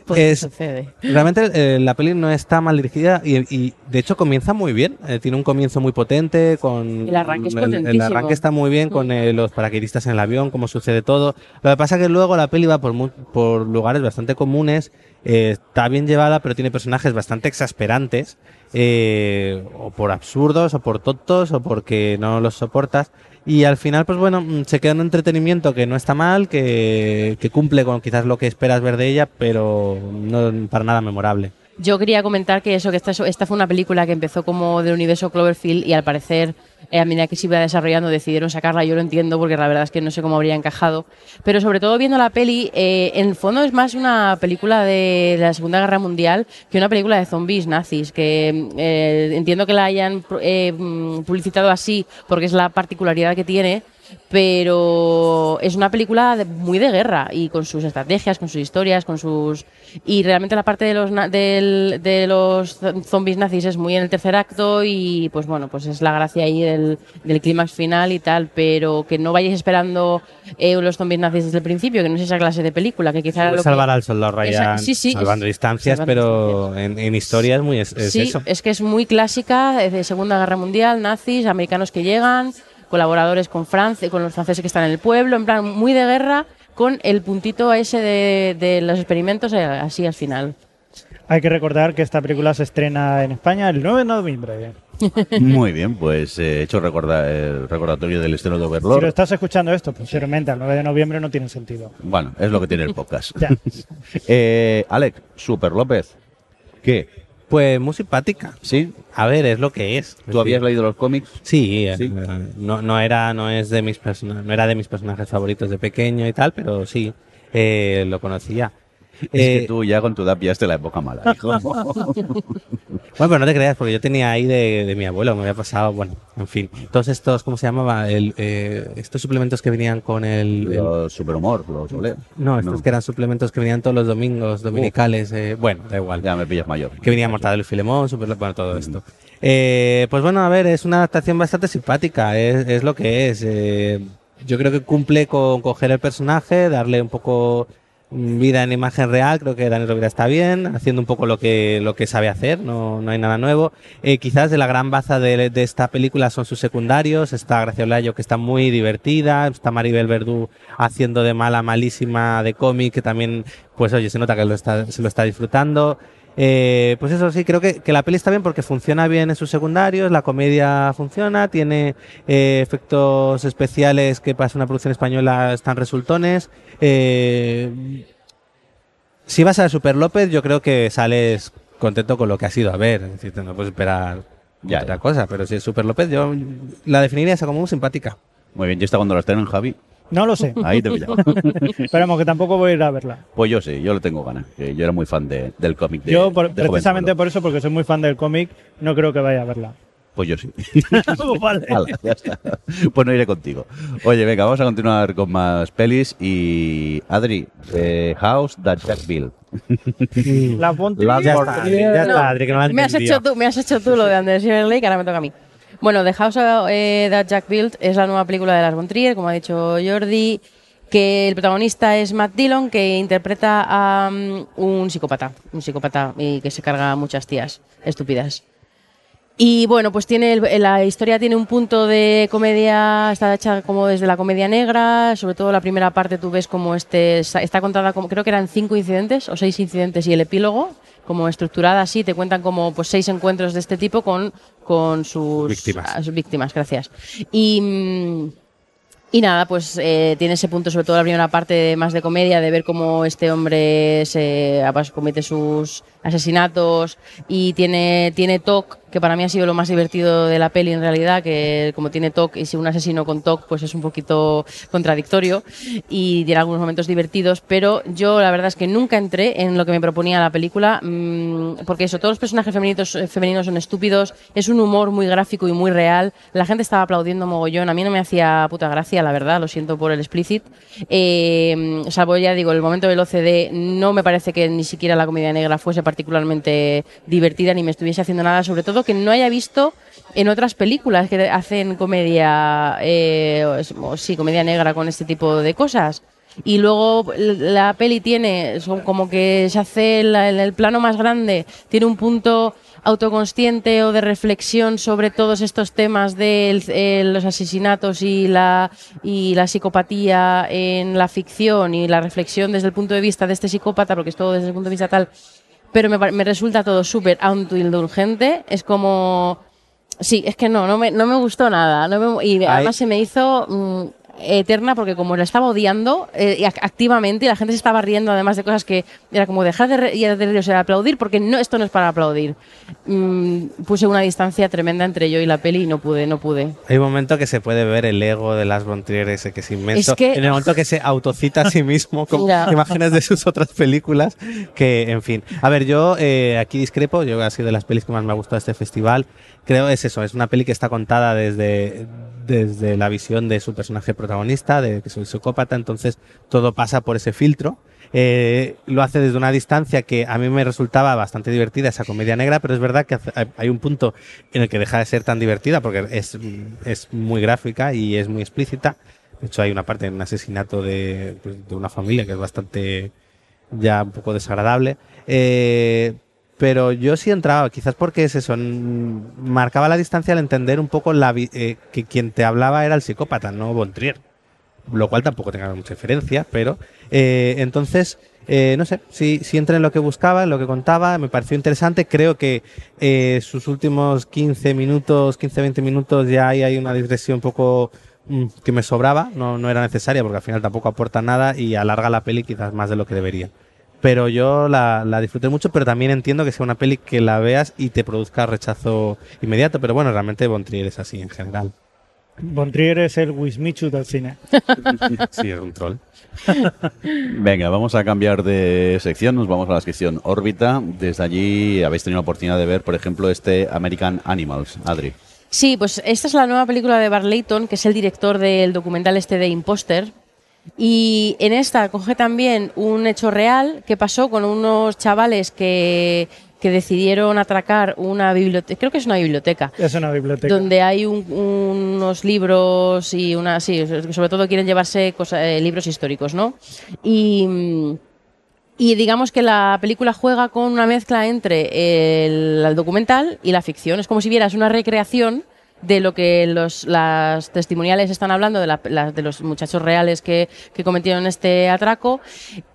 Pues Es- sucede. Realmente eh, la peli no está mal dirigida y, y, de hecho comienza muy bien. Eh, tiene un comienzo muy potente con El arranque es el, el arranque está muy bien con eh, los paracaidistas en el avión, cómo sucede todo. Lo que pasa que luego la peli va por por lugares bastante comunes. eh, está bien llevada, pero tiene personajes bastante exasperantes, eh, o por absurdos, o por tontos, o porque no los soportas. Y al final, pues bueno, mm, se queda un entretenimiento que no está mal, que, que cumple con quizás lo que esperas ver de ella, pero no para nada memorable. Yo quería comentar que eso, que esta, esta fue una película que empezó como del universo Cloverfield y al parecer, eh, a medida que se iba desarrollando, decidieron sacarla. Yo lo entiendo porque la verdad es que no sé cómo habría encajado. Pero sobre todo viendo la peli, eh, en fondo es más una película de la Segunda Guerra Mundial que una película de zombies nazis. Que eh, entiendo que la hayan eh, publicitado así porque es la particularidad que tiene pero es una película de- muy de guerra y con sus estrategias, con sus historias, con sus y realmente la parte de los del- de los zombies nazis es muy en el tercer acto y pues bueno pues es la gracia ahí del, del clímax final y tal, pero que no vayáis esperando eh, los zombies nazis desde el principio, que no es esa clase de película, que quizá que- salvar al soldado Ryan Esa- sí, sí, salvando es- distancias, salvando pero en, en historia es muy es, es sí, eso. es que es muy clásica, es de Segunda Guerra Mundial, nazis, americanos que llegan, colaboradores con Francia, con los franceses que están en el pueblo, en plan muy de guerra, con el puntito ese de, de los experimentos eh, así al final. Hay que recordar que esta película se estrena en España el 9 de noviembre. Muy bien, pues he hecho recordar el recordatorio del estreno de Si lo Overlord. estás escuchando esto, posiblemente al 9 de noviembre no tiene sentido. Bueno, es lo que tiene el podcast. Eh, Alex, Super López, ¿qué? Pues muy simpática. ¿Sí? A ver, es lo que es. ¿Tú habías leído los cómics? Sí, eh, Sí. eh, no, no era no es de mis persona- no era de mis personajes favoritos de pequeño y tal, pero sí eh, lo conocía. Es Eh, que tú ya con tu edad pillaste la época mala, hijo. Bueno, pero no te creas, porque yo tenía ahí de, de mi abuelo, me había pasado, bueno, en fin, todos estos, ¿cómo se llamaba? El, eh, estos suplementos que venían con el... el- los superhumor, los olé. no, estos que eran suplementos que venían todos los domingos, dominicales, eh, bueno, da igual. Ya me pillas mayor. que venía Mortadelo y Filemón, super, bueno, todo esto. Eh, pues bueno, a ver, es una adaptación bastante simpática, es, es lo que es. eh, yo creo que cumple con coger el personaje, darle un poco vida en imagen real, creo que Daniel Rovira está bien, haciendo un poco lo que, lo que sabe hacer, no, no hay nada nuevo. Eh, quizás de la gran baza de, de esta película son sus secundarios, está Gracia que está muy divertida, está Maribel Verdú haciendo de mala malísima de cómic, que también, pues oye, se nota que lo está, se lo está disfrutando. Eh, pues eso sí, creo que, que la peli está bien porque funciona bien en sus secundarios, la comedia funciona, tiene eh, efectos especiales que para una producción española están resultones. Eh, si vas a Super López, yo creo que sales contento con lo que has ido a ver, es decir, no puedes esperar Ya, otra ya. cosa, pero si es Super López, yo la definiría esa como muy simpática. Muy bien, yo está cuando lo estén en Javi. No lo sé. Ahí te pillaba. Esperemos que tampoco voy a ir a verla. Pues yo sí, yo le tengo ganas. que Yo era muy fan de- del cómic. de- Yo, por- de precisamente por eso, porque soy muy fan del cómic, no creo que vaya a verla. Pues yo sí. Vale. Hala, ya está. Pues no iré contigo. Oye, venga, vamos a continuar con más pelis. Y Adri, The House That Jack Built. La La- Ya está, Adri, ya está, Adri, que no la me has hecho tú, me has hecho tú lo de Anderson Lake, ahora me toca a mí. Bueno, The House eh, That Jack Built es la nueva película de Lars von Trier, como ha dicho Jordi, que el protagonista es Matt Dillon, que interpreta a mm, un psicópata, un psicópata y que se carga a muchas tías estúpidas. Y bueno, pues tiene la historia tiene un punto de comedia, está hecha como desde la comedia negra, sobre todo la primera parte tú ves como este está contada como creo que eran cinco incidentes o seis incidentes y el epílogo como estructurada así, te cuentan como pues seis encuentros de este tipo con con sus Víctimas. a sus víctimas, gracias. Y y nada, pues eh, tiene ese punto, sobre todo la primera parte de- más de comedia, de ver cómo este hombre se ah, pues, comete sus asesinatos y tiene, tiene TOC, que para mí ha sido lo más divertido de la peli en realidad, que como tiene TOC y si un asesino con TOC, pues es un poquito contradictorio y tiene algunos momentos divertidos, pero yo la verdad es que nunca entré en lo que me proponía la película, mm, porque eso, todos los personajes femeninos, eh, femeninos son estúpidos, es un humor muy gráfico y muy real, la gente estaba aplaudiendo mogollón, a mí no me hacía puta gracia, la verdad, lo siento por el explicit, eh, salvo ya digo, el momento del OCD, no me parece que ni siquiera la comedia negra fuese particularmente divertida ni me estuviese haciendo nada, sobre todo que no haya visto en otras películas que hacen comedia, eh, o sí, comedia negra con este tipo de cosas. y luego la peli tiene, como que se hace en el plano más grande, tiene un punto autoconsciente o de reflexión sobre todos estos temas de los asesinatos y la, y la psicopatía en la ficción y la reflexión desde el punto de vista de este psicópata, porque es todo desde el punto de vista tal, pero me, me resulta todo súper autoindulgente, es como... Sí, es que no, no me, no me gustó nada. no me- y además se me hizo mm, eterna porque como la estaba odiando eh, activamente y la gente se estaba riendo además de cosas que era como dejar de, re- de reírse de aplaudir porque no esto no es para aplaudir. Mm, puse una distancia tremenda entre yo y la peli y no pude, no pude. Hay un momento que se puede ver el ego de Las von Trier ese que es inmenso. Es que- En el momento que se autocita a sí mismo con imágenes de sus otras películas. Que, en fin. A ver, yo eh, aquí discrepo. Yo ha sido de las pelis que más me ha gustado este festival. Creo es eso. Es una peli que está contada desde, desde la visión de su personaje protagonista, de que un psicópata. Entonces todo pasa por ese filtro. Eh, lo hace desde una distancia que a mí me resultaba bastante divertida esa comedia negra, pero es verdad que hay un punto en el que deja de ser tan divertida porque es, es muy gráfica y es muy explícita. De hecho, hay una parte en un asesinato de, pues, de una familia que es bastante ya un poco desagradable. Eh, pero yo sí entraba, quizás porque es eso, marcaba la distancia al entender un poco la eh, que quien te hablaba era el psicópata, no Von Trier lo cual tampoco tenga mucha diferencia, pero eh, entonces, eh, no sé, si, si entra en lo que buscaba, en lo que contaba, me pareció interesante, creo que eh, sus últimos 15 minutos, 15-20 minutos ya ahí hay una digresión un poco mm, que me sobraba, no, no era necesaria porque al final tampoco aporta nada y alarga la peli quizás más de lo que debería. Pero yo la, la disfruté mucho, pero también entiendo que sea una peli que la veas y te produzca rechazo inmediato, pero bueno, realmente Von Trier es así en general. Von Trier es el Wismichu del cine. Sí, es un troll. Venga, vamos a cambiar de sección, nos vamos a la sección órbita. Desde allí habéis tenido la oportunidad de ver, por ejemplo, este American Animals, Adri. Sí, pues esta es la nueva película de Barlayton, que es el director del documental este de Imposter. Y en esta coge también un hecho real que pasó con unos chavales que, que decidieron atracar una biblioteca, creo que es una biblioteca, Es una biblioteca. donde hay un- unos libros y una sí sobre todo quieren llevarse cosa- eh, libros históricos no y y digamos que la película juega con una mezcla entre el, el documental y la ficción. Es como si vieras una recreación de lo que los, las testimoniales están hablando, de, la- de los muchachos reales que, que cometieron este atraco.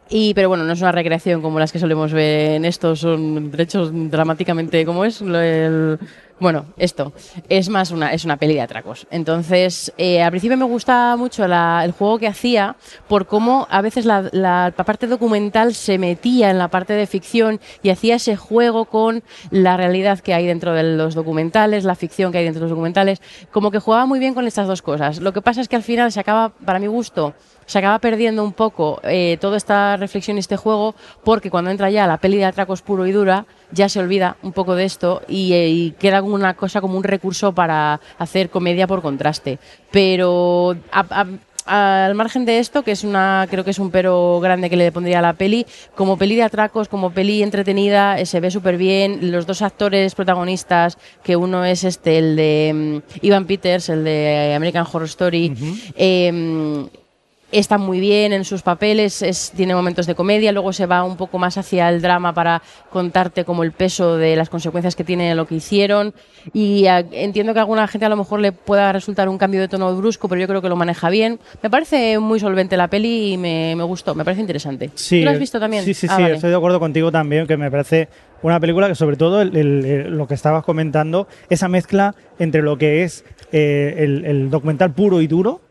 Y, pero bueno, no es una recreación como las que solemos ver en estos, son hechos dramáticamente como es. el- bueno, esto es más una, es una peli de atracos. Entonces, eh, al principio me gusta mucho la- el juego que hacía por cómo a veces la, la parte documental se metía en la parte de ficción y hacía ese juego con la realidad que hay dentro de los documentales, la ficción que hay dentro de los documentales, como que jugaba muy bien con estas dos cosas. Lo que pasa es que al final se acaba, para mi gusto, se acaba perdiendo un poco eh, toda esta reflexión y este juego porque cuando entra ya la peli de atracos puro y dura ya se olvida un poco de esto y, eh, y queda como una cosa como un recurso para hacer comedia por contraste. Pero a- a- al margen de esto que es una creo que es un pero grande que le pondría a la peli como peli de atracos como peli entretenida eh, se ve súper bien los dos actores protagonistas que uno es este el de mm, Ivan Peters el de American Horror Story em, está muy bien en sus papeles, es, tiene momentos de comedia, luego se va un poco más hacia el drama para contarte como el peso de las consecuencias que tiene lo que hicieron y a- entiendo que a alguna gente a lo mejor le pueda resultar un cambio de tono brusco, pero yo creo que lo maneja bien. Me parece muy solvente la peli y me, me gustó, me parece interesante. Sí, ¿Tú lo has visto también? Sí, sí, Ah, sí, vale. estoy de acuerdo contigo también, que me parece una película que sobre todo el- el- el- lo que estabas comentando, esa mezcla entre lo que es eh, el, el documental puro y duro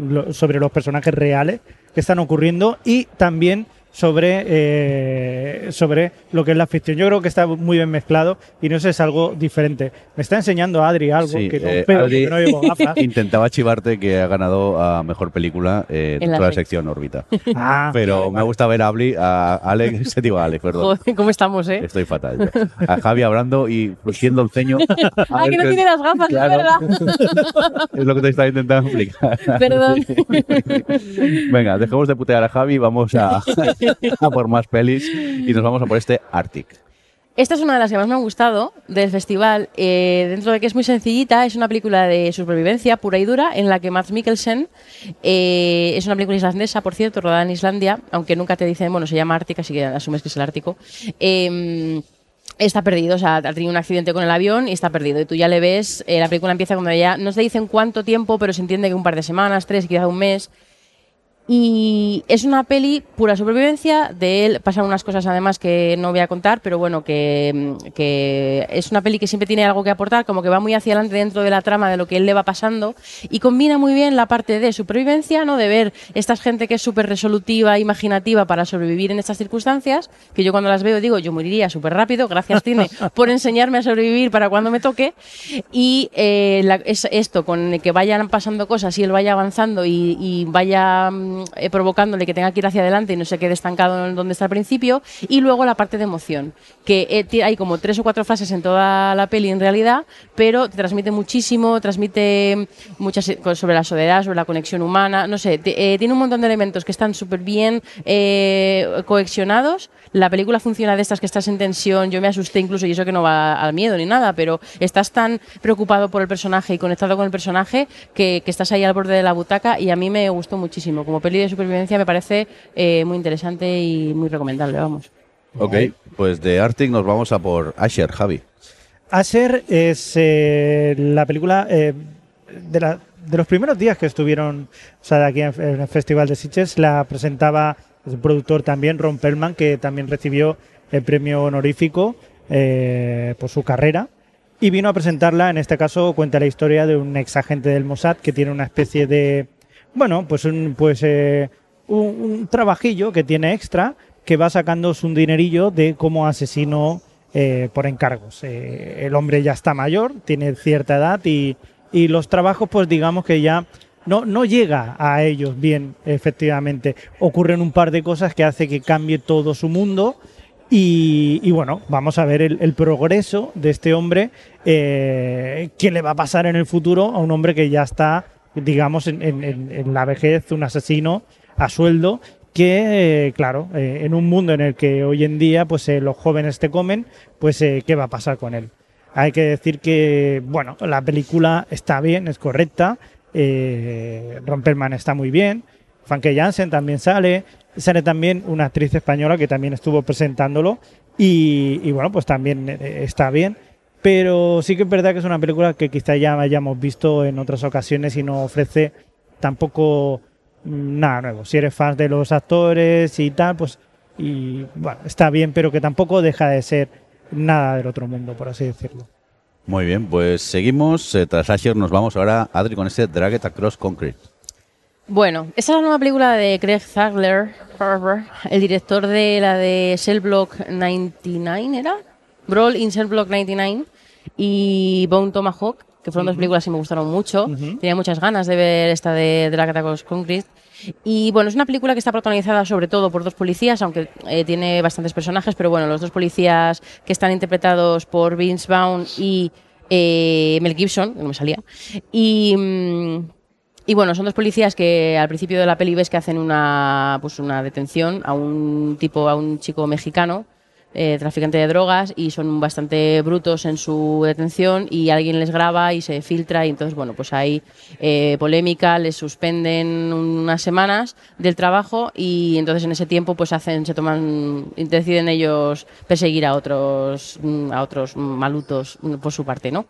lo- sobre los personajes reales que están ocurriendo y también sobre, eh, sobre lo que es la ficción. Yo creo que está muy bien mezclado y no sé, es algo diferente. Me está enseñando Adri algo Sí, que no eh, Adri- porque no llevo gafas. Intentaba chivarte que ha ganado a mejor película eh, En la de la sec- sección órbita. Ah, Pero vale, me vale. gusta ver a, Abli- a Alex, se digo a Alex, perdón. Joder, ¿cómo estamos, eh? Estoy fatal. yo. A Javi hablando y frunciendo el ceño. Ah, que no tiene las gafas, Claro. es verdad. Es lo que te estaba intentando explicar. Perdón. Venga, dejemos de putear a Javi, vamos a, a por más pelis y nos vamos a por este Arctic. Esta es una de las que más me ha gustado del festival. eh, dentro de que es muy sencillita, es una película de supervivencia pura y dura en la que Mads Mikkelsen eh, es una película islandesa, por cierto, rodada en Islandia, aunque nunca te dicen, bueno, se llama Ártica, así que asumes que es el Ártico. Eh, Está perdido, o sea, ha tenido un accidente con el avión y está perdido. Y tú ya le ves, eh, la película empieza cuando ya, no se dicen cuánto tiempo, pero se entiende que un par de semanas, tres, quizá un mes. Y es una peli pura supervivencia. De él pasan unas cosas además que no voy a contar, pero bueno, que, que es una peli que siempre tiene algo que aportar, como que va muy hacia adelante dentro de la trama de lo que él le va pasando y combina muy bien la parte de supervivencia, ¿no? De ver esta gente que es súper resolutiva, imaginativa para sobrevivir en estas circunstancias, que yo cuando las veo digo, yo moriría súper rápido, gracias Tine por enseñarme a sobrevivir para cuando me toque. Y eh, la- es esto, con que vayan pasando cosas y él vaya avanzando y, y vaya mm, eh, provocándole que tenga que ir hacia adelante y no se quede estancado en donde está al principio. Y luego la parte de emoción, que eh, hay como tres o cuatro frases en toda la peli en realidad, pero te transmite muchísimo, transmite muchas eh, sobre la soledad, sobre la conexión humana, no sé, eh, tiene un montón de elementos que están súper bien eh, cohesionados. La película funciona de estas que estás en tensión, yo me asusté incluso, y eso que no va al miedo ni nada, pero estás tan preocupado por el personaje y conectado con el personaje que, que estás ahí al borde de la butaca y a mí me gustó muchísimo. Como peli de supervivencia me parece eh, muy interesante y muy recomendable, vamos. Ok, pues de Arctic nos vamos a por Asher, Javi. Asher es eh, la película eh, de, la- de los primeros días que estuvieron o sea, aquí en, en el Festival de Sitges. La presentaba el productor también, Ron Perlman, que también recibió el premio honorífico eh, por su carrera. Y vino a presentarla, en este caso cuenta la historia de un ex agente del Mossad que tiene una especie de, bueno, pues un, pues, eh, un, trabajillo que tiene extra que va sacando un dinerillo de como asesino eh, por encargos. Eh, el hombre ya está mayor, tiene cierta edad y, y los trabajos, pues digamos que ya no, no llega a ellos bien, efectivamente. Ocurren un par de cosas que hace que cambie todo su mundo. Y, y bueno, vamos a ver el, el progreso de este hombre, eh, qué le va a pasar en el futuro a un hombre que ya está, digamos, en, en- en- la vejez, un asesino a sueldo, que, eh, claro, eh, en un mundo en el que hoy en día pues eh, los jóvenes te comen, pues qué va a pasar con él. Hay que decir que, bueno, la película está bien, es correcta, Romperman está muy bien, Funke Jansen también sale, sale también una actriz española que también estuvo presentándolo y, y bueno, pues también está bien. Pero sí que es verdad que es una película que quizá ya hayamos visto en otras ocasiones y no ofrece tampoco mm, nada nuevo. Si eres fan de los actores y tal, pues y bueno, está bien, pero que tampoco deja de ser nada del otro mundo, por así decirlo. Muy bien, pues seguimos. eh, tras Asher nos vamos ahora, Adri, con este Dragged Across Concrete. Bueno, esta es la nueva película de Craig Zagler, el director de la de Cell Block 99, ¿era? Brawl in Cell Block 99 y Bone Tomahawk, que fueron dos películas que me gustaron mucho. Tenía muchas ganas de ver esta de, de la Catacos Concrete. Y bueno, es una película que está protagonizada sobre todo por dos policías, aunque eh, tiene bastantes personajes, pero bueno, los dos policías que están interpretados por Vince Vaughn y eh, Mel Gibson, que no me salía. Y. mm, y bueno, son dos policías que al principio de la peli ves que hacen una, pues una detención a un tipo, a un chico mexicano, eh, traficante de drogas, y son bastante brutos en su detención y alguien les graba y se filtra y entonces, bueno, pues hay eh, polémica, les suspenden unas semanas del trabajo y entonces en ese tiempo pues hacen, se toman, deciden ellos perseguir a otros, a otros malutos por su parte, ¿no?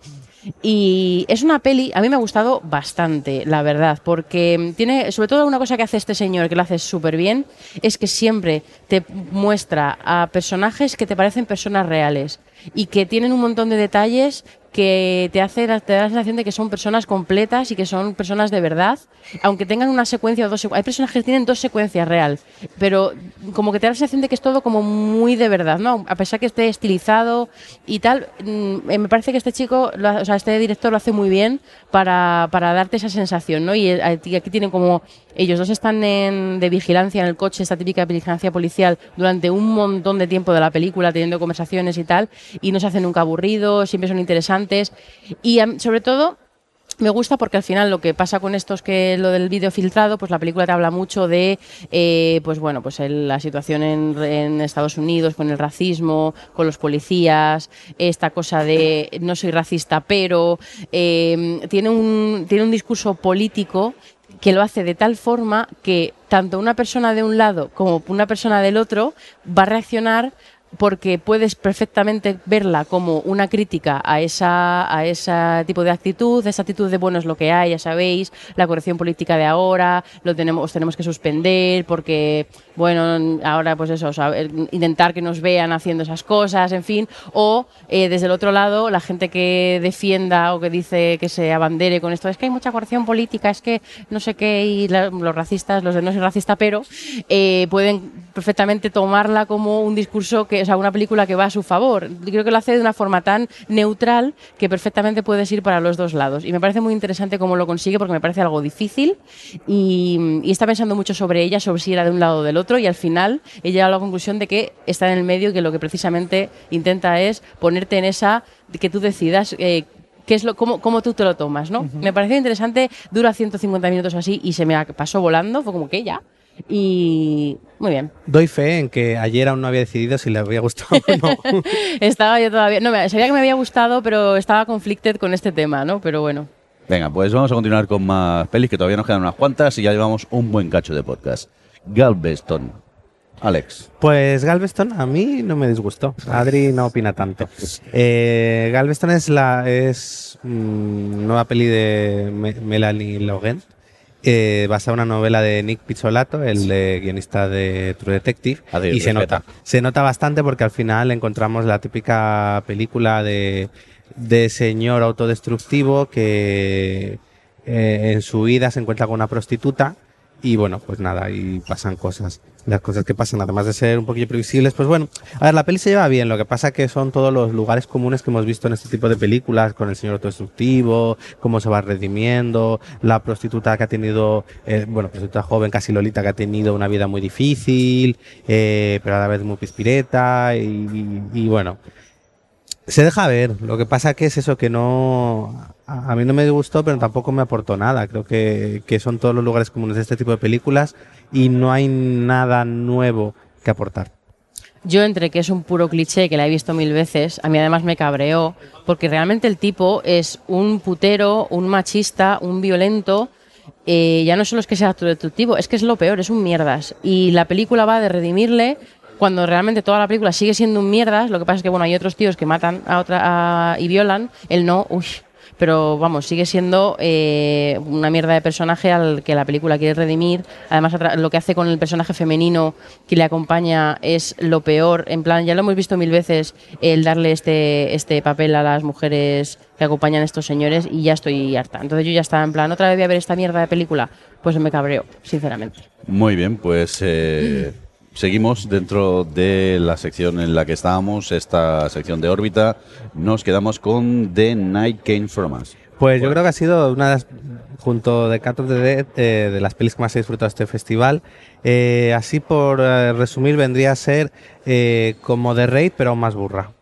Y es una peli, a mí me ha gustado bastante, la verdad, porque tiene, sobre todo una cosa que hace este señor, que lo hace súper bien, es que siempre te muestra a personajes que te parecen personas reales y que tienen un montón de detalles que te hace te da la sensación de que son personas completas y que son personas de verdad, aunque tengan una secuencia o dos secu- hay personajes que tienen dos secuencias real, pero como que te da la sensación de que es todo como muy de verdad, ¿no? A pesar que esté estilizado y tal, mm, eh, me parece que este chico, o sea, este director lo hace muy bien para, para darte esa sensación, ¿no? Y eh, aquí tienen como ellos dos están en- de vigilancia en el coche, esta típica vigilancia policial, durante un montón de tiempo de la película, teniendo conversaciones y tal, y no se hacen nunca aburridos, siempre son interesantes. Y sobre todo, Me gusta porque al final lo que pasa con esto es que lo del vídeo filtrado, pues la película te habla mucho de, eh, pues bueno, pues la situación en, Estados Unidos con el racismo, con los policías, esta cosa de no soy racista, pero eh, tiene un tiene un discurso político que lo hace de tal forma que tanto una persona de un lado como una persona del otro va a reaccionar porque puedes perfectamente verla como una crítica a esa a ese tipo de actitud, esa actitud de bueno es lo que hay, ya sabéis, la corrección política de ahora, lo tenemos os tenemos que suspender porque bueno, ahora pues eso, intentar que nos vean haciendo esas cosas, en fin, o eh, desde el otro lado la gente que defienda o que dice que se abandere con esto, es que hay mucha corrección política, es que no sé qué y los racistas, los de no soy racista, pero eh, pueden perfectamente tomarla como un discurso que, o sea, una película que va a su favor. Creo que lo hace de una forma tan neutral que perfectamente puedes ir para los dos lados. Y me parece muy interesante cómo lo consigue porque me parece algo difícil y, y está pensando mucho sobre ella, sobre si era de un lado o del otro y al final ella llega a la conclusión de que está en el medio y que lo que precisamente intenta es ponerte en esa que tú decidas eh, qué es lo, cómo, cómo tú te lo tomas, ¿no? Me pareció interesante, dura 150 minutos así y se me pasó volando, fue como que ya. Y muy bien. Doy fe en que ayer aún no había decidido si le había gustado o no. Estaba yo todavía, no, sabía que me había gustado, pero estaba conflicted con este tema, ¿no? Pero bueno. Venga, pues vamos a continuar con más pelis, que todavía nos quedan unas cuantas y ya llevamos un buen cacho de podcast. Galveston. Alex. Pues Galveston a mí no me disgustó. Adri no opina tanto. Eh, Galveston es la es mm, nueva peli de Me- Melanie Logan, eh, basada en una novela de Nick Pizzolato, el de guionista de True Detective, Adri, y se respeta. nota. Se nota bastante porque al final encontramos la típica película de, de señor autodestructivo que eh, en su vida se encuentra con una prostituta y bueno, pues nada, y pasan cosas. Las cosas que pasan, además de ser un poquillo previsibles, pues bueno, a ver, la peli se lleva bien, lo que pasa que son todos los lugares comunes que hemos visto en este tipo de películas, con el señor autodestructivo, cómo se va redimiendo, la prostituta que ha tenido, eh, bueno, prostituta joven, casi Lolita, que ha tenido una vida muy difícil, eh, pero a la vez muy pispireta, y, y- y bueno, se deja ver. Lo que pasa que es eso que no. A mí no me gustó, pero tampoco me aportó nada. Creo que, que son todos los lugares comunes de este tipo de películas y no hay nada nuevo que aportar. Yo entre que es un puro cliché que la he visto mil veces, a mí además me cabreó, porque realmente el tipo es un putero, un machista, un violento. eh, ya no solo es que sea autodestructivo, es que es lo peor, es un mierdas. Y la película va de redimirle cuando realmente toda la película sigue siendo un mierdas. Lo que pasa es que bueno, hay otros tíos que matan a otra y violan, él no, uy. Pero vamos, sigue siendo eh, una mierda de personaje al que la película quiere redimir. Además, lo que hace con el personaje femenino que le acompaña es lo peor. En plan, ya lo hemos visto mil veces, el darle este, este papel a las mujeres que acompañan a estos señores y ya estoy harta. Entonces yo ya estaba en plan, otra vez voy a ver esta mierda de película. Pues me cabreo, sinceramente. Muy bien, pues eh, seguimos dentro de la sección en la que estábamos, esta sección de órbita. Nos quedamos con The Night Came From Us. Pues yo creo que ha sido una de las, junto de Cat of the Dead, eh, de las pelis que más he disfrutado de este festival. Eh, así por eh, resumir, vendría a ser eh, como The Raid, pero aún más burra.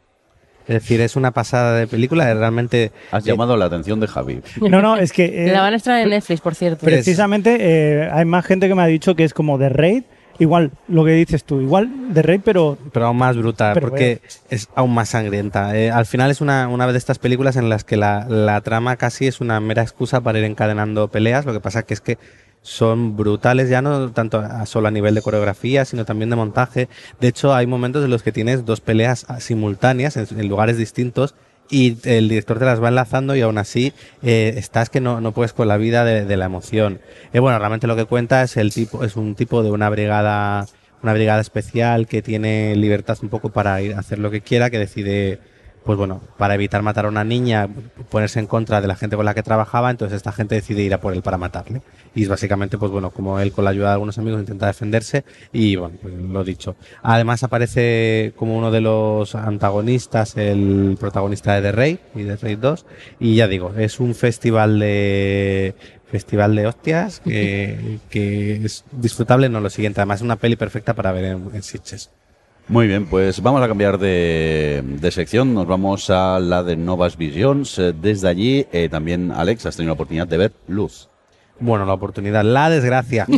Es decir, es una pasada de película, realmente... Has eh, llamado la atención de Javi. No, no, es que. eh, la van a estrenar en Netflix, por cierto. Precisamente eh, hay más gente que me ha dicho que es como The Raid. Igual, lo que dices tú, igual The Raid, pero pero aún más brutal, Pero porque es aún más sangrienta. Eh, al final es una, una de estas películas en las que la, la trama casi es una mera excusa para ir encadenando peleas, lo que pasa que es que son brutales ya no tanto a- solo a nivel de coreografía, sino también de montaje. De hecho, hay momentos en los que tienes dos peleas simultáneas en, en lugares distintos y el director te las va enlazando y aún así eh, estás que no, no puedes con la vida de, de la emoción. Eh, bueno, realmente lo que cuenta es el tipo, es un tipo de una brigada, una brigada especial que tiene libertad un poco para ir a hacer lo que quiera, que decide, pues bueno, para evitar matar a una niña, ponerse en contra de la gente con la que trabajaba, entonces esta gente decide ir a por él para matarle. Y es básicamente, pues bueno, como él con la ayuda de algunos amigos intenta defenderse y bueno, pues lo dicho. Además aparece como uno de los antagonistas el protagonista de The Raid y The Raid 2 y ya digo, es un festival de festival de hostias que, que es disfrutable, no lo siguiente. Además es una peli perfecta para ver en, en Sitges. Muy bien, pues vamos a cambiar de, de sección. Nos vamos a la de Novas Visions. Eh, Desde allí, eh, también, Alex, has tenido la oportunidad de ver Luz. Bueno, la oportunidad, la desgracia.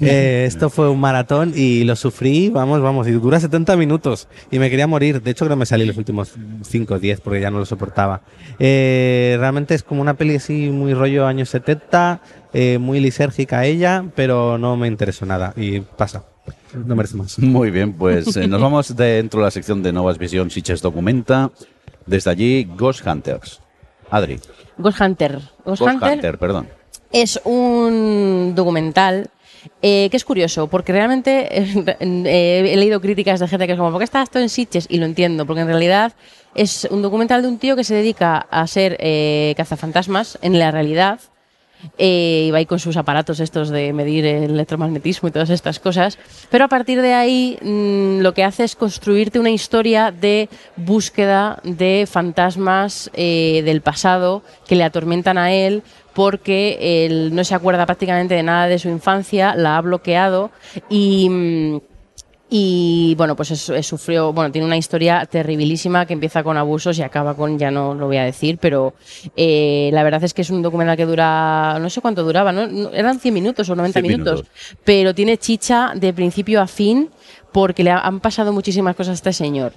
Eh, esto fue un maratón y lo sufrí, vamos, vamos, y dura 70 minutos y me quería morir. De hecho, creo que me salí los últimos 5 o 10 porque ya no lo soportaba. Eh, realmente es como una peli así muy rollo años 70, eh, muy lisérgica ella, pero no me interesó nada y pasa. No merece más. Muy bien, pues eh, nos vamos dentro de la sección de Novas Visions Sitges Documenta. Desde allí, Ghost Hunters. Adri. Ghost Hunter. Ghost, Ghost Hunter, Hunter, perdón. es un documental eh, que es curioso, porque realmente eh, he leído críticas de gente que es como, ¿por qué está esto en Sitges? Y lo entiendo, porque en realidad es un documental de un tío que se dedica a ser eh, cazafantasmas en la realidad. Eh, va ahí con sus aparatos estos de medir el electromagnetismo y todas estas cosas. Pero a partir de ahí mm, lo que hace es construirte una historia de búsqueda de fantasmas eh, del pasado que le atormentan a él porque él no se acuerda prácticamente de nada de su infancia, la ha bloqueado y... mm, y bueno, pues es- es- sufrió, bueno, tiene una historia terribilísima que empieza con abusos y acaba con, ya no lo voy a decir, pero eh, la verdad es que es un documental que dura, no sé cuánto duraba, ¿no? Eran 100 minutos o 90 100 minutos, minutos. pero tiene chicha de principio a fin porque le ha- han pasado muchísimas cosas a este señor.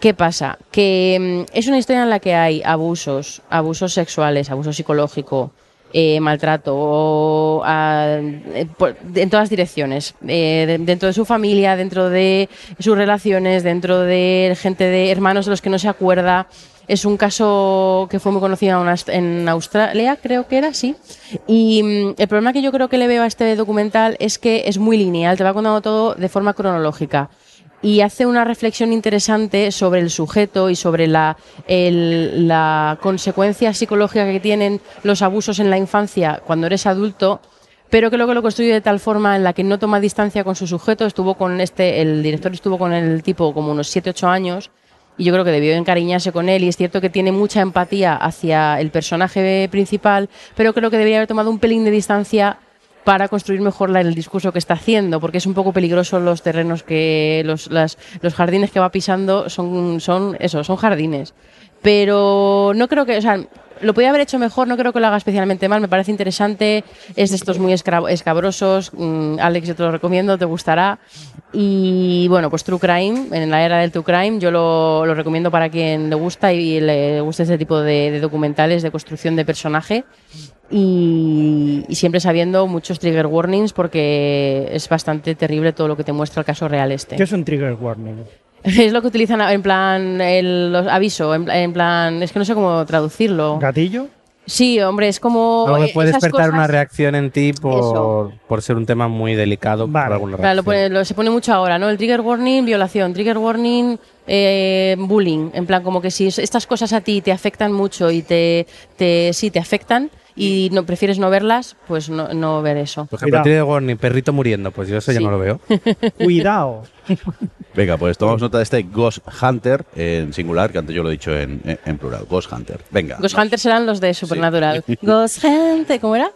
¿Qué pasa? Que mm, es una historia en la que hay abusos, abusos sexuales, abuso psicológico, eh, maltrato, eh, en todas direcciones. Eh, de- dentro de su familia, dentro de sus relaciones, dentro de gente de hermanos de los que no se acuerda. Es un caso que fue muy conocido en Australia, creo que era, sí. Y mm, el problema que yo creo que le veo a este documental es que es muy lineal, te va contando todo de forma cronológica y hace una reflexión interesante sobre el sujeto y sobre la, el- la consecuencia psicológica que tienen los abusos en la infancia cuando eres adulto, pero creo que lo construye de tal forma en la que no toma distancia con su sujeto. Estuvo con este, el director estuvo con el tipo como unos 7-8 años y yo creo que debió encariñarse con él y es cierto que tiene mucha empatía hacia el personaje principal, pero creo que debería haber tomado un pelín de distancia para construir mejor la- el discurso que está haciendo, porque es un poco peligroso los terrenos que los, las- los jardines que va pisando son son eso, son jardines. Pero no creo que, o sea, lo podía haber hecho mejor, no creo que lo haga especialmente mal, me parece interesante, es de estos muy escabrosos, mm, Alex yo te lo recomiendo, te gustará. Y bueno, pues True Crime, en la era del True Crime, yo lo, lo recomiendo para quien le gusta y le gusta este tipo de, de documentales de construcción de personaje y, y siempre sabiendo muchos trigger warnings porque es bastante terrible todo lo que te muestra el caso real este. ¿Qué es un trigger warning? Es lo que utilizan en plan el los aviso, en, en plan, es que no sé cómo traducirlo. ¿Gatillo? Sí, hombre, es como eh, puede despertar cosas- una reacción en ti por, por ser un tema muy delicado Vale. por alguna Claro, lo pone- lo- se pone mucho ahora, ¿no? El trigger warning, violación, trigger warning, eh, bullying. En plan, como que si es- estas cosas a ti te afectan mucho y te, te sí, te afectan y no prefieres no verlas, pues no, no ver eso. Por ejemplo, Cuidado. tiene perrito muriendo, pues yo eso ya Sí. no lo veo. Cuidado. Venga, pues tomamos nota de este Ghost Hunter en singular, que antes yo lo he dicho en, en- en plural. Ghost Hunter. Venga. Ghost Hunters serán los de Supernatural. Ghost Hunter, ¿cómo era?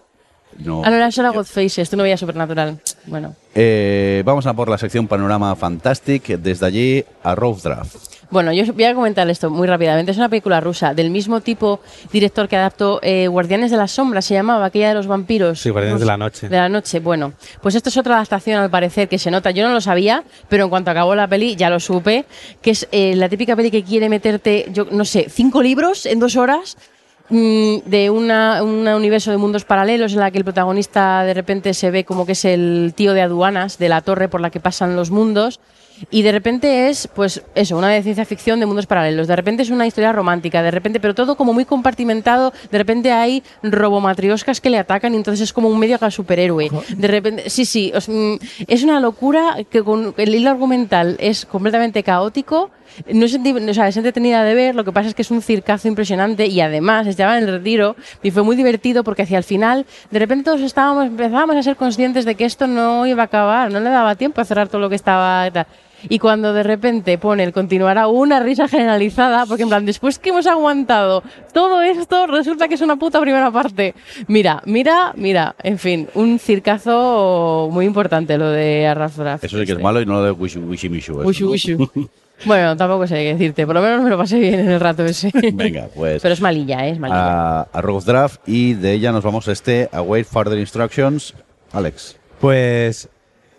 No. Ah, no, era solo Godfaces, tú no veías Supernatural. Bueno. Eh, vamos a por la sección Panorama Fantastic. Desde allí a Rough Draft. Bueno, yo voy a comentar esto muy rápidamente. Es una película rusa del mismo tipo director que adaptó eh, Guardianes de las Sombras, se llamaba, aquella de los vampiros. Sí, Guardianes de la Noche. De la noche, bueno. Pues esto es otra adaptación al parecer que se nota. Yo no lo sabía, pero en cuanto acabó la peli ya lo supe, que es eh, la típica peli que quiere meterte, yo no sé, cinco libros en dos horas mm, de una, un universo de mundos paralelos en la que el protagonista de repente se ve como que es el tío de aduanas de la torre por la que pasan los mundos. Y de repente es, pues eso, una de ciencia ficción de mundos paralelos. De repente es una historia romántica, de repente, pero todo como muy compartimentado. De repente hay robomatrioscas que le atacan y entonces es como un medio superhéroe. De repente, sí, sí, mm, es una locura que con el hilo argumental es completamente caótico. No es, o sea, es entretenida de ver, lo que pasa es que es un circazo impresionante y además estaba en el retiro y fue muy divertido porque hacia el final de repente todos estábamos, empezábamos a ser conscientes de que esto no iba a acabar, no le daba tiempo a cerrar todo lo que estaba. tal. Y cuando de repente pone el continuará una risa generalizada, porque en plan, después que hemos aguantado todo esto, resulta que es una puta primera parte. Mira, mira, mira, en fin, un circazo muy importante lo de Arraf Draft. Eso sí que es malo y no lo de Wishu Wishy Mishu. Wishu, ¿no? wishu. Bueno, tampoco sé qué decirte, por lo menos me lo pasé bien en el rato ese. Venga, pues Pero es malilla, ¿eh? es malilla. a, a Draft y de ella nos vamos a este Await Further Instructions. Alex. Pues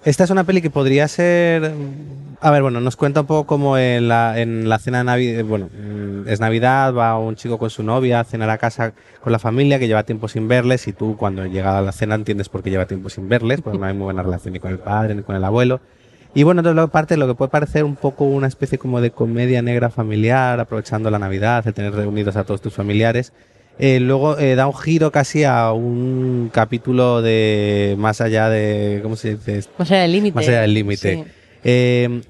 esta es una peli que podría ser... A ver, bueno, nos cuenta un poco como en la, en la cena de Navidad, bueno, mm, es Navidad, va un chico con su novia a cenar a casa con la familia que lleva tiempo sin verles y tú cuando llega a la cena entiendes por qué lleva tiempo sin verles, porque no hay muy buena relación ni con el padre ni con el abuelo. Y bueno, entonces lo- parte de lo que puede parecer un poco una especie como de comedia negra familiar, aprovechando la Navidad, el tener reunidos a todos tus familiares, eh, luego eh, da un giro casi a un capítulo de más allá de, ¿cómo se dice? Más allá del límite. Más allá del límite. Sí. Eh,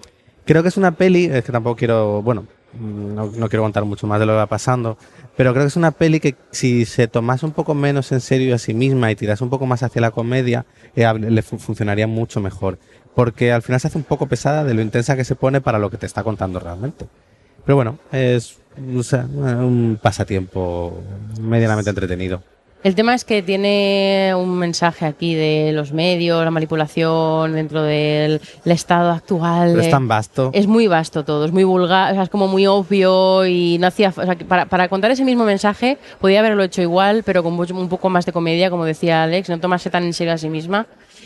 creo que es una peli, es que tampoco quiero, bueno, no, no quiero contar mucho más de lo que va pasando, pero creo que es una peli que si se tomase un poco menos en serio a sí misma y tirase un poco más hacia la comedia, le fu- funcionaría mucho mejor. Porque al final se hace un poco pesada de lo intensa que se pone para lo que te está contando realmente. Pero bueno, es o sea, un pasatiempo medianamente entretenido. El tema es que tiene un mensaje aquí de los medios, la manipulación dentro del el estado actual. Pero es tan vasto. Es muy vasto todo, es muy vulgar, o sea, es como muy obvio y no hacía. O sea, para, para contar ese mismo mensaje podía haberlo hecho igual, pero con un poco más de comedia, como decía Alex, no tomarse tan en serio a sí misma.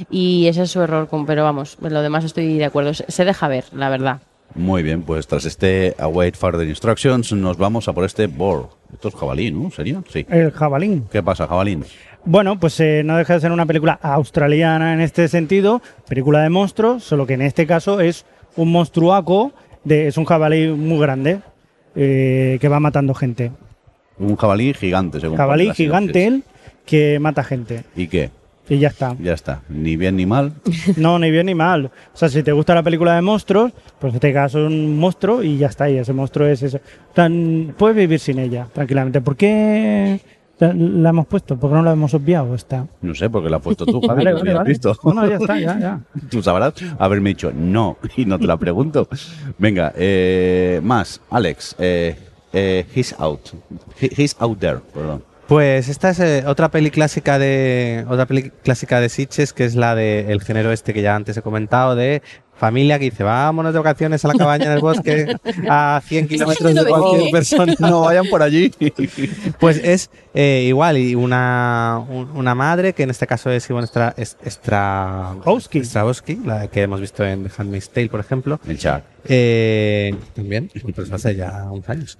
Y ese es su error, pero vamos, lo demás estoy de acuerdo. Se deja ver, la verdad. Muy bien, pues tras este Await Further Instructions nos vamos a por este Boar. Esto es jabalí, ¿no? ¿Sería? Sí. El jabalín. ¿Qué pasa, jabalín? Bueno, pues eh, no deja de ser una película australiana en este sentido, película de monstruos, solo que en este caso es un monstruaco, de, es un jabalí muy grande eh, que va matando gente. Un jabalí gigante, según Jabalí gigante él que mata gente. ¿Y qué? Y ya está. Ya está. Ni bien ni mal. No, ni bien ni mal. O sea, si te gusta la película de monstruos, pues en este caso es un monstruo y ya está. Y ese monstruo es eso. Tan, puedes vivir sin ella, tranquilamente. ¿Por qué la hemos puesto? ¿Por qué no la hemos obviado? Está. No sé, porque la has puesto tú, Javi. Vale, no vale, visto. Ya está, ya, ya. Tú sabrás haberme dicho no y no te la pregunto. Venga, eh, más. Alex, eh, eh, He's Out. He- He's Out There, perdón. Pues esta es eh, otra peli clásica de otra peli clásica de Sitges, que es la de el género este que ya antes he comentado de familia que dice vámonos de vacaciones a la cabaña en el bosque a 100 kilómetros de cualquier persona. No vayan por allí. Pues es eh, igual y una, un- una madre que en este caso es Ivonne Stra, Stra-. Strahovski, la que hemos visto en The Handmaid's Tale, por ejemplo. El chat. Eh, también, pues hace ya unos años.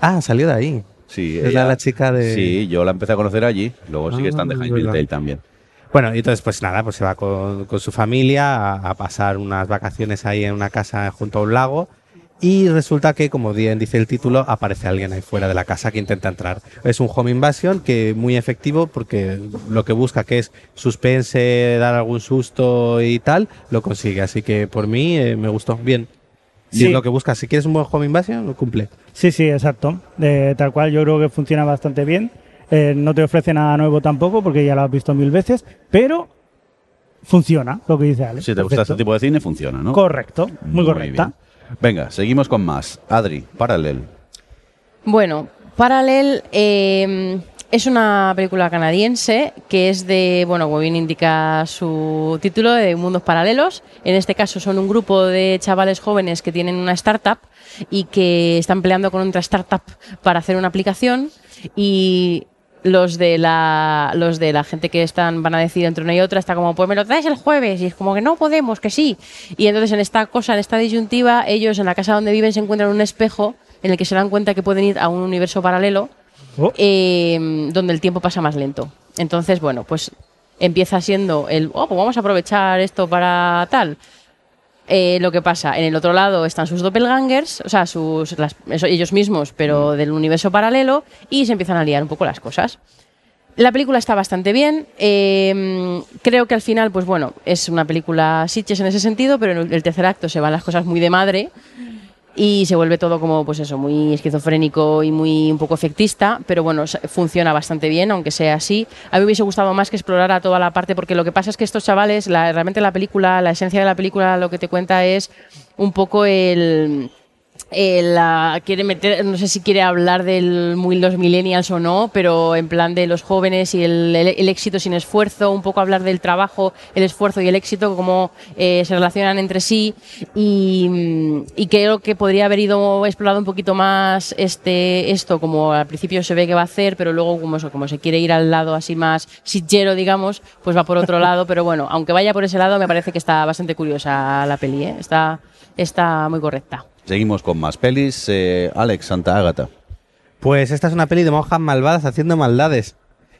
Ah, salió de ahí. Sí, Es la, la chica de... Sí, yo la empecé a conocer allí. Luego sí que Ah, están de Handmaid's. Tale también. Bueno, y entonces pues nada, pues se va con, con su familia a, a pasar unas vacaciones ahí en una casa junto a un lago y resulta que, como bien dice el título, aparece alguien ahí fuera de la casa que intenta entrar. Es un home invasion que muy efectivo porque lo que busca que es suspense, dar algún susto y tal, lo consigue. Así que por mí eh, me gustó bien. Si Sí. es lo que buscas, si quieres un buen home invasion, lo cumple. Sí, sí, exacto. Eh, tal cual, yo creo que funciona bastante bien. Eh, no te ofrece nada nuevo tampoco, porque ya lo has visto mil veces, pero funciona, lo que dice Alex. Si te gusta este tipo de cine, funciona, ¿no? Correcto, muy, correcta. bien. Venga, seguimos con más. Adri, Paralel. Bueno, Parallel eh, es una película canadiense que es de, bueno, como bien indica su título, de mundos paralelos. En este caso son un grupo de chavales jóvenes que tienen una startup y que están peleando con otra startup para hacer una aplicación y los de la los de la gente que están van a decidir entre una y otra está como pues me lo traes el jueves y es como que no podemos que sí y entonces en esta cosa en esta disyuntiva ellos en la casa donde viven se encuentran un espejo en el que se dan cuenta que pueden ir a un universo paralelo Oh, eh, donde el tiempo pasa más lento. Entonces, bueno, pues empieza siendo el, oh, pues vamos a aprovechar esto para tal. Eh, lo que pasa, en el otro lado están sus doppelgangers, o sea, sus, las- ellos mismos, pero del universo paralelo, y se empiezan a liar un poco las cosas. La película está bastante bien. eh, creo que al final, pues bueno, es una película sitches en ese sentido, pero en el tercer acto se van las cosas muy de madre. Y se vuelve todo como, pues eso, muy esquizofrénico y muy un poco efectista, pero bueno, funciona bastante bien, aunque sea así. A mí me hubiese gustado más que explorara toda la parte, porque lo que pasa es que estos chavales, la, realmente la película, la esencia de la película, lo que te cuenta es un poco el eh, la- quiere meter, no sé si quiere hablar del muy los millennials o no, pero en plan de los jóvenes y el, el- el éxito sin esfuerzo, un poco hablar del trabajo, el esfuerzo y el éxito, cómo eh, se relacionan entre sí y, y creo que podría haber ido explorado un poquito más este esto, como al principio se ve que va a hacer, pero luego como, eso, como se quiere ir al lado así más sitchero, digamos, pues va por otro lado, pero bueno, aunque vaya por ese lado, me parece que está bastante curiosa la peli, ¿eh? está, está muy correcta. Seguimos con más pelis. Eh, Alex, Santa Ágata. Pues esta es una peli de monjas malvadas haciendo maldades.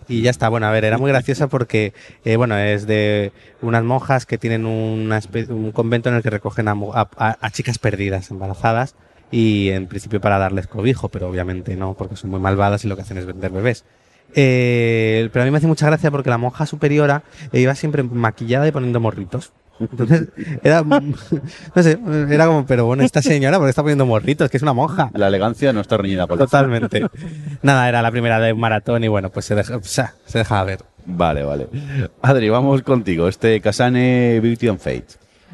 Y ya está, bueno, a ver, era muy graciosa porque, eh, bueno, es de unas monjas que tienen un convento en el que recogen a, chicas perdidas, embarazadas, y en principio para darles cobijo, pero obviamente no, porque son muy malvadas y lo que hacen es vender bebés. Eh, pero a mí me hace mucha gracia porque la monja superiora iba siempre maquillada y poniendo morritos. Entonces, era, no sé, era como, pero bueno, esta señora, ¿por qué está poniendo morritos? Que es una monja. La elegancia no está reñida con Totalmente. Nada, era la primera de un maratón y bueno, pues se deja, o sea, se dejaba ver. Vale, vale. Adri, vamos contigo. Este Kasane Beauty and Fate.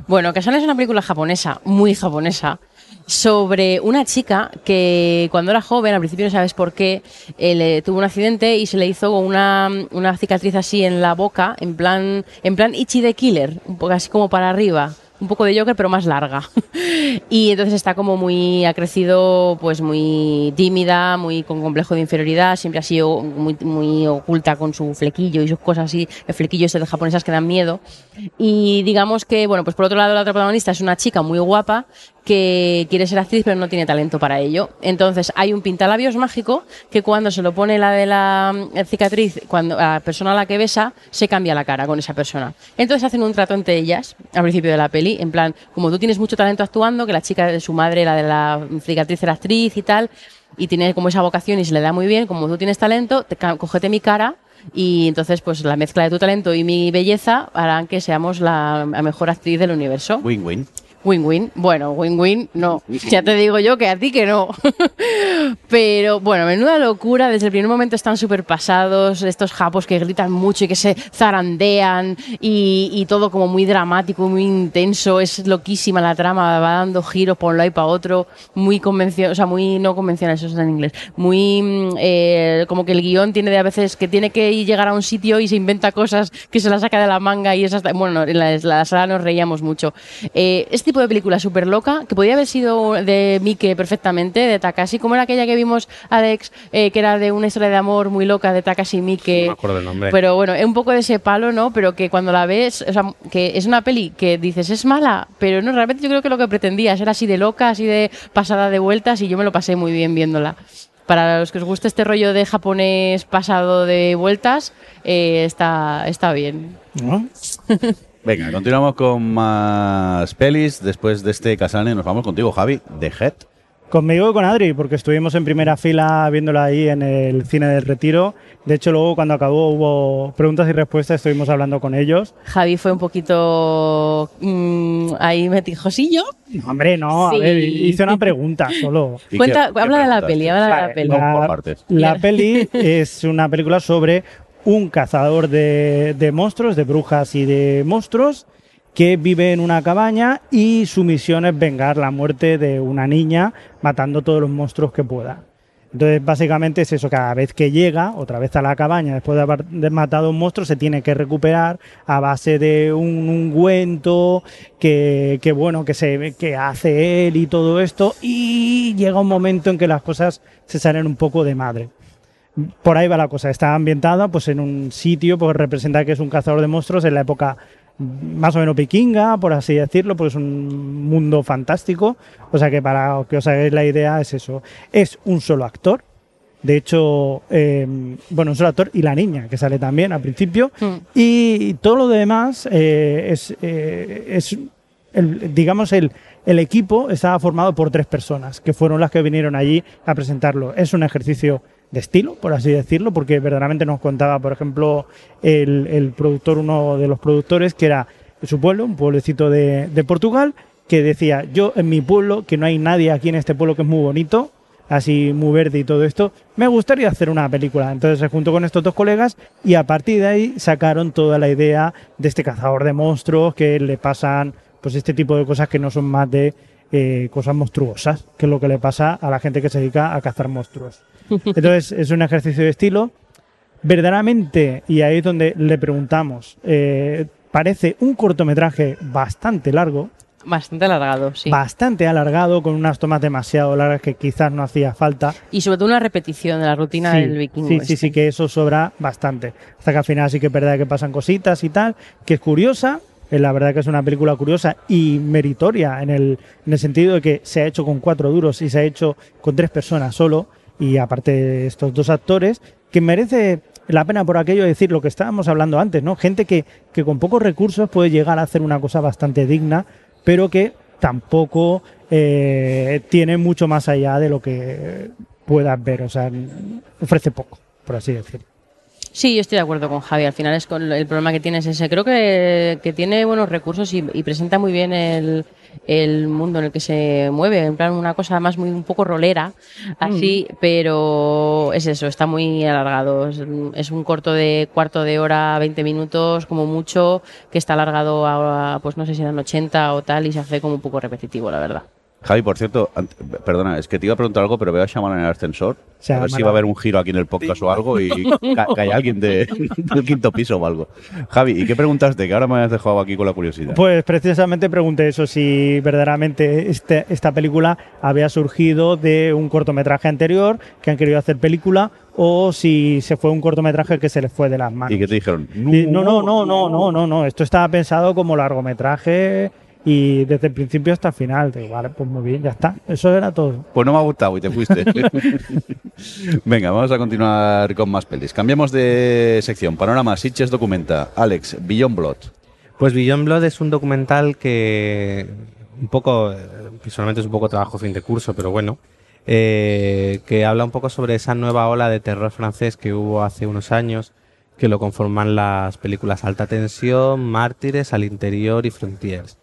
Bueno, Kasane es una película japonesa, muy japonesa, sobre una chica que cuando era joven, al principio no sabes por qué, eh, le tuvo un accidente y se le hizo una, una cicatriz así en la boca, en plan, en plan Ichi the Killer, un poco así como para arriba. Un poco de Joker, pero más larga. y entonces está como muy, ha crecido pues muy tímida, muy con complejo de inferioridad, siempre ha sido muy, muy oculta con su flequillo y sus cosas así, el flequillo ese de japonesas que dan miedo. Y digamos que, bueno, pues por otro lado la otra protagonista es una chica muy guapa que quiere ser actriz pero no tiene talento para ello. Entonces hay un pintalabios mágico que cuando se lo pone la de la mm, cicatriz, cuando a la persona a la que besa, se cambia la cara con esa persona. Entonces hacen un trato entre ellas al principio de la peli, en plan, como tú tienes mucho talento actuando, que la chica de su madre, la de la cicatriz era actriz y tal, y tiene como esa vocación y se le da muy bien, como tú tienes talento, te, cógete mi cara y entonces pues la mezcla de tu talento y mi belleza harán que seamos la, la mejor actriz del universo. Win-win. Win-win. Bueno, win-win, no. Ya te digo yo que a ti que no. Pero bueno, menuda locura. Desde el primer momento están súper pasados. Estos japos que gritan mucho y que se zarandean. Y, y todo como muy dramático, muy intenso. Es loquísima la trama. Va dando giros por un lado y para otro. Muy convencional, o sea, muy no convencional, eso es en inglés. Muy mm, eh, como que el guion tiene de a veces que tiene que llegar a un sitio y se inventa cosas que se las saca de la manga y esas. Bueno, en la, en la sala nos reíamos mucho. Eh, este tipo de película súper loca, que podía haber sido de Mike perfectamente, de Takashi, como era aquella que vimos, Alex, eh, que era de una historia de amor muy loca de Takashi Miike. No me acuerdo el nombre. Pero bueno, es un poco de ese palo, ¿no? Pero que cuando la ves, o sea, que es una peli que dices es mala, pero no, realmente yo creo que lo que pretendía es ser así de loca, así de pasada de vueltas y yo me lo pasé muy bien viéndola. Para los que os guste este rollo de japonés pasado de vueltas, eh, está, está bien. ¿no? Venga, continuamos con más pelis. Después de este Kasane nos vamos contigo, Javi, de Head. Conmigo y con Adri, porque estuvimos en primera fila viéndola ahí en el cine del retiro. De hecho, luego cuando acabó hubo preguntas y respuestas, estuvimos hablando con ellos. Javi fue un poquito mm, ahí metijosillo. No, hombre, no, Sí. a ver, hice una pregunta solo. ¿Y Cuenta- qué- qué habla de la peli, habla de la peli. La peli es una película sobre un cazador de, monstruos, de brujas y de monstruos, que vive en una cabaña y su misión es vengar la muerte de una niña matando todos los monstruos que pueda. Entonces, básicamente es eso, cada vez que llega otra vez a la cabaña, después de haber matado a un monstruo, se tiene que recuperar a base de un ungüento que, que, bueno, que, se, que hace él y todo esto, y llega un momento en que las cosas se salen un poco de madre. Por ahí va la cosa, está ambientada pues en un sitio, pues representa que es un cazador de monstruos en la época más o menos vikinga, por así decirlo, porque es un mundo fantástico. O sea que para que os hagáis la idea es eso. Es un solo actor. De hecho, eh, bueno, un solo actor y la niña, que sale también al principio. Mm. Y todo lo demás eh, es, eh, es el- digamos, el, el equipo estaba formado por tres personas, que fueron las que vinieron allí a presentarlo. Es un ejercicio de estilo, por así decirlo, porque verdaderamente nos contaba, por ejemplo, el, productor, uno de los productores, que era su pueblo, un pueblecito de, de Portugal, que decía, yo en mi pueblo, que no hay nadie aquí en este pueblo que es muy bonito, así muy verde y todo esto, me gustaría hacer una película. Entonces se juntó con estos dos colegas y a partir de ahí sacaron toda la idea de este cazador de monstruos que le pasan pues este tipo de cosas que no son más de eh, cosas monstruosas, que es lo que le pasa a la gente que se dedica a cazar monstruos. Entonces es un ejercicio de estilo. Verdaderamente, y ahí es donde le preguntamos, eh, parece un cortometraje bastante largo, Bastante alargado, sí. bastante alargado, con unas tomas demasiado largas que quizás no hacía falta. y sobre todo una repetición de la rutina Sí, del vikingo. Sí, sí, este. sí, que eso sobra bastante. Hasta que al final sí que es verdad que pasan cositas y tal, que es curiosa. eh, La verdad que es una película curiosa y meritoria en el, en el sentido de que se ha hecho con cuatro duros y se ha hecho con tres personas solo. Y aparte estos dos actores, que merece la pena por aquello de decir lo que estábamos hablando antes, ¿no? Gente que, que con pocos recursos puede llegar a hacer una cosa bastante digna, pero que tampoco eh, tiene mucho más allá de lo que puedas ver. O sea, ofrece poco, por así decirlo. Sí, yo estoy de acuerdo con Javi. Al final es con el problema que tiene es ese. Creo que, que tiene buenos recursos y presenta muy bien el, el mundo en el que se mueve. En plan, una cosa más muy un poco rolera, así, pero es eso, está muy alargado. Es, es un corto de cuarto de hora, 20 minutos, como mucho, que está alargado a, pues no sé si eran 80 o tal, y se hace como un poco repetitivo, la verdad. Javi, por cierto, ant- perdona, es que te iba a preguntar algo, pero veo a Shaman en el ascensor. Se a ver si va a haber un giro aquí en el podcast o algo y ca- cae alguien de- del quinto piso o algo. Javi, ¿y qué preguntaste? Que ahora me has dejado aquí con la curiosidad. Pues precisamente pregunté eso, si verdaderamente este- esta película había surgido de un cortometraje anterior que han querido hacer película o si se fue un cortometraje que se les fue de las manos. ¿Y qué te dijeron? Y No, no, no, no, no, no, no. Esto estaba pensado como largometraje y desde el principio hasta el final. Digo, vale, pues muy bien, ya está. Eso era todo. Pues no me ha gustado y te fuiste. Venga, vamos a continuar con más pelis. Cambiamos de sección. Panorama, Sitches documenta. Alex, Beyond Blood. Pues Beyond Blood es un documental que un poco, visualmente es un poco trabajo fin de curso, pero bueno, eh, que habla un poco sobre esa nueva ola de terror francés que hubo hace unos años, que lo conforman las películas Alta Tensión, Mártires, Al Interior y Frontiers.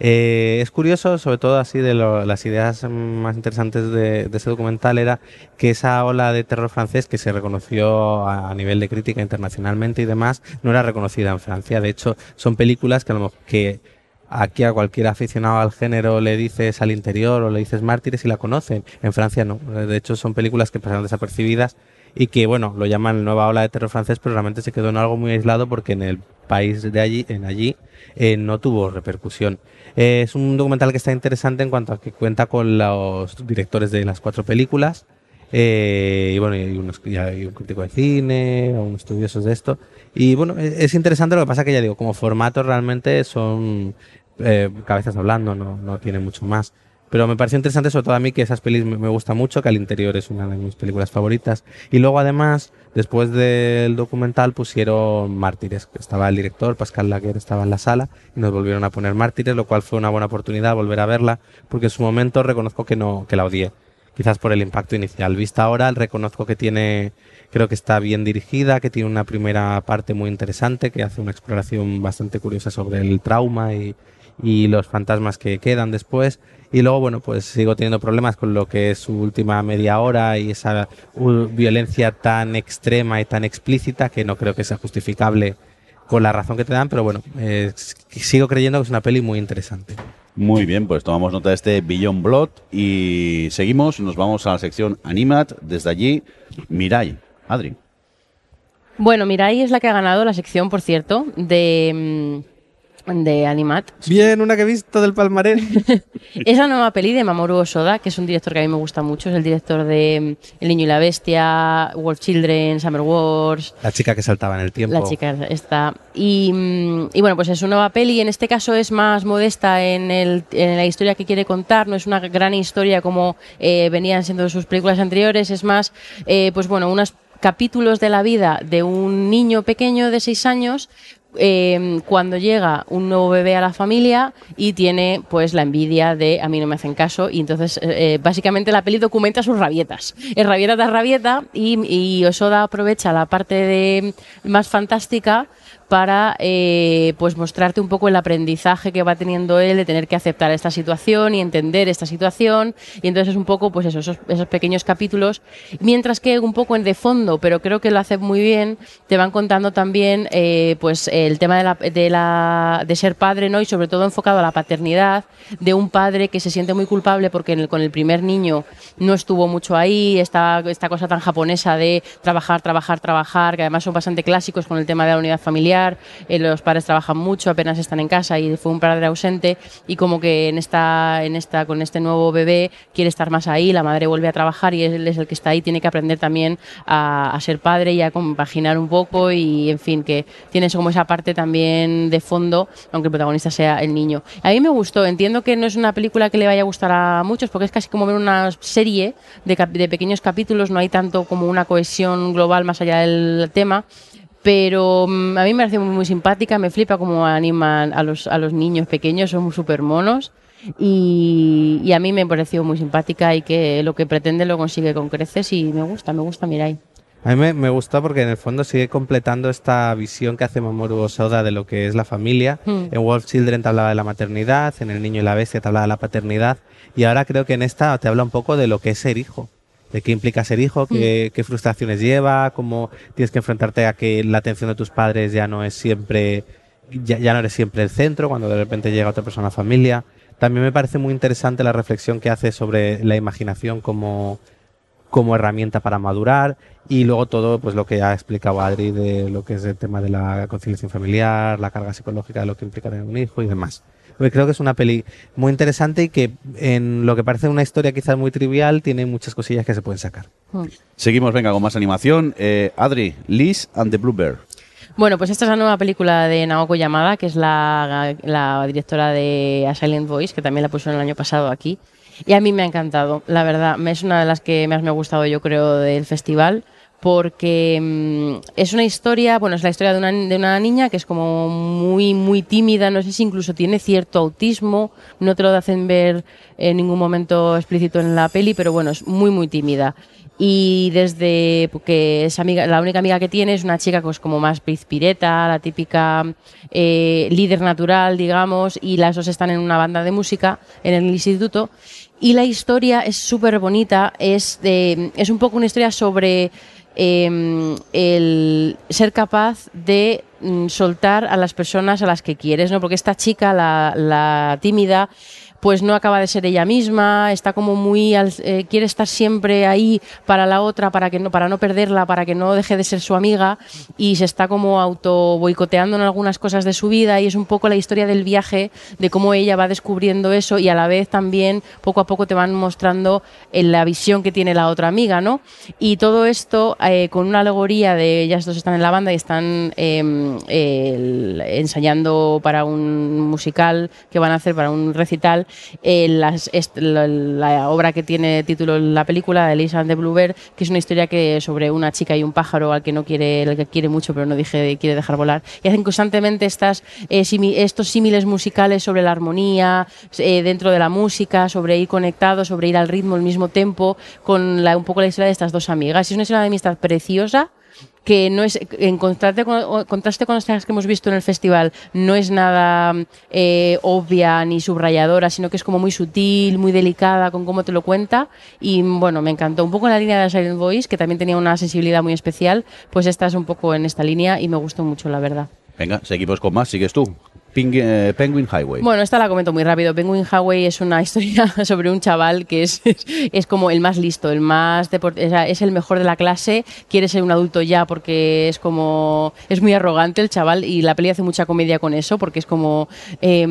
Eh, es curioso, sobre todo así de lo- las ideas más interesantes de, de ese documental era que esa ola de terror francés que se reconoció a, a nivel de crítica internacionalmente y demás no era reconocida en Francia. De hecho, son películas que a lo mejor que aquí a cualquier aficionado al género le dices al interior o le dices mártires y la conocen. En Francia no. De hecho, son películas que pasaron desapercibidas y que, bueno, lo llaman nueva ola de terror francés, pero realmente se quedó en algo muy aislado porque en el país de allí, en allí, eh, no tuvo repercusión. Eh, es un documental que está interesante en cuanto a que cuenta con los directores de las cuatro películas. eh, y bueno, y, unos, hay un crítico de cine, unos estudiosos de esto. Y bueno, es, es interesante, lo que pasa que ya digo, como formato realmente son eh, cabezas hablando, no, no tiene mucho más. Pero me pareció interesante, sobre todo a mí, que esas pelis me, me gusta mucho, que al interior es una de mis películas favoritas. Y luego, además, después del documental pusieron Mártires, estaba el director, Pascal Laguerre estaba en la sala, y nos volvieron a poner Mártires, lo cual fue una buena oportunidad volver a verla, porque en su momento reconozco que no, que la odié. Quizás por el impacto inicial. Vista ahora, reconozco que tiene, creo que está bien dirigida, que tiene una primera parte muy interesante, que hace una exploración bastante curiosa sobre el trauma y, y los fantasmas que quedan después. Y luego, bueno, pues sigo teniendo problemas con lo que es su última media hora y esa violencia tan extrema y tan explícita que no creo que sea justificable con la razón que te dan, pero bueno, eh, sigo creyendo que es una peli muy interesante. Muy bien, pues tomamos nota de este Beyond Blood y seguimos. Nos vamos a la sección Animat. Desde allí, Mirai. Adri. Bueno, Mirai es la que ha ganado la sección, por cierto, de, mm, de Animat. Bien, una que he visto del palmarés. Es la nueva peli de Mamoru Osoda, que es un director que a mí me gusta mucho. Es el director de mm, El niño y la bestia, Wolf Children, Summer Wars. La chica que saltaba en el tiempo. La chica está. Y, mm, y bueno, pues es una nueva peli. En este caso es más modesta en, el, en la historia que quiere contar. No es una gran historia como eh, venían siendo sus películas anteriores. Es más, eh, pues bueno, unos capítulos de la vida de un niño pequeño de seis años. Eh, cuando llega un nuevo bebé a la familia y tiene pues la envidia de a mí no me hacen caso y entonces eh, básicamente la peli documenta sus rabietas. Es rabieta tras rabieta y, y Osoda aprovecha la parte de más fantástica para eh, pues mostrarte un poco el aprendizaje que va teniendo él de tener que aceptar esta situación y entender esta situación. Y entonces es un poco pues eso, esos, esos pequeños capítulos. Mientras que un poco en de fondo pero creo que lo hace muy bien te van contando también eh, pues el tema de, la, de, la, de ser padre no y sobre todo enfocado a la paternidad de un padre que se siente muy culpable porque con el primer niño no estuvo mucho ahí esta, esta cosa tan japonesa de trabajar trabajar trabajar que además son bastante clásicos con el tema de la unidad familiar eh, los padres trabajan mucho apenas están en casa y fue un padre ausente y como que en esta en esta con este nuevo bebé quiere estar más ahí la madre vuelve a trabajar y él es el que está ahí tiene que aprender también a, a ser padre y a compaginar un poco y en fin que tiene como esa parte también de fondo aunque el protagonista sea el niño. A mí me gustó entiendo que no es una película que le vaya a gustar a muchos porque es casi como ver una serie de, de pequeños capítulos no hay tanto como una cohesión global más allá del tema pero mm, a mí me parece muy, muy simpática, me flipa cómo animan a los, a los niños pequeños, son súper monos. Y, y a mí me pareció muy simpática y que lo que pretende lo consigue con creces y me gusta, me gusta Mirai. A mí me, me gusta porque en el fondo sigue completando esta visión que hace Mamoru Osoda de lo que es la familia. Hmm. En Wolf Children te hablaba de la maternidad, en El Niño y la Bestia te hablaba de la paternidad y ahora creo que en esta te habla un poco de lo que es ser hijo. De qué implica ser hijo, qué, qué frustraciones lleva, cómo tienes que enfrentarte a que la atención de tus padres ya no es siempre, ya, ya no eres siempre el centro cuando de repente llega otra persona a la familia. También me parece muy interesante la reflexión que hace sobre la imaginación como, como herramienta para madurar y luego todo pues lo que ha explicado Adri de lo que es el tema de la conciliación familiar, la carga psicológica de lo que implica tener un hijo y demás. Porque creo que es una peli muy interesante y que en lo que parece una historia quizás muy trivial tiene muchas cosillas que se pueden sacar. Mm. Seguimos, venga, con más animación. Eh, Adri, Liz and the Bluebird. Bueno, pues esta es la nueva película de Naoko Yamada, que es la, la directora de A Silent Voice, que también la puso el año pasado aquí. Y a mí me ha encantado, la verdad. me- Es una de las que más me ha gustado, yo creo, del festival. Porque mm, es una historia, bueno, es la historia de una, de una niña que es como muy, muy tímida, no sé si incluso tiene cierto autismo, no te lo hacen ver en ningún momento explícito en la peli, pero bueno, es muy, muy tímida y desde que es amiga, la única amiga que tiene es una chica pues como más pizpireta, la típica eh, líder natural, digamos, y las dos están en una banda de música en el instituto. Y la historia es súper bonita, es, de, es un poco una historia sobre eh, el ser capaz de mm, soltar a las personas a las que quieres, ¿no? Porque esta chica, la, la tímida, pues no acaba de ser ella misma, está como muy eh, quiere estar siempre ahí para la otra, para que no para no perderla, para que no deje de ser su amiga y se está como auto boicoteando en algunas cosas de su vida y es un poco la historia del viaje de cómo ella va descubriendo eso y a la vez también poco a poco te van mostrando en la visión que tiene la otra amiga, ¿no? Y todo esto eh, con una alegoría de ellas dos están en la banda y están eh, ensayando para un musical que van a hacer para un recital eh, la, obra que tiene título la película Elisa and the Bluebird que es una historia que sobre una chica y un pájaro al que no quiere al que quiere mucho pero no dije, quiere dejar volar. Y hacen constantemente estas eh, estos símiles musicales sobre la armonía eh, dentro de la música sobre ir conectados sobre ir al ritmo al mismo tempo con la, un poco la historia de estas dos amigas. Es una historia de amistad preciosa que no es en contraste con, contraste con las que hemos visto en el festival no es nada eh, obvia ni subrayadora sino que es como muy sutil muy delicada con cómo te lo cuenta. Y bueno me encantó un poco en la línea de Silent Voice que también tenía una sensibilidad muy especial. Pues esta es un poco en esta línea y me gustó mucho la verdad. Venga, seguimos con más, sigues tú. Eh, Penguin Highway. Bueno, esta la comento muy rápido. Penguin Highway es una historia sobre un chaval que es, es, como el más listo, el más es el mejor de la clase, quiere ser un adulto ya porque es como es muy arrogante el chaval y la peli hace mucha comedia con eso porque es como "Ay,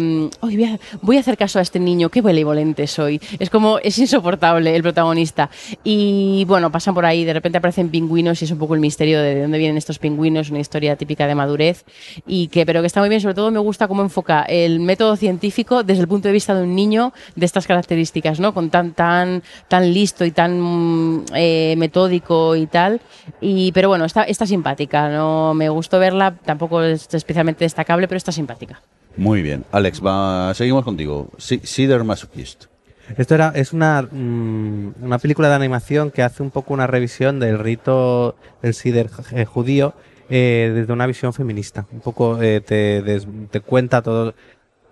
voy, a, hacer caso a este niño, qué benevolente soy. Es como es insoportable el protagonista y bueno pasan por ahí, de repente aparecen pingüinos y es un poco el misterio de dónde vienen estos pingüinos, una historia típica de madurez y que pero que está muy bien. Sobre todo me gusta cómo enfoca el método científico desde el punto de vista de un niño de estas características, ¿no? Con tan tan tan listo y tan mm, eh, metódico y tal. Y pero bueno, está está simpática. No me gustó verla, tampoco es especialmente destacable, pero está simpática. Muy bien. Alex, va, seguimos contigo. Si- Cedar Masochist. Esto era, es una, mm, una película de animación que hace un poco una revisión del rito del Sider eh, judío, eh, desde una visión feminista. Un poco eh, te, des- te cuenta todo,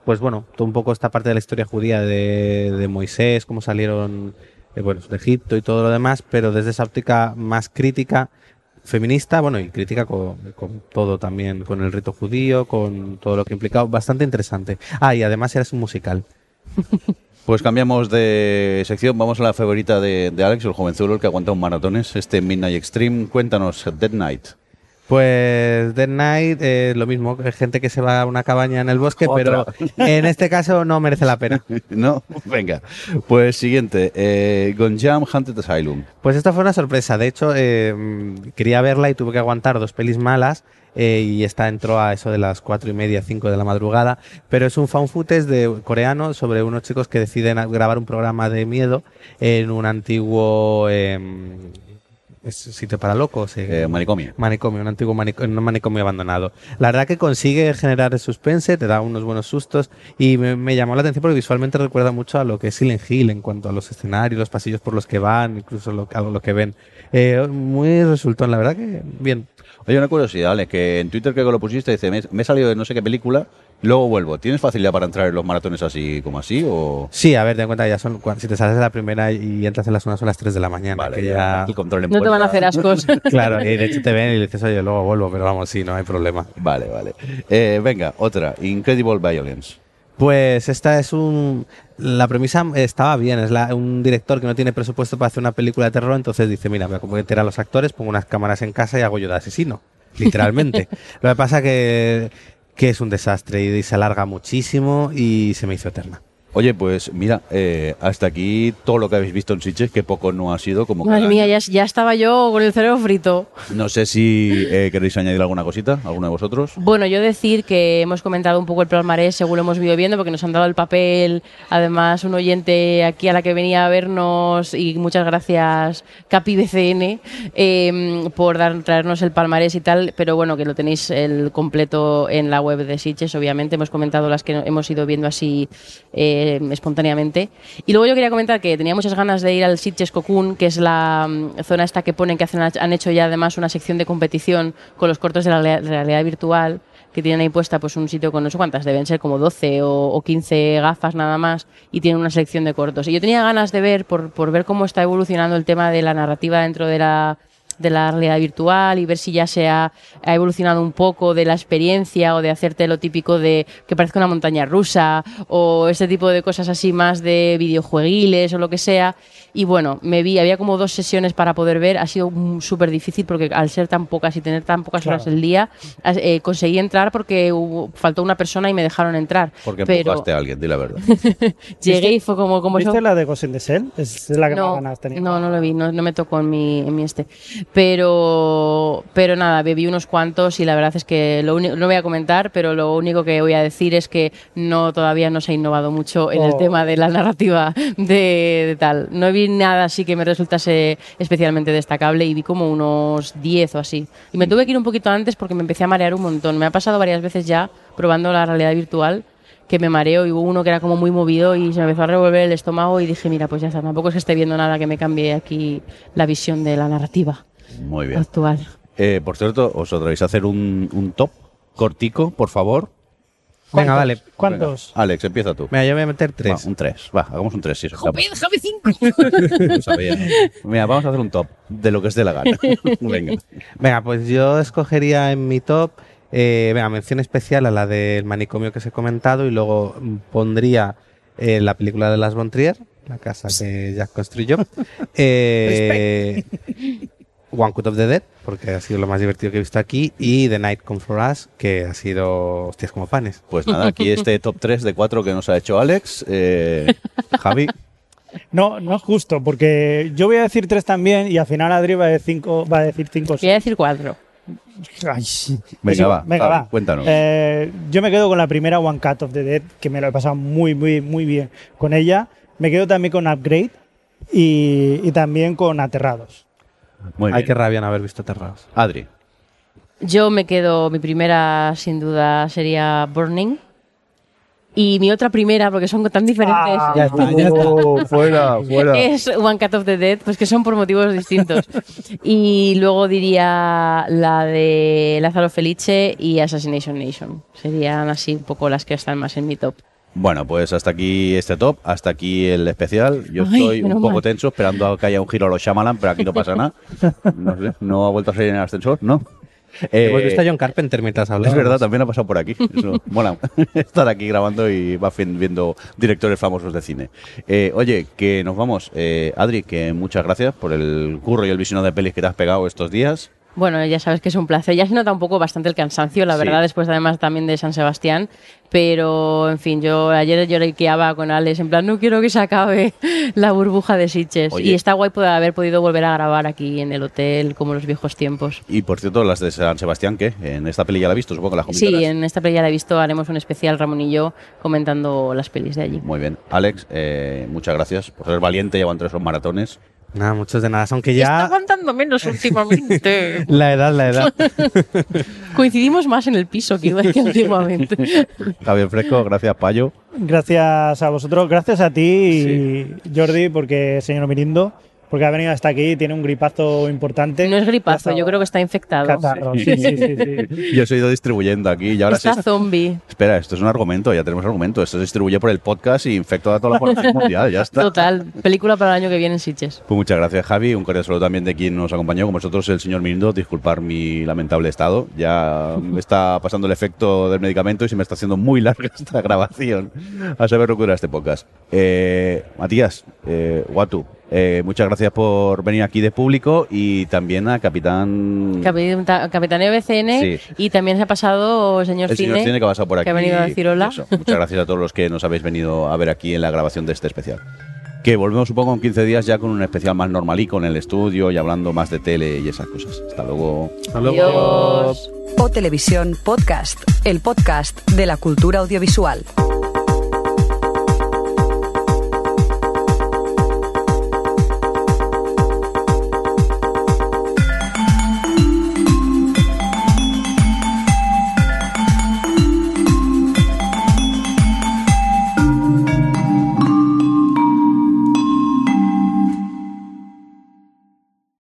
pues bueno, todo un poco esta parte de la historia judía de, de Moisés, cómo salieron eh, bueno, de Egipto y todo lo demás, pero desde esa óptica más crítica, feminista, bueno, y crítica con, con todo también, con el rito judío, con todo lo que implicaba, bastante interesante. Ah, y además eres un musical. Pues cambiamos de sección, vamos a la favorita de, de Alex, el jovenzuelo, el que aguanta un maratones, este Midnight Extreme. Cuéntanos, Dead Night. Pues Dead Night, eh, lo mismo, hay gente que se va a una cabaña en el bosque, Otra. pero en este caso no merece la pena. No, venga. Pues siguiente, eh, Gonjam Haunted Asylum. Pues esta fue una sorpresa. De hecho, eh, quería verla y tuve que aguantar dos pelis malas. eh, y esta entró a eso de las cuatro y media, cinco de la madrugada. Pero es un found footage de coreano sobre unos chicos que deciden grabar un programa de miedo en un antiguo eh, es sitio para locos. eh, Eh, manicomio. Manicomio, un antiguo manico- un manicomio abandonado. La verdad que consigue generar el suspense, te da unos buenos sustos y me, me llamó la atención porque visualmente recuerda mucho a lo que es Silent Hill en cuanto a los escenarios, los pasillos por los que van, incluso lo, a lo que ven. Eh, muy resultón, la verdad que bien. Oye, una curiosidad, Alex, que en Twitter creo que lo pusiste, dice, me, me he salido de no sé qué película, luego vuelvo. ¿Tienes facilidad para entrar en los maratones así como así o...? Sí, a ver, ten en cuenta, ya son, si te sales de la primera y entras en las una son las 3 de la mañana. Vale, que ya, ya... el control en No te van a hacer ascos. Claro, y de hecho te ven y le dices, oye, luego vuelvo, pero vamos, sí, no hay problema. Vale, vale. Eh, venga, otra, Incredible Violence. Pues esta es un... La premisa estaba bien, es la- un director que no tiene presupuesto para hacer una película de terror, entonces dice, mira, voy a meter a los actores, pongo unas cámaras en casa y hago yo de asesino, literalmente. Lo que pasa que, que es un desastre y se alarga muchísimo y se me hizo eterna. Oye, pues mira, eh, hasta aquí todo lo que habéis visto en Sitges, que poco no ha sido como Madre mía, ya, ya estaba yo con el cerebro frito. No sé si eh, queréis añadir alguna cosita, alguno de vosotros. Bueno, yo decir que hemos comentado un poco el palmarés, según lo hemos ido viendo, porque nos han dado el papel. Además, un oyente aquí a la que venía a vernos, y muchas gracias, Capi BCN, eh, por dar, traernos el palmarés y tal. Pero bueno, que lo tenéis el completo en la web de Sitges, obviamente. Hemos comentado las que hemos ido viendo así eh, espontáneamente. Y luego yo quería comentar que tenía muchas ganas de ir al Sitges Cocoon, que es la mm, zona esta que ponen que hacen, han hecho ya además una sección de competición con los cortos de la realidad- virtual que tienen ahí puesta pues un sitio con no sé cuántas, deben ser como 12 o, o 15 gafas nada más y tienen una selección de cortos. Y yo tenía ganas de ver, por, por ver cómo está evolucionando el tema de la narrativa dentro de la de la realidad virtual y ver si ya se ha, ha evolucionado un poco de la experiencia o de hacerte lo típico de que parezca una montaña rusa o este tipo de cosas así más de videojueguiles o lo que sea. Y bueno, me vi, había como dos sesiones para poder ver, ha sido súper difícil porque al ser tan pocas y tener tan pocas Claro. horas el día, eh, conseguí entrar porque hubo- faltó una persona y me dejaron entrar. Porque pero empujaste a alguien, di la verdad. llegué y fue como... como ¿Viste eso- la de Ghost in the Shell? Es la que más no, ganas tenía. no, no lo vi, no, no me tocó en mi, en mi este. Pero, pero nada, bebí unos cuantos y la verdad es que lo único, no voy a comentar, pero lo único que voy a decir es que no todavía no se ha innovado mucho en el Oh. tema de la narrativa de, de tal. No vi nada así que me resultase especialmente destacable y vi como unos 10 o así. Y me tuve que ir un poquito antes porque me empecé a marear un montón. Me ha pasado varias veces ya probando la realidad virtual que me mareo y hubo uno que era como muy movido y se me empezó a revolver el estómago y dije, mira, pues ya está, tampoco es que esté viendo nada que me cambie aquí la visión de la narrativa Muy bien. actual. Eh, por cierto, os atrevéis a hacer un, un top cortico, por favor. Venga, vale. ¿Cuántos? Venga, Alex, empieza tú. Mira, yo voy a meter tres. Va, un 3. Va, hagamos un 3. Si Joder, Javi 5. Lo sabía. Mira, vamos a hacer un top de lo que es de la gana. Venga. Venga, pues yo escogería en mi top, eh, venga, mención especial a la del manicomio que os he comentado y luego pondría eh, la película de Las von Trier, la casa que Jack construyó. Eh, One Cut of the Dead, porque ha sido lo más divertido que he visto aquí, y The Night Come For Us, que ha sido hostias como panes. Pues nada, aquí este top 3 de 4 que nos ha hecho Alex. Eh, Javi, No, no es justo, porque yo voy a decir tres también y al final Adri va a decir cinco. Va a decir cinco Voy a decir 4. Ay, sí. Venga, Eso, va, venga, va, va. cuéntanos. Eh, yo me quedo con la primera One Cut of the Dead, que me lo he pasado muy, muy, muy bien con ella. Me quedo también con Upgrade y, y también con Aterrados. Muy Hay bien. que rabia no haber visto Aterrados. Adri, Yo me quedo, mi primera sin duda sería Burning. Y mi otra primera, porque son tan diferentes, Ah, Ya está, ya está. Oh, fuera, fuera. es One Cut of the Dead, pues que son por motivos distintos. y luego diría la de Lázaro Felice y Assassination Nation. Serían así un poco las que están más en mi top. Bueno, pues hasta aquí este top, hasta aquí el especial. Yo Ay, estoy un poco mal. tenso esperando a que haya un giro a los Shyamalan, pero aquí no pasa nada. No sé, no ha vuelto a salir en el ascensor, ¿no? Eh, Hemos visto a John Carpenter mientras hablamos. es verdad, también ha pasado por aquí. Eso, mola estar aquí grabando y va viendo directores famosos de cine. Eh, oye, que nos vamos. Eh, Adri, que muchas gracias por el curro y el visionado de pelis que te has pegado estos días. Bueno, ya sabes que es un placer. Ya se nota un poco bastante el cansancio, la Sí. verdad, después además también de San Sebastián. Pero, en fin, yo ayer lloriqueaba con Alex, en plan, no quiero que se acabe la burbuja de Sitges. Oye. Y está guay poder haber podido volver a grabar aquí en el hotel, como los viejos tiempos. Y por cierto, las de San Sebastián, ¿qué? En esta peli ya la he visto, supongo que la Sí, comentarás. en esta playa la he visto, haremos un especial Ramón y yo comentando las pelis de allí. Muy bien. Alex, eh, muchas gracias por ser valiente y aguantar esos maratones. Nada, muchos de nada. Aunque Está ya. aguantando menos últimamente. La edad, la edad. Coincidimos más en el piso que que últimamente. Javier Fresco, gracias, Payo. Gracias a vosotros, gracias a ti, Jordi, porque señor Mirindo, porque ha venido hasta aquí, tiene un gripazo importante. No es gripazo, yo creo que está infectado. Catarro, sí, sí, sí, sí. Yo os he ido distribuyendo aquí y ahora sí. Está zombie. Espera, esto es un argumento, ya tenemos argumento. Esto se distribuye por el podcast y infecta a toda la población mundial, ya está. Total, película para el año que viene en Sitges. Pues muchas gracias, Javi. Un cordial saludo también de quien nos acompañó, como vosotros, el señor Mirindo. Disculpar mi lamentable estado. Ya me está pasando el efecto del medicamento y se me está haciendo muy larga esta grabación. A saber lo que dura este podcast. Eh, Matías, eh, Watu, eh, muchas gracias por venir aquí de público y también a Capitán. Capitán, Capitaneo BCN Sí. y también se ha pasado señor el señor Cine. Cine que ha pasado por aquí. que ha venido a decir hola. Eso. Muchas gracias a todos los que nos habéis venido a ver aquí en la grabación de este especial. Que volvemos supongo en 15 días ya con un especial más normalico en el estudio y hablando más de tele y esas cosas. Hasta luego. Hasta luego. Adiós. O Televisión Podcast, el podcast de la cultura audiovisual.